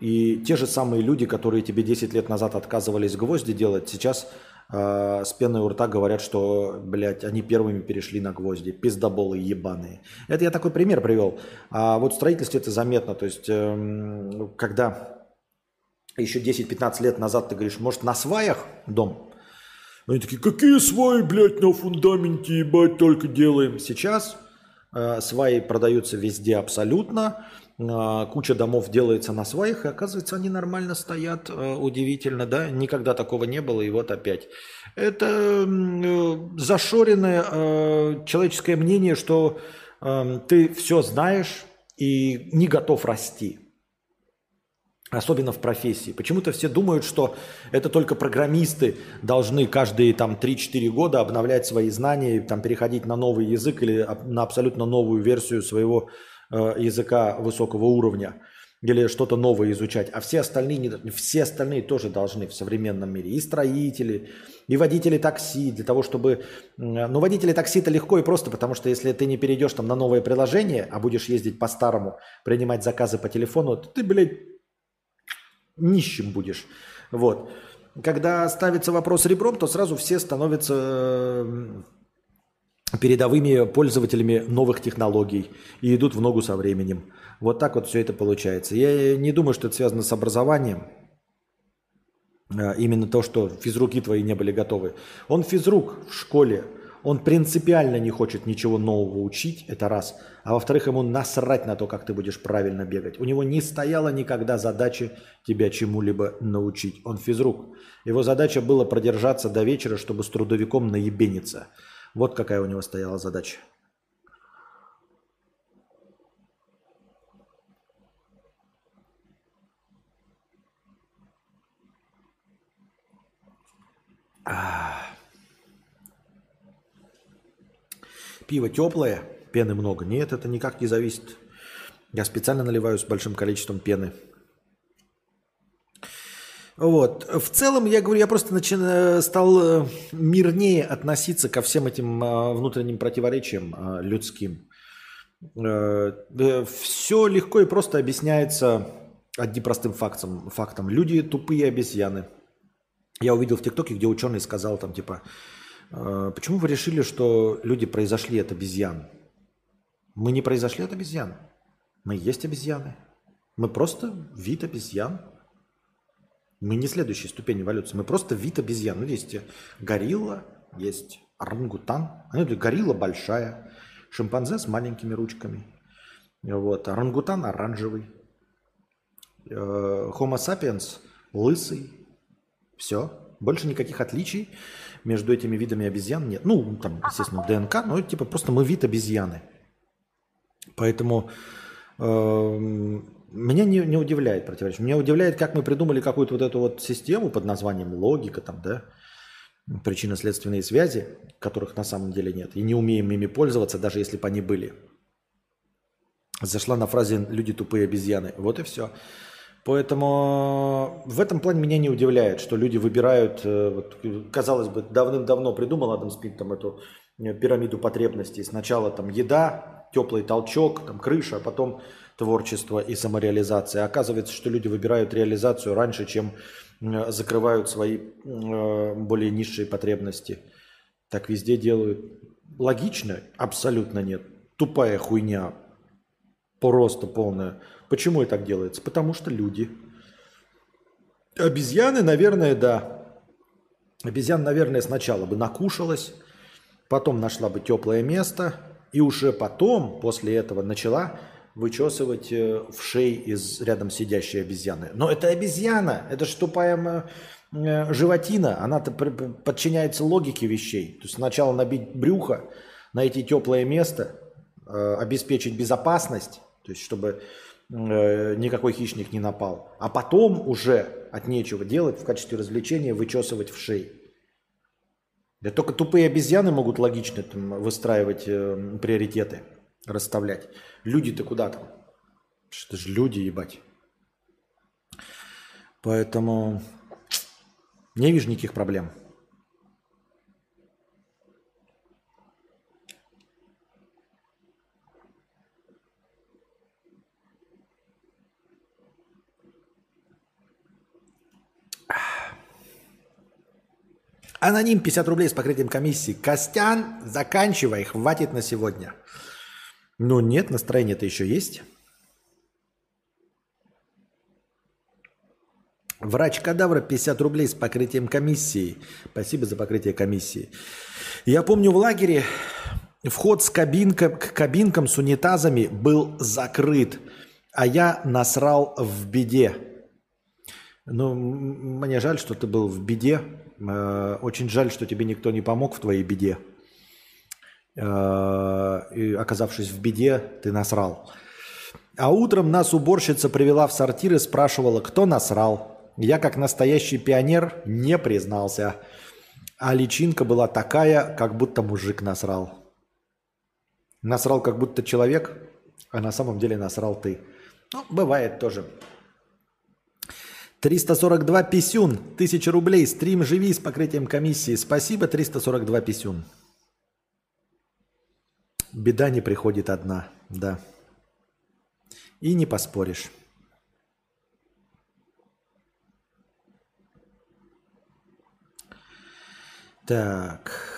И те же самые люди, которые тебе 10 лет назад отказывались гвозди делать, сейчас э, с пеной у рта говорят, что, блядь, они первыми перешли на гвозди. Пиздоболы ебаные. Это я такой пример привел. А вот в строительстве это заметно. То есть, э, когда еще 10-15 лет назад ты говоришь, может, на сваях дом? Они такие, какие сваи, блядь, на фундаменте, ебать, только делаем. Сейчас э, сваи продаются везде абсолютно. А, куча домов делается на сваях, и оказывается, они нормально стоят, э, удивительно, да, никогда такого не было, и вот опять. Это э, зашоренное э, человеческое мнение, что ты все знаешь и не готов расти. Особенно в профессии. Почему-то все думают, что это только программисты должны каждые там 3-4 года обновлять свои знания, там, переходить на новый язык или на абсолютно новую версию своего э, языка высокого уровня или что-то новое изучать. А все остальные, не все остальные тоже должны в современном мире. И строители, и водители такси, для того, чтобы... Ну, водители такси-то легко и просто, потому что если ты не перейдешь там на новое приложение, а будешь ездить по-старому, принимать заказы по телефону, то ты, блядь, нищим будешь. Вот. Когда ставится вопрос ребром, то сразу все становятся м, передовыми пользователями новых технологий и идут в ногу со временем. Вот так вот все это получается. Я не думаю, что это связано с образованием. А, Именно то, что физруки твои не были готовы. Он физрук в школе, он принципиально не хочет ничего нового учить, это раз. А во-вторых, ему насрать на то, как ты будешь правильно бегать. У него не стояла никогда задачи тебя чему-либо научить. Он физрук. Его задача была продержаться до вечера, чтобы с трудовиком наебениться. Вот какая у него стояла задача. Пиво теплое, пены много. Нет, это никак не зависит. Я специально наливаю с большим количеством пены. Вот. В целом, я говорю, я просто начи- стал э, мирнее относиться ко всем этим э, внутренним противоречиям э, людским. Все легко и просто объясняется одним простым фактом. фактом. Люди тупые обезьяны. Я увидел в ТикТоке, где ученый сказал там типа, «Э, почему вы решили, что люди произошли от обезьян? Мы не произошли от обезьян. Мы есть обезьяны. Мы просто вид обезьян. Мы не следующая ступень эволюции. Мы просто вид обезьян. Ну, есть горилла, есть орангутан. Они говорят, горилла большая, шимпанзе с маленькими ручками. Вот. Орангутан оранжевый. Э, Homo sapiens лысый. Все. Больше никаких отличий между этими видами обезьян нет. Ну, там, естественно, ДНК, но типа просто мы вид обезьяны. Поэтому эм, меня не, не удивляет противоречие. Меня удивляет, как мы придумали какую-то вот эту вот систему под названием логика, там, да, причинно-следственные связи, которых на самом деле нет, и не умеем ими пользоваться, даже если бы они были. Зашла на фразе «люди тупые обезьяны». Вот и все. Поэтому в этом плане меня не удивляет, что люди выбирают, э, вот, казалось бы, давным-давно придумал Адам Смит там эту э, пирамиду потребностей. Сначала там еда, теплый толчок, там крыша, а потом творчество и самореализация. Оказывается, что люди выбирают реализацию раньше, чем закрывают свои э, более низшие потребности. Так везде делают. Логично? Абсолютно нет. Тупая хуйня. Просто полная. Почему это так делается? Потому что люди. Обезьяны, наверное, да. Обезьян, наверное, сначала бы накушалась, потом нашла бы теплое место, и уже потом, после этого, начала вычесывать э, в шей из рядом сидящей обезьяны. Но это обезьяна, это ж тупая э, животина, пр- подчиняется логике вещей. То есть сначала набить брюхо, найти теплое место, э, обеспечить безопасность, то есть чтобы никакой хищник не напал, а потом уже от нечего делать в качестве развлечения вычесывать в шей. Да только тупые обезьяны могут логично там, выстраивать э, приоритеты, расставлять. Люди-то куда там? Что же люди, ебать. Поэтому не вижу никаких проблем. Аноним 50 рублей с покрытием комиссии. Костян, заканчивай, хватит на сегодня. Ну нет, настроение-то еще есть. Врач кадавра 50 рублей с покрытием комиссии. Спасибо за покрытие комиссии. Я помню в лагере вход с кабинка, к кабинкам с унитазами был закрыт, а я насрал в беде. Ну, мне жаль, что ты был в беде. Э, Очень жаль, что тебе никто не помог в твоей беде. Э, И оказавшись в беде, ты насрал. А утром нас уборщица привела в сортир и спрашивала, кто насрал. Я, как настоящий пионер, не признался. А личинка была такая, как будто мужик насрал. Насрал, как будто человек, а на самом деле насрал ты. Ну, бывает тоже. 342 писюн, 1000 рублей, стрим живи с покрытием комиссии. Спасибо, 342 писюн. Беда не приходит одна, да. И не поспоришь. Так.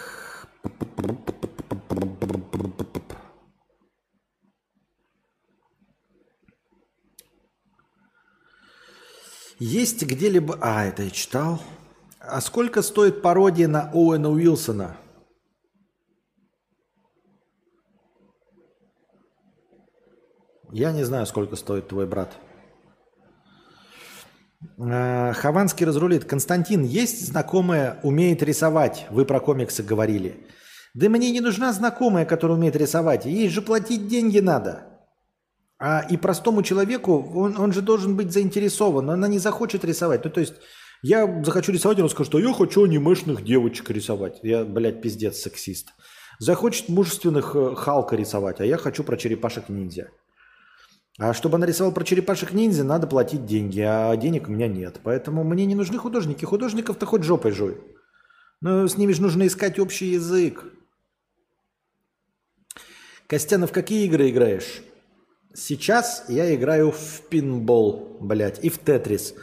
Есть где-либо... А, это я читал. А сколько стоит пародия на Оуэна Уилсона? Я не знаю, сколько стоит твой брат. Э, Хованский разрулит. Константин, есть знакомая, умеет рисовать? Вы про комиксы говорили. Да мне не нужна знакомая, которая умеет рисовать. Ей же платить деньги надо. А и простому человеку, он, он же должен быть заинтересован, но она не захочет рисовать. Ну, то есть, я захочу рисовать, он скажет, что я хочу анимешных девочек рисовать. Я, блядь, пиздец, сексист. Захочет мужественных э, Халка рисовать, а я хочу про черепашек-ниндзя. А чтобы она рисовала про черепашек-ниндзя, надо платить деньги, а денег у меня нет. Поэтому мне не нужны художники. Художников-то хоть жопой жуй. Но с ними же нужно искать общий язык. Костянов, какие игры играешь? Сейчас я играю в пинбол, блядь, и в тетрис.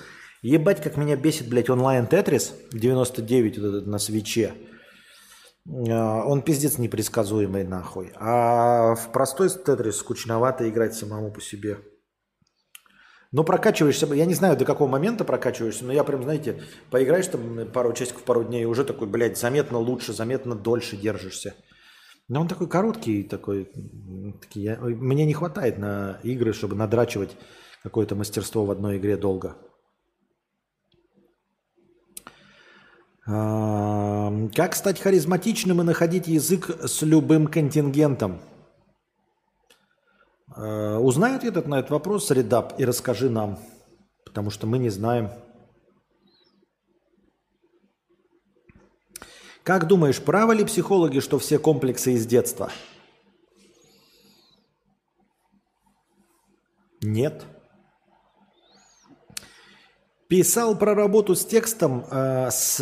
Ебать, как меня бесит, блядь, онлайн тетрис 99 вот этот на свече. А, он пиздец непредсказуемый нахуй. А в простой тетрис скучновато играть самому по себе. Но прокачиваешься, я не знаю, до какого момента прокачиваешься, но я прям, знаете, поиграешь там пару часиков, пару дней, и уже такой, блядь, заметно лучше, заметно дольше держишься. Но он такой короткий, такой, такие, я, мне не хватает на игры, чтобы надрачивать какое-то мастерство в одной игре долго. Как стать харизматичным и находить язык с любым контингентом? А, узнай ответ на этот вопрос, Редап, и расскажи нам, потому что мы не знаем. Как думаешь, правы ли психологи, что все комплексы из детства? Нет. Писал про работу с текстом э, с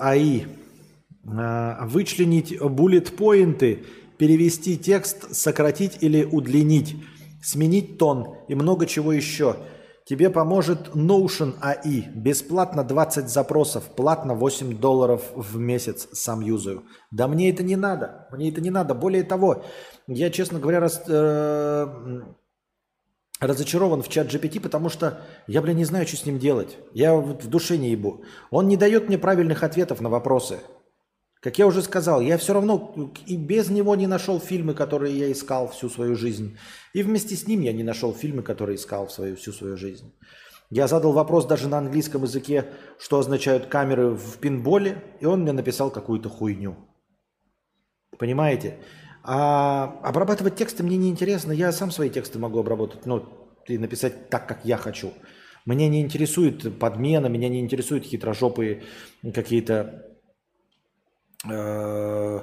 АИ. Э, вычленить буллет-поинты, перевести текст, сократить или удлинить, сменить тон и много чего еще – Тебе поможет Notion AI. Бесплатно 20 запросов, платно 8 долларов в месяц сам юзаю. Да мне это не надо. Мне это не надо. Более того, я, честно говоря, раз, э, разочарован в чат GPT, потому что я, блин, не знаю, что с ним делать. Я вот в душе не ебу. Он не дает мне правильных ответов на вопросы. Как я уже сказал, я все равно и без него не нашел фильмы, которые я искал всю свою жизнь. И вместе с ним я не нашел фильмы, которые искал свою, всю свою жизнь. Я задал вопрос даже на английском языке, что означают камеры в пинболе, и он мне написал какую-то хуйню. Понимаете? А обрабатывать тексты мне не интересно. Я сам свои тексты могу обработать, ну, и написать так, как я хочу. Меня не интересует подмена, меня не интересуют хитрожопые какие-то Э,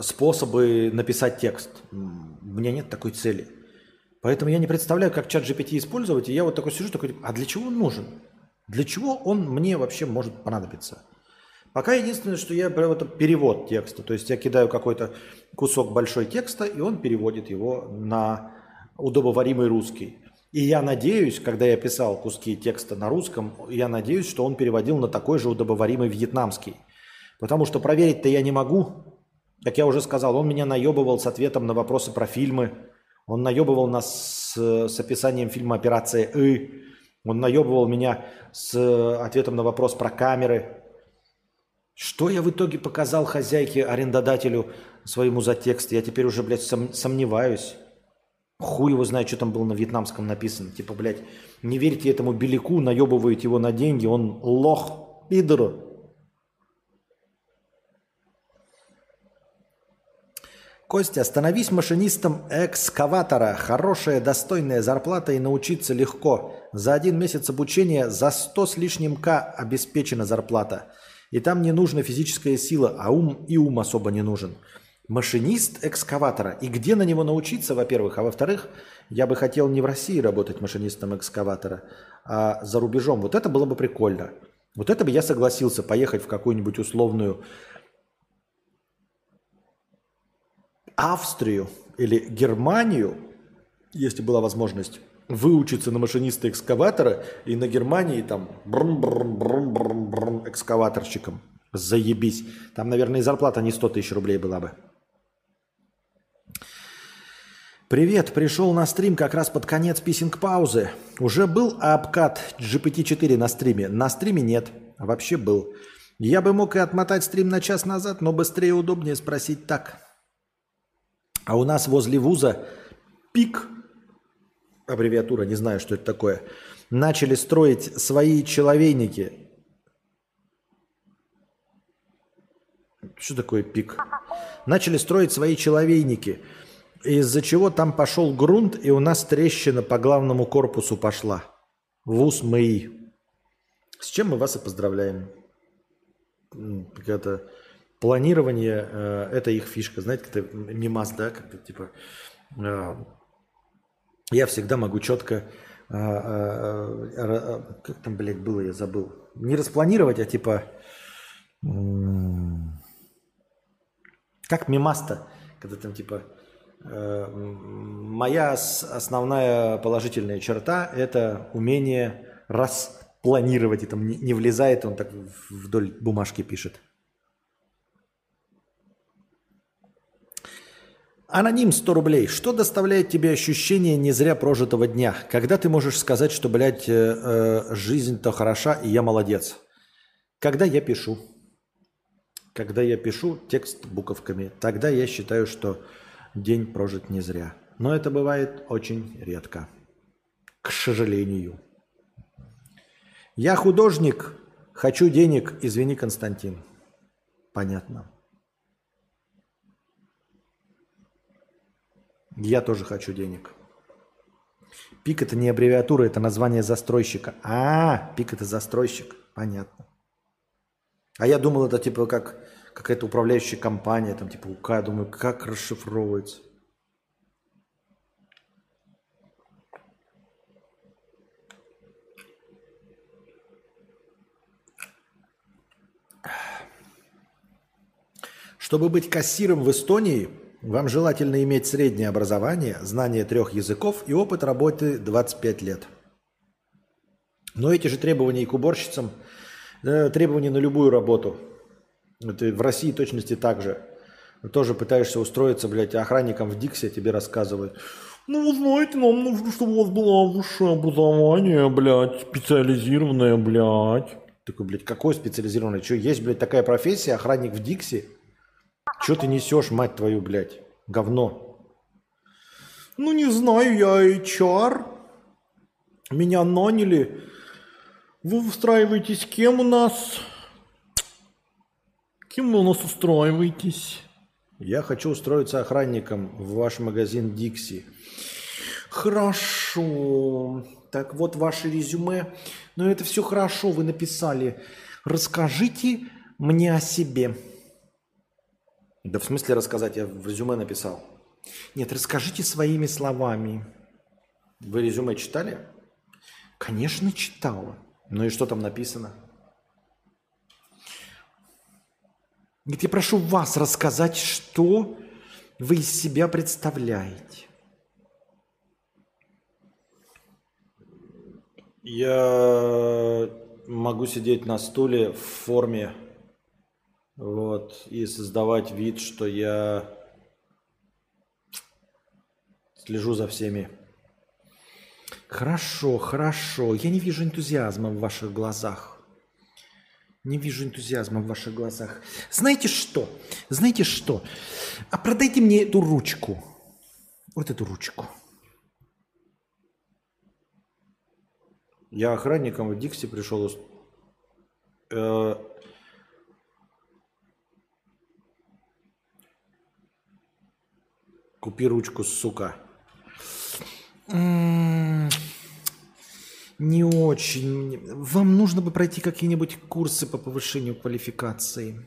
способы написать текст. У меня нет такой цели. Поэтому я не представляю, как чат GPT использовать. И я вот такой сижу, такой, а для чего он нужен? Для чего он мне вообще может понадобиться? Пока единственное, что я это перевод текста. То есть я кидаю какой-то кусок большой текста, и он переводит его на удобоваримый русский. И я надеюсь, когда я писал куски текста на русском, я надеюсь, что он переводил на такой же удобоваримый вьетнамский. Потому что проверить-то я не могу. Как я уже сказал, он меня наебывал с ответом на вопросы про фильмы. Он наебывал нас с, с описанием фильма «Операция И». Он наебывал меня с ответом на вопрос про камеры. Что я в итоге показал хозяйке, арендодателю своему за текст? Я теперь уже, блядь, сом, сомневаюсь. Хуй его знает, что там было на вьетнамском написано. Типа, блядь, не верьте этому беляку, наебываете его на деньги, он лох, пидор. Костя, становись машинистом экскаватора. Хорошая, достойная зарплата и научиться легко. За один месяц обучения за 100 с лишним К обеспечена зарплата. И там не нужна физическая сила, а ум и ум особо не нужен. Машинист экскаватора. И где на него научиться, во-первых, а во-вторых, я бы хотел не в России работать машинистом экскаватора, а за рубежом. Вот это было бы прикольно. Вот это бы я согласился поехать в какую-нибудь условную Австрию или Германию, если была возможность, выучиться на машиниста экскаватора и на Германии там брум брум брум брум брум экскаваторщиком. Заебись. Там, наверное, и зарплата не 100 тысяч рублей была бы. Привет, пришел на стрим как раз под конец писинг-паузы. Уже был обкат GPT-4 на стриме? На стриме нет, а вообще был. Я бы мог и отмотать стрим на час назад, но быстрее и удобнее спросить так. А у нас возле вуза ПИК, аббревиатура, не знаю, что это такое, начали строить свои человейники. Что такое ПИК? Начали строить свои человейники, из-за чего там пошел грунт, и у нас трещина по главному корпусу пошла. Вуз МИИ. С чем мы вас и поздравляем. Какая-то планирование э, это их фишка. Знаете, это мимас, да, как-то типа э, я всегда могу четко э, э, как там, блядь, было, я забыл. Не распланировать, а типа как мимаста, когда там типа э, моя основная положительная черта это умение распланировать, и там не влезает, он так вдоль бумажки пишет. Аноним 100 рублей. Что доставляет тебе ощущение не зря прожитого дня? Когда ты можешь сказать, что, блядь, э, э, жизнь-то хороша, и я молодец? Когда я пишу. Когда я пишу текст буковками, тогда я считаю, что день прожит не зря. Но это бывает очень редко. К сожалению. Я художник, хочу денег, извини, Константин. Понятно. Я тоже хочу денег. Пик это не аббревиатура, это название застройщика. А, пик это застройщик. Понятно. А я думал, это типа как какая-то управляющая компания, там типа УК. Думаю, как расшифровывается. Чтобы быть кассиром в Эстонии, вам желательно иметь среднее образование, знание трех языков и опыт работы 25 лет. Но эти же требования и к уборщицам, э, требования на любую работу. Это в России точности так же. Тоже пытаешься устроиться, блядь, охранником в Диксе тебе рассказывают. Ну, вы знаете, нам нужно, чтобы у вас было высшее образование, блядь, специализированное, блядь. Такой, блядь, какое специализированное? Что, есть, блядь, такая профессия, охранник в Дикси? Что ты несешь, мать твою, блядь? Говно. Ну, не знаю, я HR. Меня наняли. Вы устраиваетесь кем у нас? Кем вы у нас устраиваетесь? Я хочу устроиться охранником в ваш магазин Дикси. Хорошо. Так вот ваше резюме. Но это все хорошо, вы написали. Расскажите мне о себе. Да в смысле рассказать? Я в резюме написал. Нет, расскажите своими словами. Вы резюме читали? Конечно, читала. Ну и что там написано? Говорит, я прошу вас рассказать, что вы из себя представляете. Я могу сидеть на стуле в форме вот, и создавать вид, что я слежу за всеми. Хорошо, хорошо. Я не вижу энтузиазма в ваших глазах. Не вижу энтузиазма в ваших глазах. Знаете что? Знаете что? А продайте мне эту ручку. Вот эту ручку. Я охранником в Дикси пришел. Э, Купи ручку, сука. Не очень. Вам нужно бы пройти какие-нибудь курсы по повышению квалификации.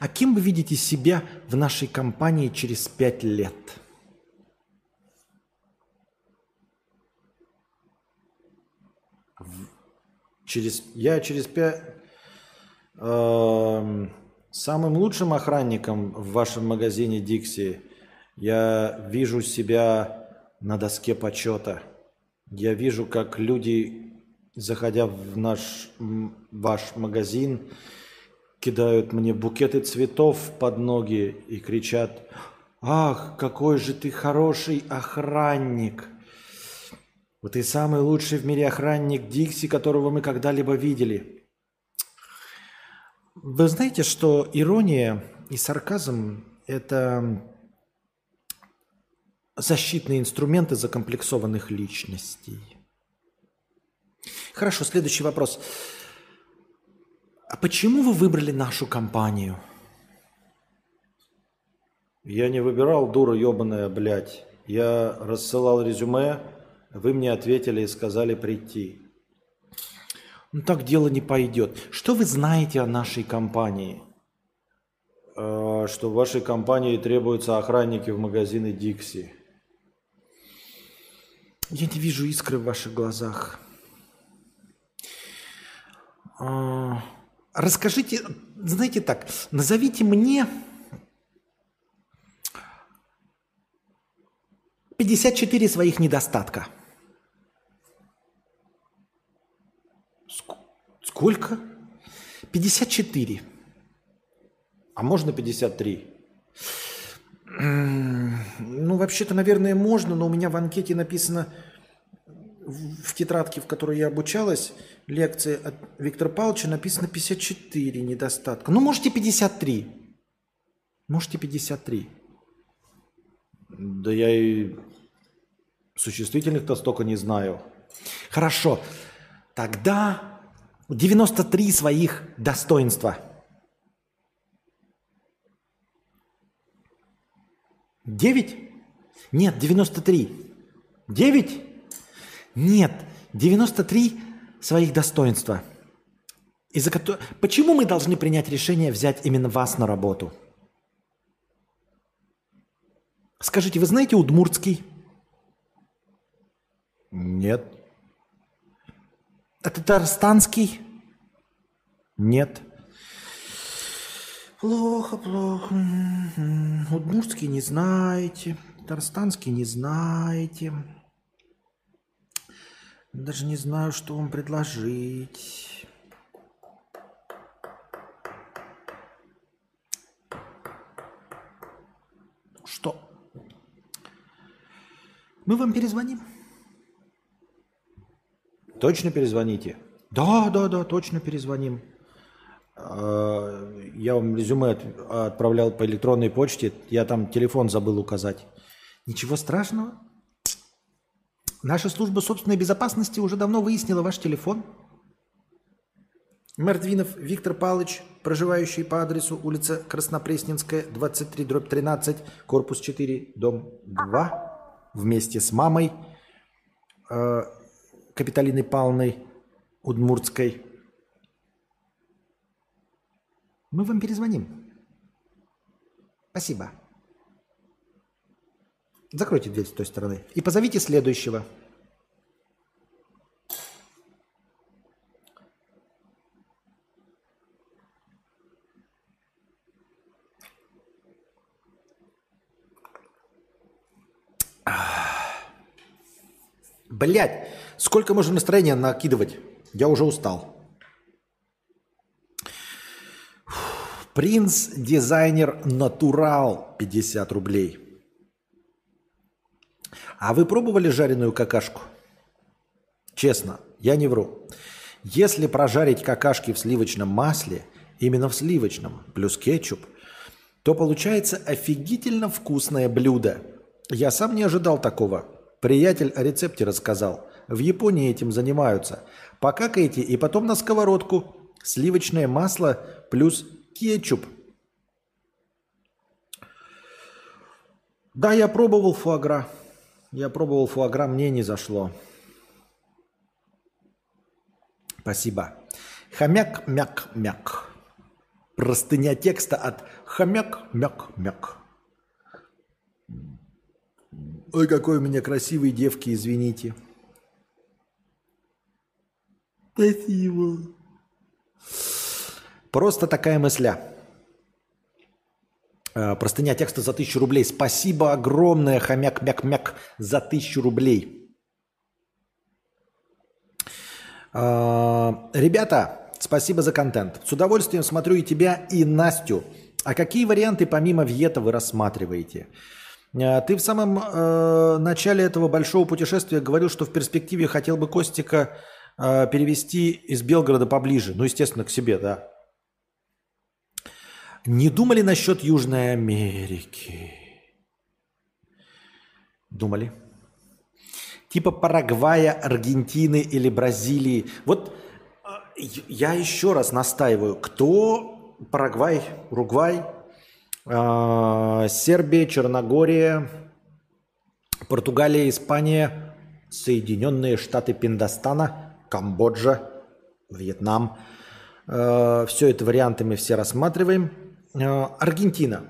А кем вы видите себя в нашей компании через пять лет? Через, я через пять... Эм, самым лучшим охранником в вашем магазине Дикси я вижу себя на доске почета. Я вижу, как люди, заходя в наш ваш магазин, кидают мне букеты цветов под ноги и кричат «Ах, какой же ты хороший охранник!» Вот ты самый лучший в мире охранник Дикси, которого мы когда-либо видели. Вы знаете, что ирония и сарказм – это защитные инструменты закомплексованных личностей. Хорошо, следующий вопрос. А почему вы выбрали нашу компанию? Я не выбирал, дура ебаная, блядь. Я рассылал резюме, вы мне ответили и сказали прийти. Ну так дело не пойдет. Что вы знаете о нашей компании? Э, Что в вашей компании требуются охранники в магазины Дикси. Я не вижу искры в ваших глазах. А, Расскажите, знаете так, назовите мне 54 своих недостатка. Сколько? 54. А можно 53? М, Ну, вообще-то, наверное, можно, но у меня в анкете написано в тетрадке, в которой я обучалась, лекции от Виктора Павловича написано 54 недостатка. Ну, можете 53. Можете 53. Да я и существительных-то столько не знаю. Хорошо. Тогда 93 своих достоинства. 9? Нет, 93. 9? Нет, 93 своих достоинства. Из-за кото- Почему мы должны принять решение взять именно вас на работу? Скажите, вы знаете удмуртский? Нет. А татарстанский? Нет. Плохо, плохо. Удмуртский не знаете. Татарстанский не знаете. Даже не знаю, что вам предложить. Что? Мы вам перезвоним. Точно перезвоните? Да, да, да, точно перезвоним. А, Я вам резюме от- отправлял по электронной почте. Я там телефон забыл указать. Ничего страшного. Наша служба собственной безопасности уже давно выяснила ваш телефон. Мертвинов Виктор Павлович, проживающий по адресу улица Краснопресненская, 23, дробь 13, корпус 4, дом 2, вместе с мамой э, Капиталиной Павловной Удмуртской. Мы вам перезвоним. Спасибо. Закройте дверь с той стороны. И позовите следующего. Блять, сколько можно настроения накидывать? Я уже устал. Принц дизайнер Натурал 50 рублей. А вы пробовали жареную какашку? Честно, я не вру. Если прожарить какашки в сливочном масле, именно в сливочном, плюс кетчуп, то получается офигительно вкусное блюдо. Я сам не ожидал такого. Приятель о рецепте рассказал. В Японии этим занимаются. Покакаете и потом на сковородку. Сливочное масло плюс кетчуп. Да, я пробовал фуагра. Я пробовал фуагра, мне не зашло. Спасибо. Хомяк-мяк-мяк. Простыня текста от хомяк-мяк-мяк. Ой, какой у меня красивый девки, извините. Спасибо. Просто такая мысля. Э, Простыня текста за тысячу рублей. Спасибо огромное, хомяк-мяк-мяк, за тысячу рублей. Э, Ребята, спасибо за контент. С удовольствием смотрю и тебя, и Настю. А какие варианты помимо Вьета вы рассматриваете? Э, Ты в самом э, начале этого большого путешествия говорил, что в перспективе хотел бы Костика э, перевести из Белгорода поближе. Ну, естественно, к себе, да. Не думали насчет Южной Америки? Думали. Типа Парагвая, Аргентины или Бразилии. Вот э, я еще раз настаиваю, кто Парагвай, Уругвай, э, Сербия, Черногория, Португалия, Испания, Соединенные Штаты Пиндостана, Камбоджа, Вьетнам. Э, Все это вариантами все рассматриваем. Э, Аргентина.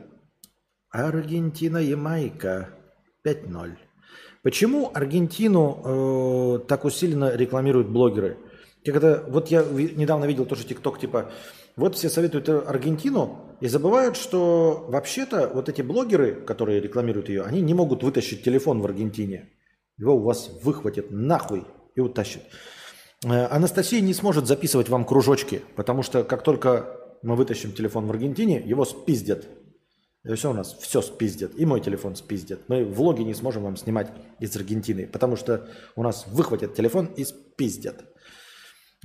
Аргентина, Ямайка. 5-0. Почему Аргентину э, так усиленно рекламируют блогеры? Когда, вот я недавно видел тоже ТикТок, типа, вот все советуют Аргентину и забывают, что вообще-то вот эти блогеры, которые рекламируют ее, они не могут вытащить телефон в Аргентине. Его у вас выхватят нахуй и утащат. Э, Анастасия не сможет записывать вам кружочки, потому что как только мы вытащим телефон в Аргентине, его спиздят. И все у нас, все спиздят. И мой телефон спиздят. Мы влоги не сможем вам снимать из Аргентины, потому что у нас выхватят телефон и спиздят.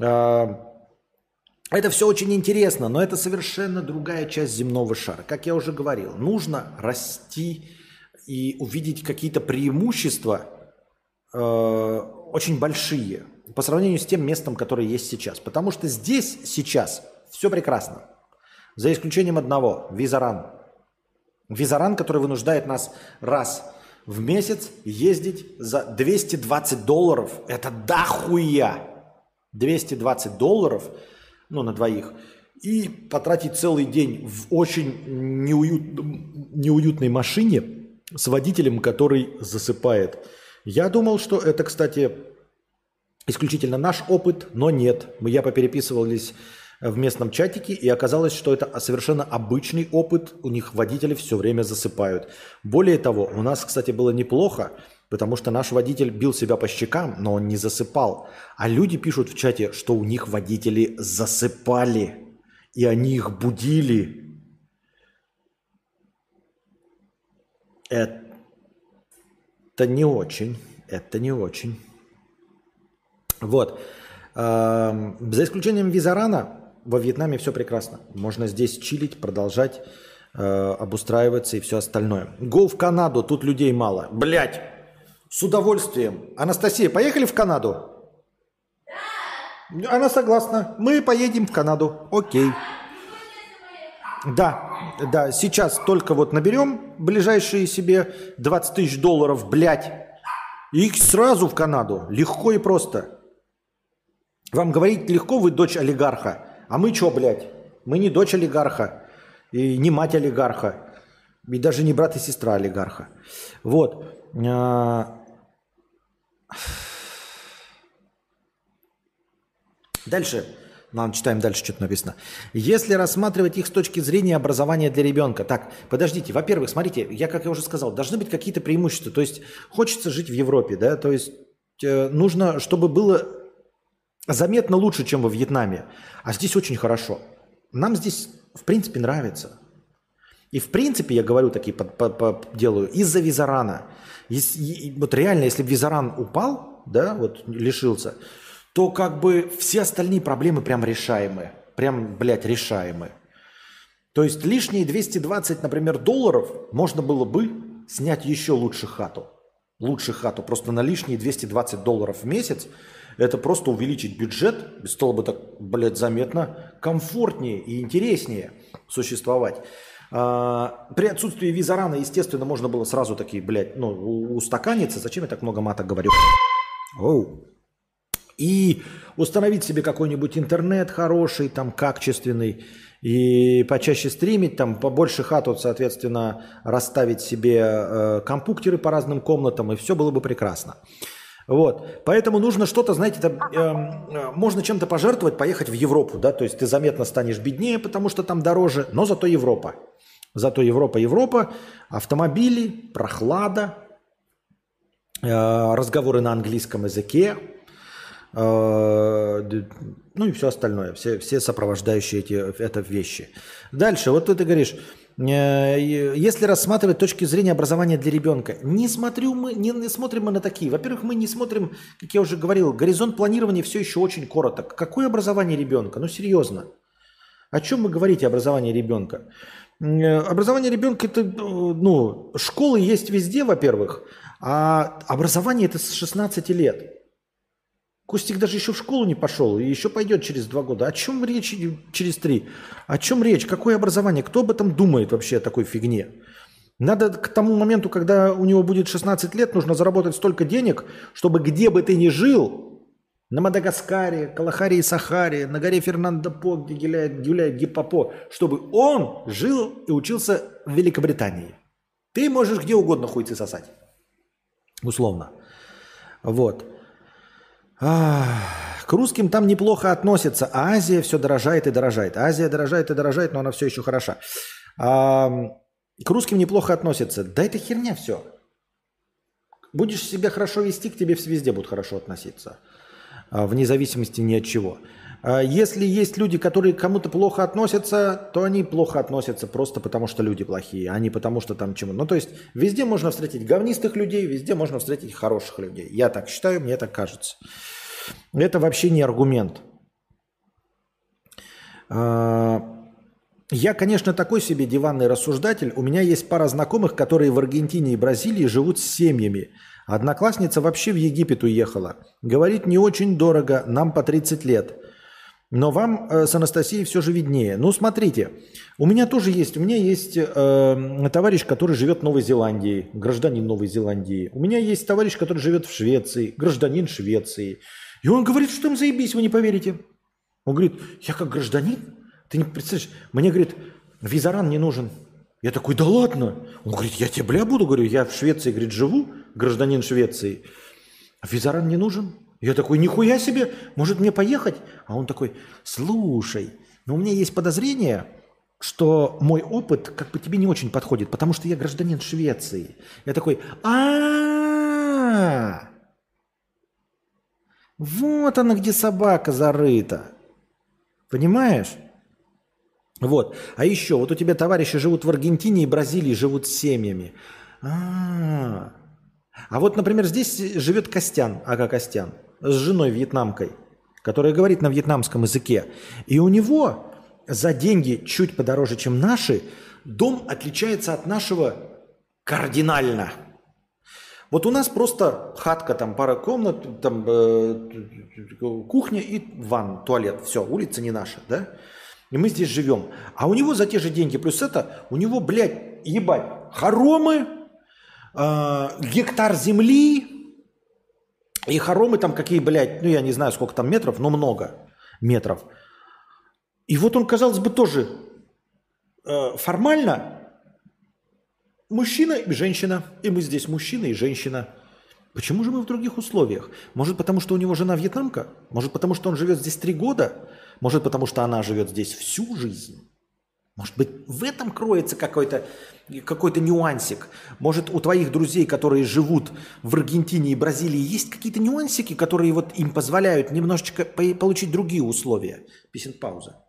А, Это все очень интересно, но это совершенно другая часть земного шара. Как я уже говорил, нужно расти и увидеть какие-то преимущества э, очень большие по сравнению с тем местом, которое есть сейчас. Потому что здесь сейчас все прекрасно. За исключением одного – визаран. Визаран, который вынуждает нас раз в месяц ездить за 220 долларов. Это дохуя! 220 долларов, ну, на двоих. И потратить целый день в очень неуют, неуютной машине с водителем, который засыпает. Я думал, что это, кстати, исключительно наш опыт, но нет. Я попереписывались в местном чатике, и оказалось, что это совершенно обычный опыт. У них водители все время засыпают. Более того, у нас, кстати, было неплохо, потому что наш водитель бил себя по щекам, но он не засыпал. А люди пишут в чате, что у них водители засыпали, и они их будили. Это не очень. Это не очень. Вот. Эм, За исключением визарана, во Вьетнаме все прекрасно. Можно здесь чилить, продолжать э, обустраиваться и все остальное. Го в Канаду, тут людей мало. Блять, с удовольствием. Анастасия, поехали в Канаду? Да. Она согласна. Мы поедем в Канаду. Окей. Да, да, сейчас только вот наберем ближайшие себе 20 тысяч долларов, блядь, и сразу в Канаду. Легко и просто. Вам говорить легко, вы дочь олигарха. А мы что, блядь? Мы не дочь олигарха. И не мать олигарха. И даже не брат и сестра олигарха. Вот. А, Дальше. Ладно, читаем дальше, что-то написано. Если рассматривать их с точки зрения образования для ребенка. Так, подождите. Во-первых, смотрите, я, как я уже сказал, должны быть какие-то преимущества. То есть хочется жить в Европе, да, то есть э, нужно, чтобы было заметно лучше, чем во Вьетнаме. А здесь очень хорошо. Нам здесь, в принципе, нравится. И в принципе, я говорю такие, по, по- по- делаю, из-за визарана. Ес- и- вот реально, если бы визаран упал, да, вот лишился, то как бы все остальные проблемы прям решаемы. Прям, блядь, решаемы. То есть лишние 220, например, долларов можно было бы снять еще лучше хату. Лучше хату. Просто на лишние 220 долларов в месяц это просто увеличить бюджет, стало бы так, блядь, заметно комфортнее и интереснее существовать. А, при отсутствии визарана, естественно, можно было сразу такие, блядь, ну, устаканиться. Зачем я так много мата говорю? Оу. И установить себе какой-нибудь интернет хороший, там, качественный, и почаще стримить, там, побольше хат, вот, соответственно, расставить себе э, компьютеры по разным комнатам, и все было бы прекрасно. Вот, поэтому нужно что-то, знаете, там, эм, э, можно чем-то пожертвовать, поехать в Европу, да, то есть ты заметно станешь беднее, потому что там дороже, но зато Европа. Зато Европа, Европа, автомобили, прохлада, э, разговоры на английском языке, э, ну и все остальное, все, все сопровождающие эти это вещи. Дальше, вот ты говоришь, если рассматривать точки зрения образования для ребенка, не смотрю мы, не, не смотрим мы на такие. Во-первых, мы не смотрим, как я уже говорил, горизонт планирования все еще очень короток. Какое образование ребенка? Ну серьезно. О чем вы говорите, образование ребенка? Э, Образование ребенка это, э, ну, школы есть везде, во-первых, а образование это с 16 лет. Костик даже еще в школу не пошел, и еще пойдет через два года. О чем речь через три? О чем речь? Какое образование? Кто об этом думает вообще о такой фигне? Надо к тому моменту, когда у него будет 16 лет, нужно заработать столько денег, чтобы где бы ты ни жил, на Мадагаскаре, Калахаре и Сахаре, на горе Фернандо По, где гуляет, гуляет Гиппопо, чтобы он жил и учился в Великобритании. Ты можешь где угодно хуйцы сосать. Условно. Вот. К русским там неплохо относятся, а Азия все дорожает и дорожает. Азия дорожает и дорожает, но она все еще хороша. А, к русским неплохо относятся. Да это херня все. Будешь себя хорошо вести, к тебе везде будут хорошо относиться. А, Вне зависимости ни от чего. А, Если есть люди, которые к кому-то плохо относятся, то они плохо относятся просто потому, что люди плохие, а не потому, что там чему. Ну, то есть везде можно встретить говнистых людей, везде можно встретить хороших людей. Я так считаю, мне так кажется. Это вообще не аргумент. А, Я, конечно, такой себе диванный рассуждатель. У меня есть пара знакомых, которые в Аргентине и Бразилии живут с семьями. Одноклассница вообще в Египет уехала. Говорит, не очень дорого, нам по 30 лет. Но вам э, с Анастасией все же виднее. Ну, смотрите, у меня тоже есть, у меня есть э, товарищ, который живет в Новой Зеландии, гражданин Новой Зеландии. У меня есть товарищ, который живет в Швеции, гражданин Швеции. И он говорит, что там заебись, вы не поверите. Он говорит, я как гражданин, ты не представляешь, мне, говорит, визаран не нужен. Я такой, да ладно. Он говорит, я тебе бля буду, говорю, я в Швеции, говорит, живу, гражданин Швеции. Визаран не нужен? Я такой, нихуя себе, может мне поехать? А он такой, слушай, но у меня есть подозрение, что мой опыт как бы тебе не очень подходит, потому что я гражданин Швеции. Я такой, а вот она где собака зарыта. Понимаешь? Вот. А еще, вот у тебя товарищи живут в Аргентине и Бразилии, живут с семьями. А, а вот, например, здесь живет Костян, Ага Костян, с женой вьетнамкой, которая говорит на вьетнамском языке. И у него за деньги чуть подороже, чем наши, дом отличается от нашего кардинально. Вот у нас просто хатка, там пара комнат, там э, кухня и ванна, туалет. Все, улица не наша, да? И мы здесь живем. А у него за те же деньги, плюс это, у него, блядь, ебать, хоромы, э, гектар земли, и хоромы там какие, блядь, ну я не знаю, сколько там метров, но много метров. И вот он, казалось бы, тоже э, формально мужчина и женщина. И мы здесь мужчина и женщина. Почему же мы в других условиях? Может, потому что у него жена вьетнамка? Может, потому что он живет здесь три года? Может, потому что она живет здесь всю жизнь? Может быть, в этом кроется какой-то какой нюансик? Может, у твоих друзей, которые живут в Аргентине и Бразилии, есть какие-то нюансики, которые вот им позволяют немножечко по- получить другие условия? Песен пауза.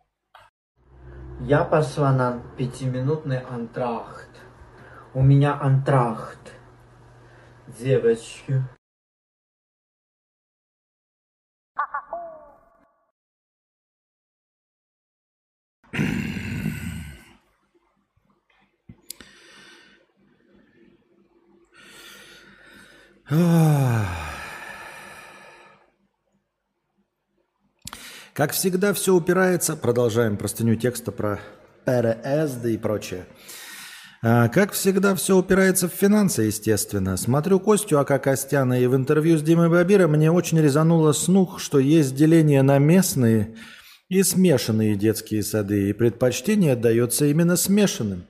Я пошла на пятиминутный антрахт. У меня антрахт. Девочки. Как всегда, все упирается, продолжаем простыню текста про переезды и прочее. А, Как всегда, все упирается в финансы, естественно. Смотрю Костю Ака Костяна, и в интервью с Димой Бабира мне очень резануло слух, что есть деление на местные и смешанные детские сады, и предпочтение отдается именно смешанным.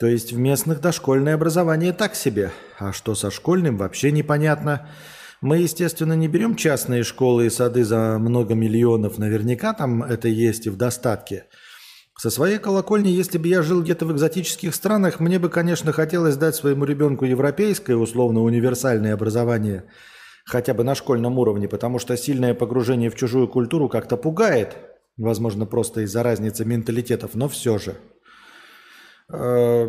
То есть в местных дошкольное образование так себе, а что со школьным вообще непонятно. Мы, естественно, не берем частные школы и сады за много миллионов, наверняка там это есть и в достатке. Со своей колокольни, если бы я жил где-то в экзотических странах, мне бы, конечно, хотелось дать своему ребенку европейское, условно универсальное образование, хотя бы на школьном уровне, потому что сильное погружение в чужую культуру как-то пугает, возможно, просто из-за разницы менталитетов, но все же. Э,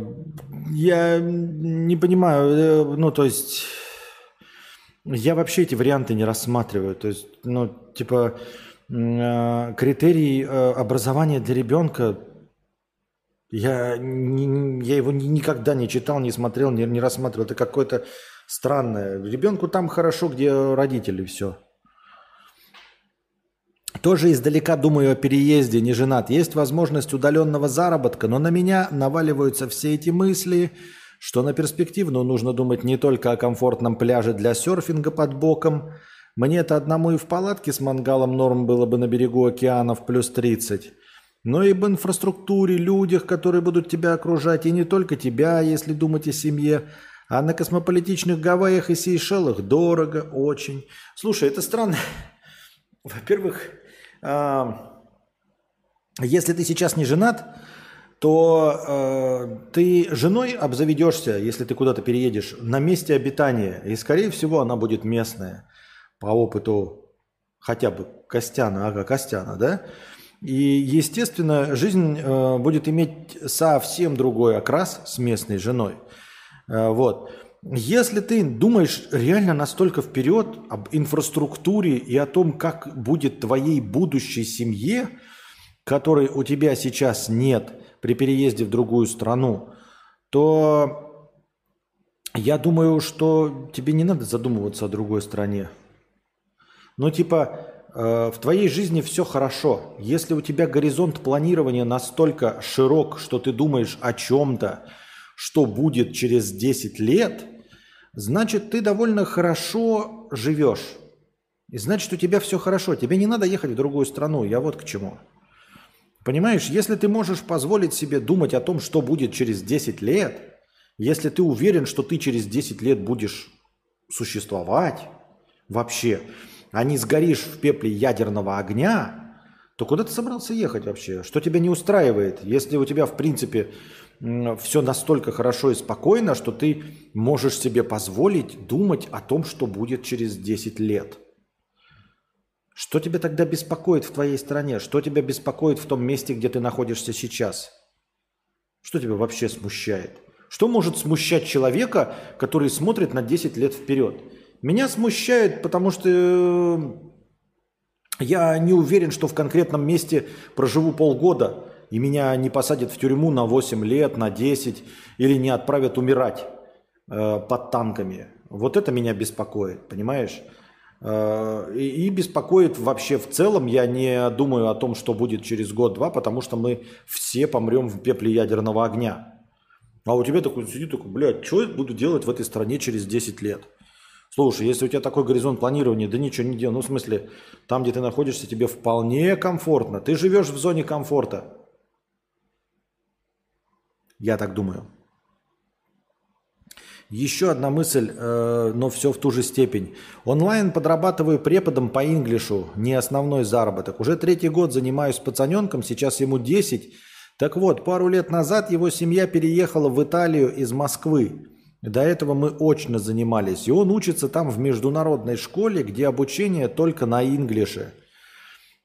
Я не понимаю, э, ну, то есть, я вообще эти варианты не рассматриваю. То есть, ну, типа, э, критерий образования для ребенка, я, я его ни- никогда не читал, не смотрел, не, не рассматривал. Это какое-то странное. Ребенку там хорошо, где родители, все. Тоже издалека думаю о переезде, не женат. Есть возможность удаленного заработка, но на меня наваливаются все эти мысли, что на перспективную нужно думать не только о комфортном пляже для серфинга под боком. Мне-то одному и в палатке с мангалом норм было бы на берегу океана в плюс 30. Но и об инфраструктуре, людях, которые будут тебя окружать, и не только тебя, если думать о семье, а на космополитичных Гавайях и Сейшелах дорого, очень. Слушай, это странно. Во-первых, если ты сейчас не женат, то э, ты женой обзаведешься, если ты куда-то переедешь, на месте обитания. И, скорее всего, она будет местная по опыту хотя бы Костяна, ага, Костяна, да? И, естественно, жизнь э, будет иметь совсем другой окрас с местной женой. Э, вот. Если ты думаешь реально настолько вперед об инфраструктуре и о том, как будет твоей будущей семье, которой у тебя сейчас нет при переезде в другую страну, то я думаю, что тебе не надо задумываться о другой стране. Ну, типа, э, в твоей жизни все хорошо. Если у тебя горизонт планирования настолько широк, что ты думаешь о чем-то, что будет через 10 лет, значит, ты довольно хорошо живешь. И значит, у тебя все хорошо. Тебе не надо ехать в другую страну. Я вот к чему. Понимаешь, если ты можешь позволить себе думать о том, что будет через 10 лет, если ты уверен, что ты через 10 лет будешь существовать вообще, а не сгоришь в пепле ядерного огня, то куда ты собрался ехать вообще? Что тебя не устраивает? Если у тебя, в принципе, все настолько хорошо и спокойно, что ты можешь себе позволить думать о том, что будет через 10 лет. Что тебя тогда беспокоит в твоей стране? Что тебя беспокоит в том месте, где ты находишься сейчас? Что тебя вообще смущает? Что может смущать человека, который смотрит на 10 лет вперед? Меня смущает, потому что э, я не уверен, что в конкретном месте проживу полгода, и меня не посадят в тюрьму на 8 лет, на 10, или не отправят умирать э, под танками. Вот это меня беспокоит, понимаешь? Э, И, и беспокоит вообще в целом, я не думаю о том, что будет через год-два, потому что мы все помрем в пепле ядерного огня. А у тебя такой сидит, такой, блядь, что я буду делать в этой стране через 10 лет? Слушай, если у тебя такой горизонт планирования, да ничего не делай. Ну, в смысле, там, где ты находишься, тебе вполне комфортно. Ты живешь в зоне комфорта. Я так думаю. Еще одна мысль, э, но все в ту же степень. Онлайн подрабатываю преподом по инглишу, не основной заработок. Уже третий год занимаюсь пацаненком, сейчас ему 10. Так вот, пару лет назад его семья переехала в Италию из Москвы. До этого мы очно занимались, и он учится там в международной школе, где обучение только на инглише.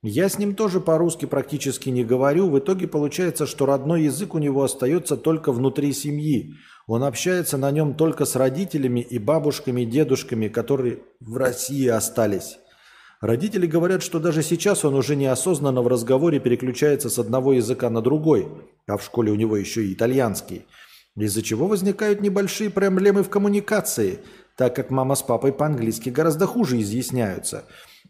Я с ним тоже по-русски практически не говорю. В итоге получается, что родной язык у него остается только внутри семьи. Он общается на нем только с родителями и бабушками, дедушками, которые в России остались. Родители говорят, что даже сейчас он уже неосознанно в разговоре переключается с одного языка на другой, а в школе у него еще и итальянский. Из-за чего возникают небольшие проблемы в коммуникации, так как мама с папой по-английски гораздо хуже изъясняются.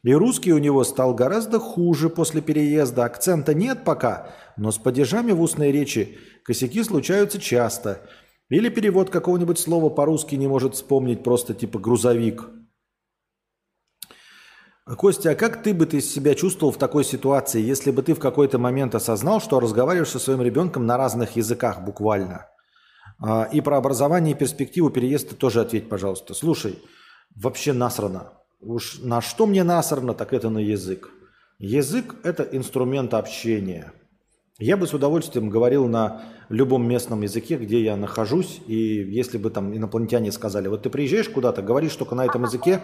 И русский у него стал гораздо хуже после переезда. Акцента нет пока, но с падежами в устной речи косяки случаются часто. Или перевод какого-нибудь слова по-русски не может вспомнить просто типа грузовик. Костя, а как ты бы ты себя чувствовал в такой ситуации, если бы ты в какой-то момент осознал, что разговариваешь со своим ребенком на разных языках буквально? А, И про образование и перспективу переезда тоже ответь, пожалуйста. Слушай, вообще насрано. Уж на что мне насрано, так это на язык. Язык – это инструмент общения. Я бы с удовольствием говорил на любом местном языке, где я нахожусь, и если бы там инопланетяне сказали, вот ты приезжаешь куда-то, говоришь только на этом языке,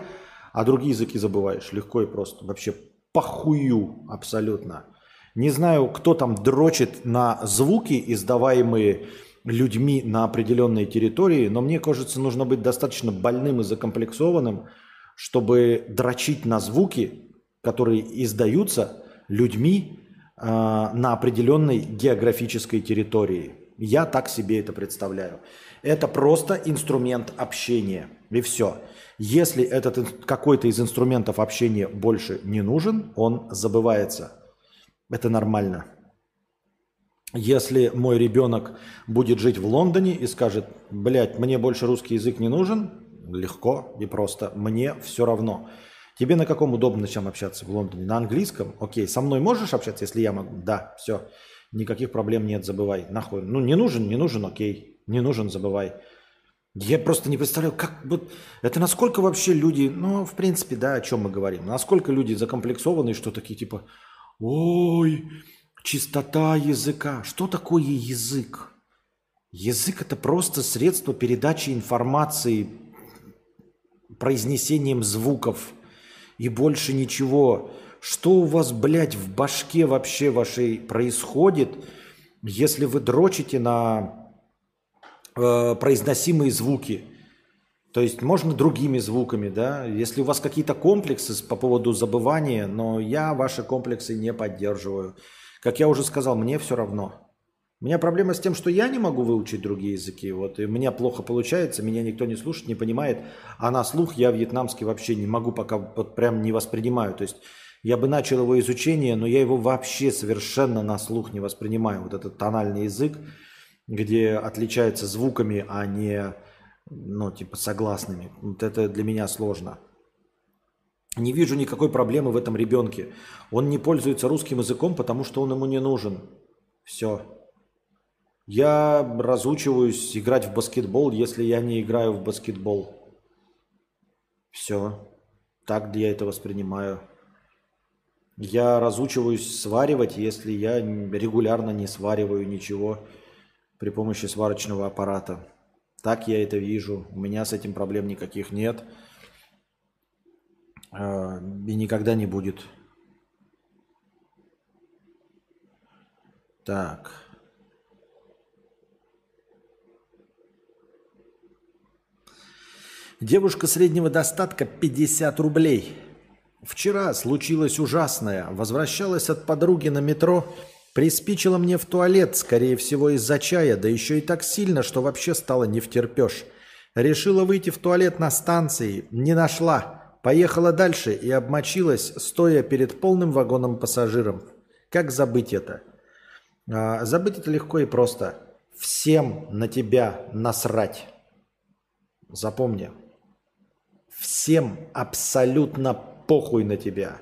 а другие языки забываешь. Легко и просто. Вообще похую абсолютно. Не знаю, кто там дрочит на звуки, издаваемые людьми на определенной территории, но мне кажется, нужно быть достаточно больным и закомплексованным, чтобы дрочить на звуки, которые издаются людьми э, на определенной географической территории. Я так себе это представляю. Это просто инструмент общения. И все. Если этот какой-то из инструментов общения больше не нужен, он забывается. Это нормально. Если мой ребенок будет жить в Лондоне и скажет, блядь, мне больше русский язык не нужен, легко и просто, мне все равно. Тебе на каком удобно чем общаться в Лондоне? На английском? Окей, со мной можешь общаться, если я могу? Да, все. Никаких проблем нет, забывай. Нахуй. Ну, не нужен, не нужен, окей. Не нужен, забывай. Я просто не представляю, как вот это насколько вообще люди, ну, в принципе, да, о чем мы говорим, насколько люди закомплексованы, что такие типа, ой, чистота языка. Что такое язык? Язык это просто средство передачи информации произнесением звуков и больше ничего. Что у вас, блядь, в башке вообще вашей происходит, если вы дрочите на э, произносимые звуки. То есть можно другими звуками, да. Если у вас какие-то комплексы по поводу забывания, но я ваши комплексы не поддерживаю. Как я уже сказал, мне все равно. У меня проблема с тем, что я не могу выучить другие языки. Вот, и у меня плохо получается, меня никто не слушает, не понимает. А на слух я вьетнамский вообще не могу, пока вот прям не воспринимаю. То есть я бы начал его изучение, но я его вообще совершенно на слух не воспринимаю. Вот этот тональный язык, где отличается звуками, а не, ну, типа, согласными. Вот это для меня сложно. Не вижу никакой проблемы в этом ребенке. Он не пользуется русским языком, потому что он ему не нужен. Все. Я разучиваюсь играть в баскетбол, если я не играю в баскетбол. Все. Так я это воспринимаю. Я разучиваюсь сваривать, если я регулярно не свариваю ничего при помощи сварочного аппарата. Так я это вижу. У меня с этим проблем никаких нет. А, И никогда не будет. Так. Девушка среднего достатка 50 рублей. Вчера случилось ужасное. Возвращалась от подруги на метро, приспичила мне в туалет, скорее всего из-за чая, да еще и так сильно, что вообще стало не втерпешь. Решила выйти в туалет на станции, не нашла. Поехала дальше и обмочилась, стоя перед полным вагоном пассажиров. Как забыть это? А, забыть это легко и просто. Всем на тебя насрать. Запомни. Всем абсолютно похуй на тебя.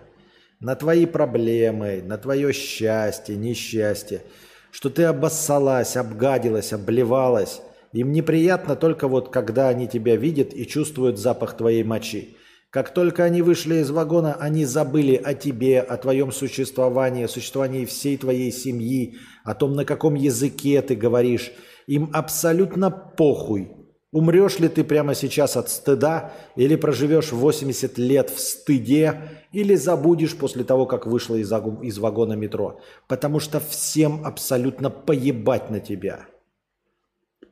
На твои проблемы, на твое счастье, несчастье. Что ты обоссалась, обгадилась, обливалась. Им неприятно только вот, когда они тебя видят и чувствуют запах твоей мочи. Как только они вышли из вагона, они забыли о тебе, о твоем существовании, о существовании всей твоей семьи, о том, на каком языке ты говоришь. Им абсолютно похуй. Умрешь ли ты прямо сейчас от стыда, или проживешь 80 лет в стыде, или забудешь после того, как вышла из, из вагона метро. Потому что всем абсолютно поебать на тебя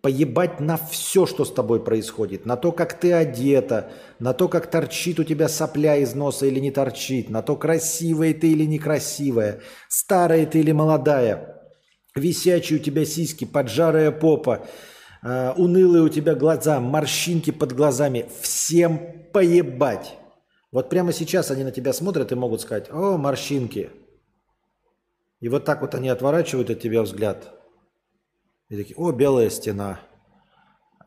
поебать на все, что с тобой происходит, на то, как ты одета, на то, как торчит у тебя сопля из носа или не торчит, на то, красивая ты или некрасивая, старая ты или молодая, висячие у тебя сиськи, поджарая попа, э, унылые у тебя глаза, морщинки под глазами. Всем поебать. Вот прямо сейчас они на тебя смотрят и могут сказать, о, морщинки. И вот так вот они отворачивают от тебя взгляд. И такие, о, белая стена.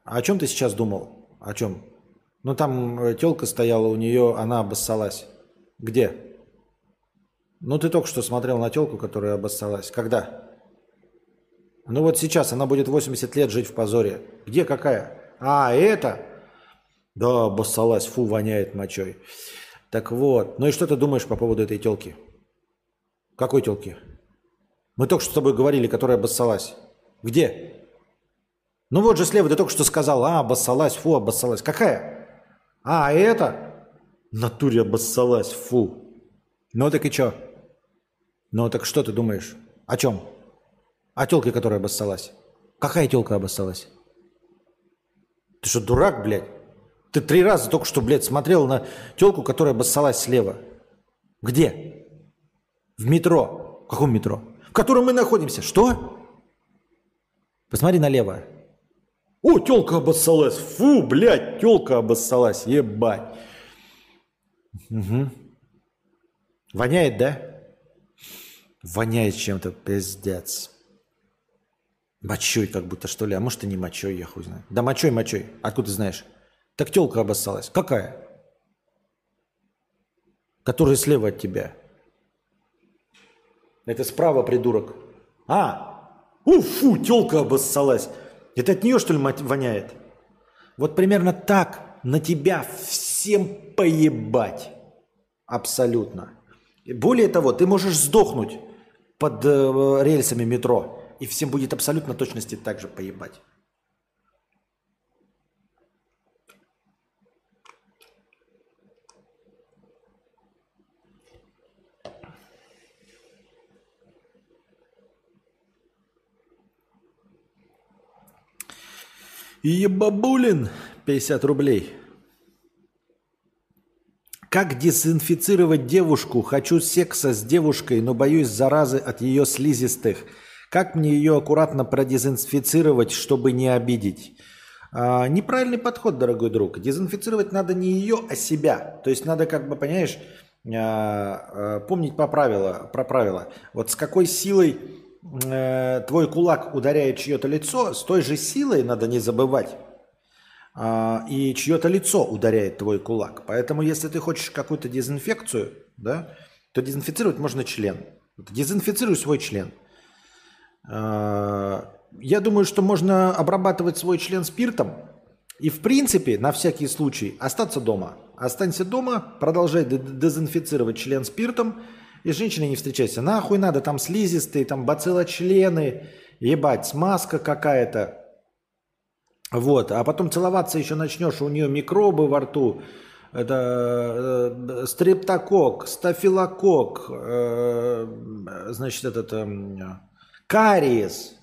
А о чем ты сейчас думал? О чем? Ну там телка стояла у нее, она обоссалась. Где? Ну ты только что смотрел на телку, которая обоссалась. Когда? Ну вот сейчас она будет 80 лет жить в позоре. Где какая? А, это? Да, обоссалась, фу, воняет мочой. Так вот, ну и что ты думаешь по поводу этой телки? Какой телки? Мы только что с тобой говорили, которая обоссалась. Где? Ну вот же слева ты только что сказал, а, обоссалась, фу, обоссалась. Какая? А, это? Натуре обоссалась, фу. Ну так и чё? Ну так что ты думаешь? О чем? О телке, которая обоссалась. Какая телка обоссалась? Ты что, дурак, блядь? Ты три раза только что, блядь, смотрел на телку, которая обоссалась слева. Где? В метро. В каком метро? В котором мы находимся. Что? Посмотри налево. О, телка обоссалась. Фу, блядь, телка обоссалась. Ебать. Угу. Воняет, да? Воняет чем-то, пиздец. Мочой как будто, что ли. А может и не мочой, я хуй знаю. Да мочой, мочой. Откуда ты знаешь? Так телка обоссалась. Какая? Которая слева от тебя. Это справа, придурок. А, уфу, телка обоссалась. Это от нее, что ли, воняет? Вот примерно так на тебя всем поебать. Абсолютно. Более того, ты можешь сдохнуть под э, рельсами метро, и всем будет абсолютно точности так же поебать. Ебабулин, 50 рублей. Как дезинфицировать девушку? Хочу секса с девушкой, но боюсь заразы от ее слизистых. Как мне ее аккуратно продезинфицировать, чтобы не обидеть? А, неправильный подход, дорогой друг. Дезинфицировать надо не ее, а себя. То есть надо, как бы, понимаешь, а, а, помнить по правила, про правила. Вот с какой силой э, твой кулак ударяет чье-то лицо, с той же силой надо не забывать а, и чье-то лицо ударяет твой кулак. Поэтому, если ты хочешь какую-то дезинфекцию, да, то дезинфицировать можно член. Дезинфицируй свой член. А, я думаю, что можно обрабатывать свой член спиртом и, в принципе, на всякий случай остаться дома. Останься дома, продолжай дезинфицировать член спиртом, и с женщиной не встречайся. Нахуй надо, там слизистые, там бациллочлены, ебать, смазка какая-то. Вот, а потом целоваться еще начнешь, у нее микробы во рту, это э, стрептокок, стафилокок, э, значит, этот э, кариес.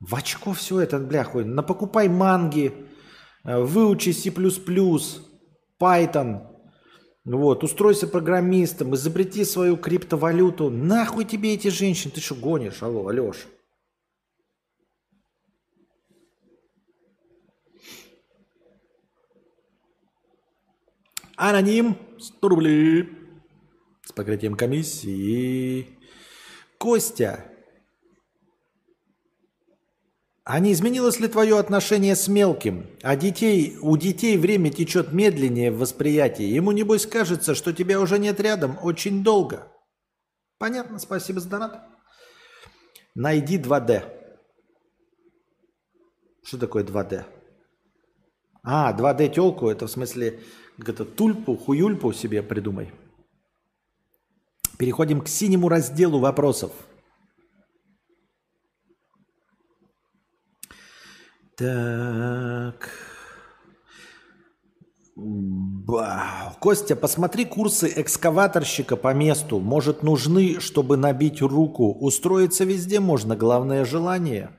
В очко все это, бля, хуй. Напокупай манги, э, выучи C++, Python, вот, устройся программистом, изобрети свою криптовалюту. Нахуй тебе эти женщины? Ты что гонишь? Алло, Алеш. Аноним 100 рублей с покрытием комиссии. Костя, а не изменилось ли твое отношение с мелким? А детей, у детей время течет медленнее в восприятии. Ему, небось, кажется, что тебя уже нет рядом очень долго. Понятно, спасибо за донат. Найди 2D. Что такое 2D? А, 2D телку, это в смысле как это, тульпу, хуюльпу себе придумай. Переходим к синему разделу вопросов. Так. Ба. Костя, посмотри курсы экскаваторщика по месту. Может, нужны, чтобы набить руку. Устроиться везде можно, главное желание.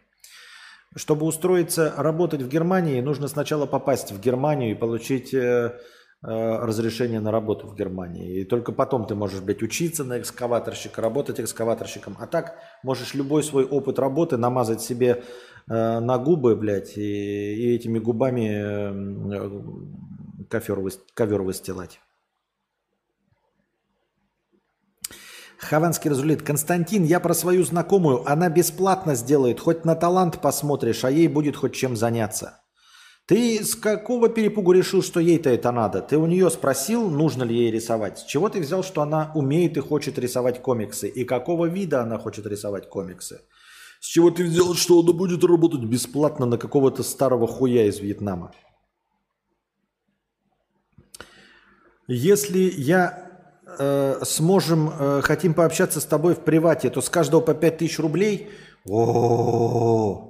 Чтобы устроиться работать в Германии, нужно сначала попасть в Германию и получить Э, Э, разрешение на работу в Германии. И только потом ты можешь, блядь, учиться на экскаваторщика, работать экскаваторщиком. А так можешь любой свой опыт работы намазать себе э, на губы, блядь, и, и этими губами э, ковер, ковер выстилать. Хованский разрулит. Константин, я про свою знакомую. Она бесплатно сделает. Хоть на талант посмотришь, а ей будет хоть чем заняться. Ты с какого перепугу решил, что ей-то это надо? Ты у нее спросил, нужно ли ей рисовать? С чего ты взял, что она умеет и хочет рисовать комиксы? И какого вида она хочет рисовать комиксы? С чего ты взял, что она будет работать бесплатно на какого-то старого хуя из Вьетнама? Если я э, сможем, э, хотим пообщаться с тобой в привате, то с каждого по 5000 рублей. О,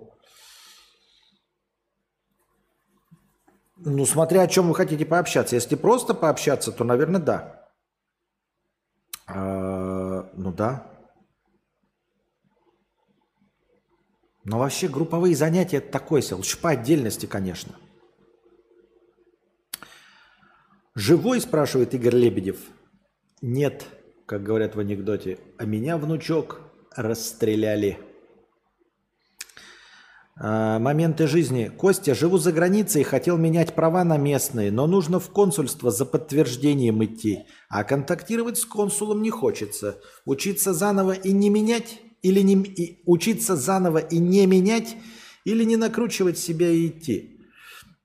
Ну, смотря о чем вы хотите пообщаться. Если просто пообщаться, то, наверное, да. А, ну да. Но вообще групповые занятия это такое себе. Лучше по отдельности, конечно. Живой, спрашивает Игорь Лебедев. Нет, как говорят в анекдоте, а меня, внучок, расстреляли. А, моменты жизни. Костя, живу за границей, хотел менять права на местные, но нужно в консульство за подтверждением идти. А контактировать с консулом не хочется. Учиться заново и не менять? Или не, и, учиться заново и не менять? Или не накручивать себя и идти?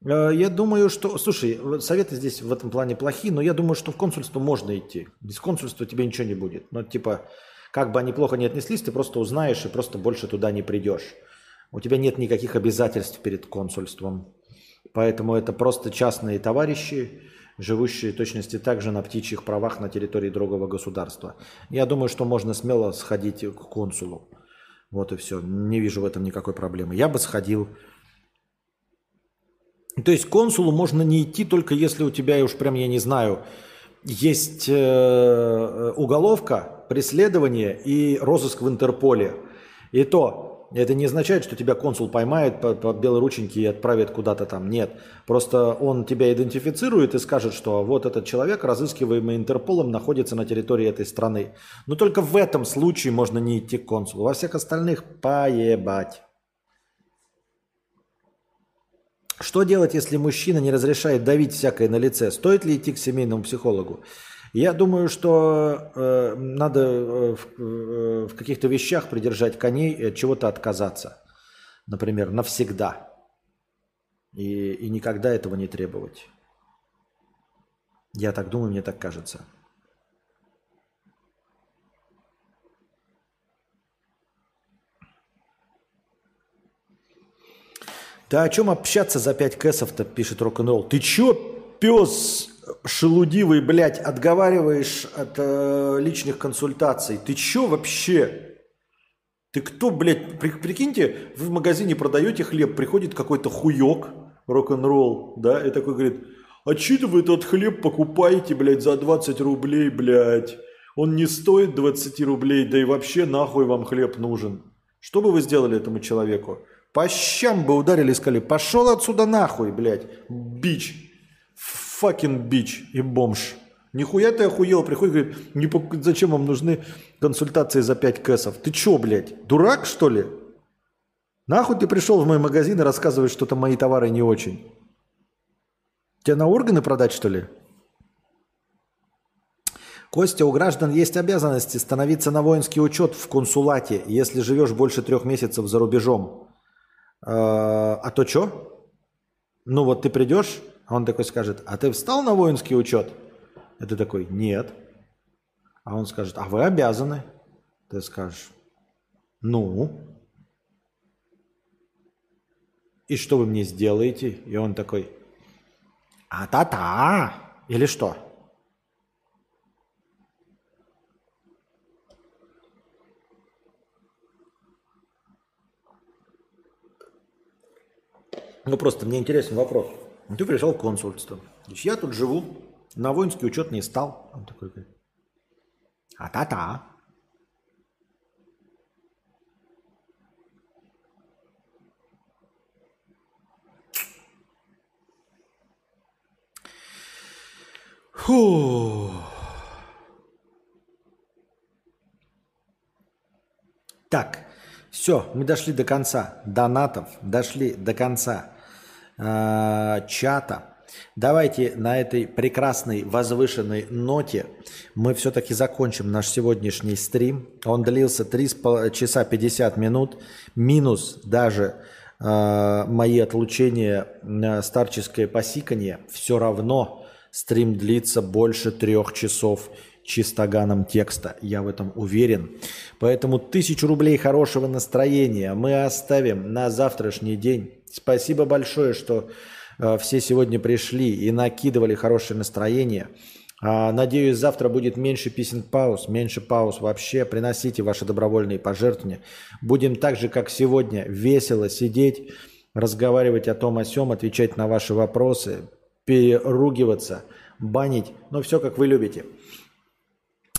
Э, я думаю, что... Слушай, советы здесь в этом плане плохие, но я думаю, что в консульство можно идти. Без консульства тебе ничего не будет. Но типа, как бы они плохо не отнеслись, ты просто узнаешь и просто больше туда не придешь. У тебя нет никаких обязательств перед консульством. Поэтому это просто частные товарищи, живущие точности также на птичьих правах на территории другого государства. Я думаю, что можно смело сходить к консулу. Вот и все. Не вижу в этом никакой проблемы. Я бы сходил. То есть консулу можно не идти только если у тебя, уж прям я не знаю, есть э, уголовка, преследование и розыск в Интерполе. И то, это не означает, что тебя консул поймает по, по белой и отправит куда-то там. Нет. Просто он тебя идентифицирует и скажет, что вот этот человек, разыскиваемый Интерполом, находится на территории этой страны. Но только в этом случае можно не идти к консулу. Во всех остальных поебать. Что делать, если мужчина не разрешает давить всякое на лице? Стоит ли идти к семейному психологу? Я думаю, что э, надо э, в, э, в каких-то вещах придержать коней от чего-то отказаться. Например, навсегда. И, и никогда этого не требовать. Я так думаю, мне так кажется. Да о чем общаться за 5 кэсов-то, пишет рок-н-ролл. Ты чё, пес шелудивый, блядь, отговариваешь от э, личных консультаций? Ты чё вообще? Ты кто, блядь? При, прикиньте, вы в магазине продаете хлеб, приходит какой-то хуёк, рок-н-ролл, да, и такой говорит, а че вы этот хлеб покупаете, блядь, за 20 рублей, блядь? Он не стоит 20 рублей, да и вообще нахуй вам хлеб нужен. Что бы вы сделали этому человеку? По щам бы ударили и сказали, пошел отсюда нахуй, блядь, бич, факин бич и бомж. Нихуя ты охуел, приходит, говорит, не, зачем вам нужны консультации за 5 кэсов? Ты чё, блядь, дурак, что ли? Нахуй ты пришел в мой магазин и рассказываешь, что там мои товары не очень? Тебе на органы продать, что ли? Костя, у граждан есть обязанности становиться на воинский учет в консулате, если живешь больше трех месяцев за рубежом. «А, а то что? Ну вот ты придешь, а он такой скажет, а ты встал на воинский учет? И ты такой, нет. А он скажет, а вы обязаны. Ты скажешь, ну. И что вы мне сделаете? И он такой, а-та-та. Или что? Ну просто мне интересен вопрос. Ну, ты пришел в консульство. Я тут живу, на воинский учет не стал. Он такой говорит, а та-та. Фу. Так, все, мы дошли до конца донатов, дошли до конца э, чата. Давайте на этой прекрасной возвышенной ноте мы все-таки закончим наш сегодняшний стрим. Он длился 3 часа 50 минут, минус даже э, мои отлучения, э, старческое посикание. Все равно стрим длится больше трех часов чистоганом текста. Я в этом уверен. Поэтому тысячу рублей хорошего настроения мы оставим на завтрашний день. Спасибо большое, что э, все сегодня пришли и накидывали хорошее настроение. А, надеюсь, завтра будет меньше писем пауз, меньше пауз вообще. Приносите ваши добровольные пожертвования. Будем так же, как сегодня, весело сидеть, разговаривать о том о сем, отвечать на ваши вопросы, переругиваться, банить. Ну, все, как вы любите.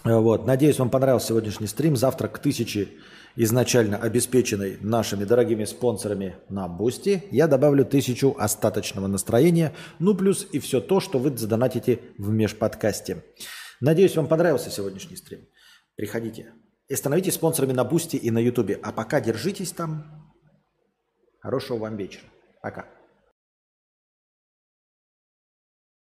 Вот. Надеюсь, вам понравился сегодняшний стрим. Завтра к тысяче изначально обеспеченной нашими дорогими спонсорами на Boosty, я добавлю тысячу остаточного настроения, ну плюс и все то, что вы задонатите в межподкасте. Надеюсь, вам понравился сегодняшний стрим. Приходите и становитесь спонсорами на Boosty и на Ютубе. А пока держитесь там. Хорошего вам вечера. Пока.